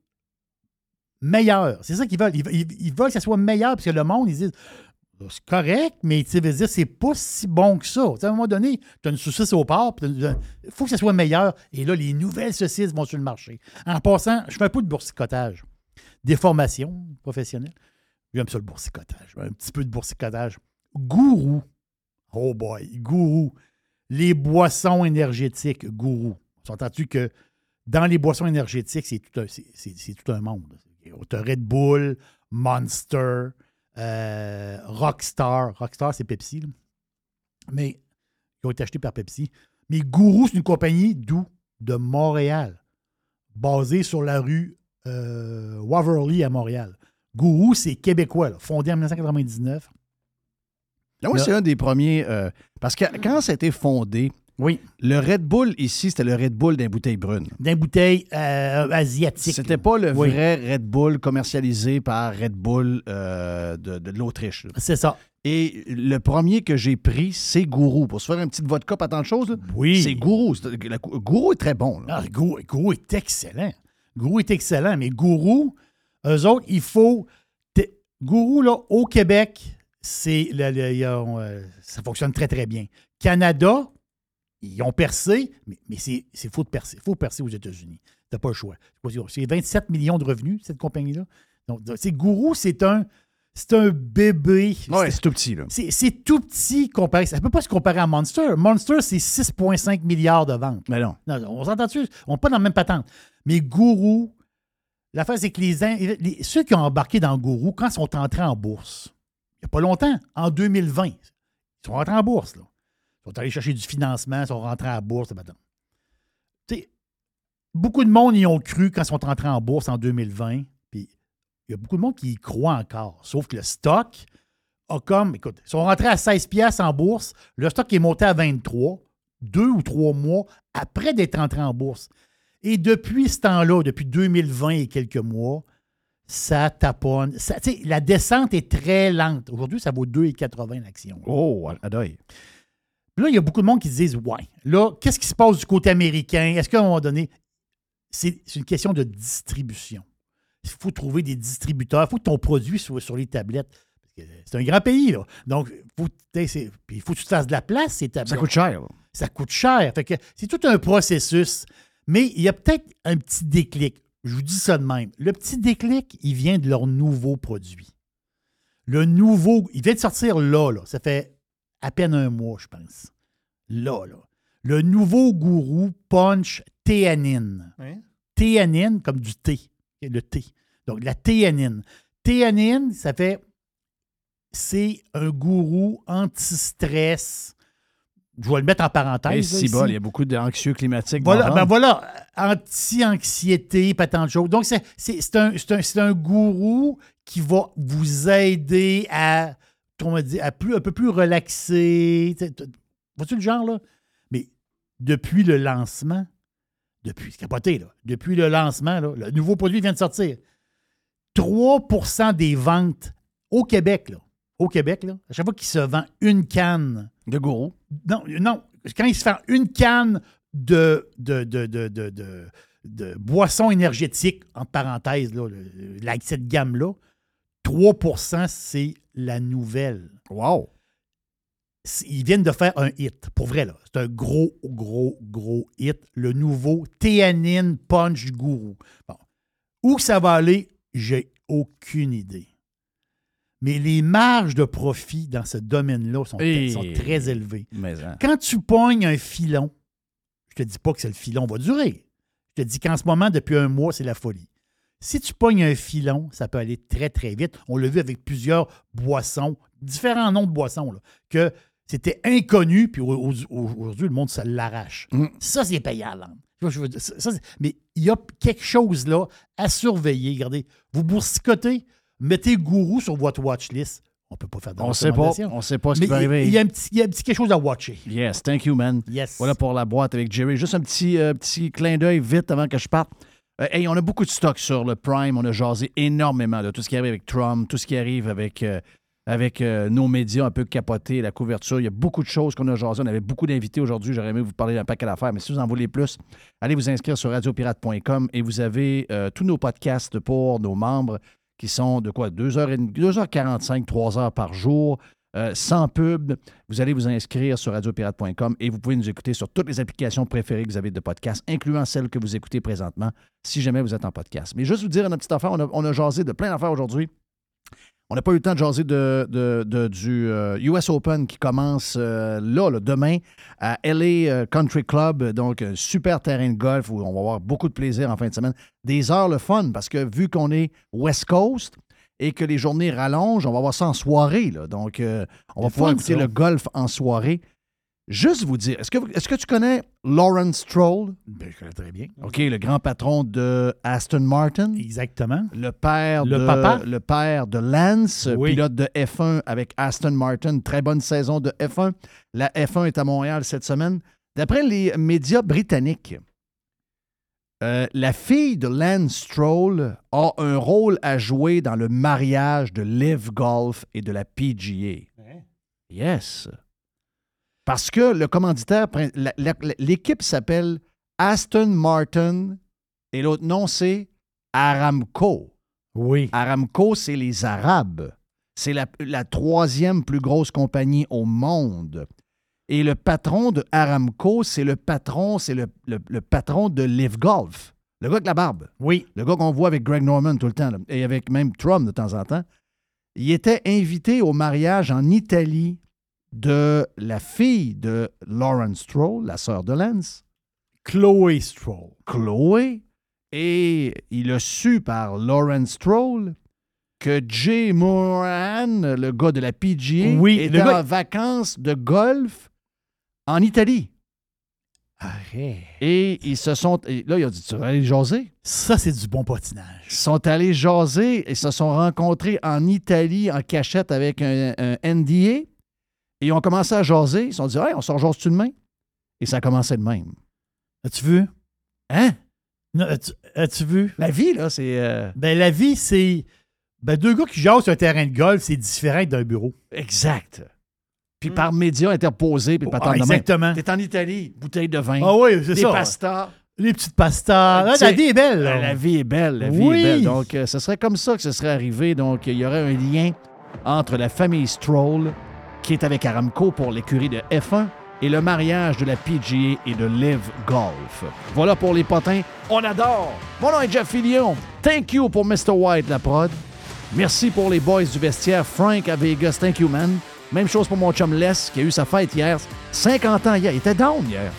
meilleur. C'est ça qu'ils veulent. Ils, veulent que ça soit meilleur parce que le monde, ils disent c'est correct, mais tu veut dire, c'est pas si bon que ça. À un moment donné, tu as une saucisse au porc, il faut que ça soit meilleur. Et là, les nouvelles saucisses vont sur le marché. En passant, je fais un peu de boursicotage. Des formations professionnelles. J'aime ça le boursicotage. Un petit peu de boursicotage. Gourou. Oh boy, gourou. Les boissons énergétiques, gourou. S'entends-tu que dans les boissons énergétiques, c'est tout c'est tout un monde. Tu as Red Bull, Monster, euh, Rockstar. Rockstar, c'est Pepsi. là. Mais ils ont été achetés par Pepsi. Mais Gourou, c'est une compagnie d'où? De Montréal. Basée sur la rue euh, Waverly à Montréal. Gourou, c'est québécois, là, fondé en 1999. Là, moi, Là- c'est un des premiers. euh, parce que quand ça a été fondé, oui. le Red Bull ici, c'était le Red Bull d'un bouteille brune. D'un bouteille euh, asiatique. C'était pas le Oui. vrai Red Bull commercialisé par Red Bull euh, de, de l'Autriche. C'est ça. Et le premier que j'ai pris, c'est Gourou. Pour se faire un petit vodka, pas tant de choses, Oui. c'est Gourou. La- Gourou est très bon. Ah, Gourou, Gourou est excellent. Gourou est excellent, mais Gourou, eux autres, il faut. Gourou, là, au Québec, c'est euh, ça fonctionne très, très bien. Canada, ils ont percé, mais, mais c'est faux de percer. Il faut percer aux États-Unis. T'as pas le choix. C'est 27 millions de revenus, cette compagnie-là. Donc, c'est Gourou, c'est un. C'est un bébé. Ouais, c'est tout petit. Là. C'est tout petit comparé. Ça ne peut pas se comparer à Monster. Monster, c'est 6,5 milliards de ventes. Mais non. Non, on s'entend dessus? On n'est pas dans la même patente. Mais Gourou, L'affaire, c'est que les, ceux qui ont embarqué dans Gourou, quand ils sont entrés en bourse, il n'y a pas longtemps, en 2020, ils sont rentrés en bourse. Là. Sont allés chercher du financement, sont rentrés en bourse. madame. Tu sais, beaucoup de monde y ont cru quand ils sont entrés en bourse en 2020. Puis il y a beaucoup de monde qui y croit encore. Sauf que le stock a comme. Écoute, ils sont rentrés à 16 piastres en bourse. Le stock est monté à 23, deux ou trois mois après d'être entré en bourse. Et depuis ce temps-là, depuis 2020 et quelques mois, ça taponne. La descente est très lente. Aujourd'hui, ça vaut 2,80 l'action. Oh, à. Puis là, il y a beaucoup de monde qui se disent Ouais, là, qu'est-ce qui se passe du côté américain? Est-ce qu'à un moment donné, c'est une question de distribution. Il faut trouver des distributeurs. Il faut que ton produit soit sur les tablettes. C'est un grand pays, là. Donc, il faut que tu te fasses de la place, ces tablettes. Ça coûte cher. là. Ça coûte cher. Fait que c'est tout un processus. Mais il y a peut-être un petit déclic. Je vous dis ça de même. Le petit déclic, il vient de leur nouveau produit. Le nouveau, il vient de sortir là, là. Ça fait à peine un mois, je pense. Là, là. Le nouveau gourou Punch Théanine. Hein? Théanine, comme du thé. Le thé. Donc, la théanine. Théanine, ça fait. C'est un gourou anti-stress. Je vais le mettre en parenthèse. là, si bol, ici. il y a beaucoup d'anxieux climatiques. Voilà, ben voilà, anti-anxiété, pas tant de choses. Donc, c'est- c'est c'est un, c'est un- c'est un gourou qui va vous aider à, comment dire, à plus, un peu plus tu- Vois-tu le genre, là? Mais depuis le lancement, depuis, c'est capoté, là, depuis le lancement, là, le nouveau produit vient de sortir. 3% des ventes au Québec, là, au Québec, là, à chaque fois qu'il se vend une canne. De gourou. Non, non. Quand il se fait une canne de, de, de, de, de, boisson énergétique, en parenthèse, là, le- la- cette gamme-là, 3% c'est la nouvelle. Wow! Ils viennent de faire un hit. Pour vrai, là. C'est un gros, gros, gros hit. Le nouveau Théanine Punch Guru. Bon. Où ça va aller, j'ai aucune idée. Mais les marges de profit dans ce domaine-là sont, Et- sont très élevées. Mais, hein. Quand tu pognes un filon, je te dis pas que c'est le filon va durer. Je te dis qu'en ce moment, depuis un mois, c'est la folie. Si tu pognes un filon, ça peut aller très, très vite. On l'a vu avec plusieurs boissons, différents noms de boissons, là, que c'était inconnu, puis au- au- aujourd'hui, le monde se l'arrache. Ça, c'est payant, là. Ça- mais il y a quelque chose là à surveiller. Regardez, vous boursicotez, mettez gourou sur votre watch list. On peut pas faire de On sait pas. On sait pas ce qui va arriver. Il y, a un petit, il y a un petit quelque chose à watcher. Yes, thank you, man. Yes. Voilà pour la boîte avec Jerry. Juste un petit, euh, petit clin d'œil vite avant que je parte. Euh, hey, on a beaucoup de stock sur le Prime. On a jasé énormément de tout ce qui arrive avec Trump, tout ce qui arrive avec, euh, avec euh, nos médias un peu capotés, la couverture. Il y a beaucoup de choses qu'on a jasé. On avait beaucoup d'invités aujourd'hui. J'aurais aimé vous parler d'un paquet d'affaires, mais si vous en voulez plus, allez vous inscrire sur radiopirate.com et vous avez tous nos podcasts pour nos membres qui sont de quoi? 2h, 2h45, 3 heures par jour. Euh, sans pub, vous allez vous inscrire sur radiopirate.com et vous pouvez nous écouter sur toutes les applications préférées que vous avez de podcast, incluant celles que vous écoutez présentement, si jamais vous êtes en podcast. Mais juste vous dire une petite affaire, on a, jasé de plein d'affaires aujourd'hui. On n'a pas eu le temps de jaser de, du euh, US Open qui commence euh, là, demain, à LA euh, Country Club. Donc, un super terrain de golf où on va avoir beaucoup de plaisir en fin de semaine. Des heures le fun parce que vu qu'on est West Coast et que les journées rallongent, on va voir ça en soirée. là. Donc, euh, on va pouvoir écouter le golf en soirée. Juste vous dire, est-ce que, est-ce que tu connais Lawrence Stroll? Ben, je connais très bien. OK, le grand patron de Aston Martin. Exactement. Le père Le de, papa? Le père de Lance, Oui. pilote de F1 avec Aston Martin. Très bonne saison de F1. La F1 est à Montréal cette semaine. D'après les médias britanniques, euh, la fille de Lance Stroll a un rôle à jouer dans le mariage de Live Golf et de la PGA. Yes. Parce que le commanditaire, l'équipe s'appelle Aston Martin et l'autre nom, c'est Aramco. Oui. Aramco, c'est les Arabes. C'est la, la troisième plus grosse compagnie au monde. Et le patron de Aramco, c'est le patron, c'est le, le- le patron de Live Golf. Le gars avec la barbe. Oui. Le gars qu'on voit avec Greg Norman tout le temps, là, et avec même Trump de temps en temps. Il était invité au mariage en Italie de la fille de Lawrence Stroll, la sœur de Lance. Chloé Stroll. Chloé. Et il a su par Lawrence Stroll que Jay Moran, le gars de la PGA, Oui, était le gars- en vacances de golf en Italie. Arrête. Et ils se sont. et là, ils ont dit Tu vas aller jaser Ça, c'est du bon patinage. Ils sont allés jaser et se sont rencontrés en Italie en cachette avec un, un NDA. Et ils ont commencé à jaser. Ils se sont dit Hey, on sort jase-tu demain? Et ça a commencé de même. As-tu vu? Hein? Non, as-tu, as-tu vu? La vie, là, c'est. euh, Ben, la vie, c'est. Ben, deux gars qui jasent sur un terrain de golf, c'est différent d'un bureau. Exact. Puis par médias interposés, puis Ah, patente de même. exactement. T'es en Italie, bouteille de vin. Ah oui, c'est des ça. pastas. Les petites pastas. Ah, la vie est belle. là. La vie est belle, la vie Oui. est belle. Donc, euh, ce serait comme ça que ce serait arrivé. Donc, il y aurait un lien entre la famille Stroll, qui est avec Aramco pour l'écurie de F1, et le mariage de la PGA et de Live Golf. Voilà pour les potins. On adore! Mon nom est Jeff Fillion. Thank you pour Mr. White, la prod. Merci pour les boys du vestiaire. Frank à Vegas, thank you, man. Même chose pour mon chum Les, qui a eu sa fête hier. 50 ans hier. Il était down hier.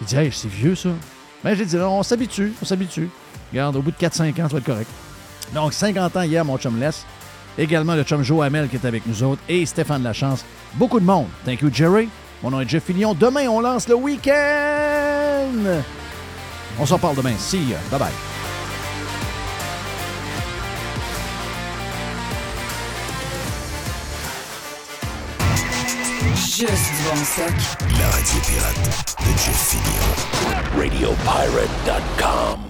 Il dit, hey, c'est vieux, ça. Mais j'ai dit, on s'habitue, on s'habitue. Regarde, au bout de 4-5 ans, ça va être correct. Donc, 50 ans hier, mon chum Les. Également le chum Joe Hamel qui est avec nous autres et Stéphane Lachance. Beaucoup de monde. Thank you, Jerry. Mon nom est Jeff Fillion. Demain, on lance le week-end. On s'en parle demain. See ya. Bye bye. Juste du bon stock. La radio pirate de Jeff Fillion. RadioPirate.com.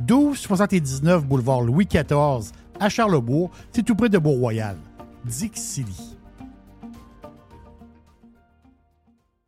1279 boulevard Louis XIV à Charlebourg. C'est tout près de Beau-Royal. Dixili.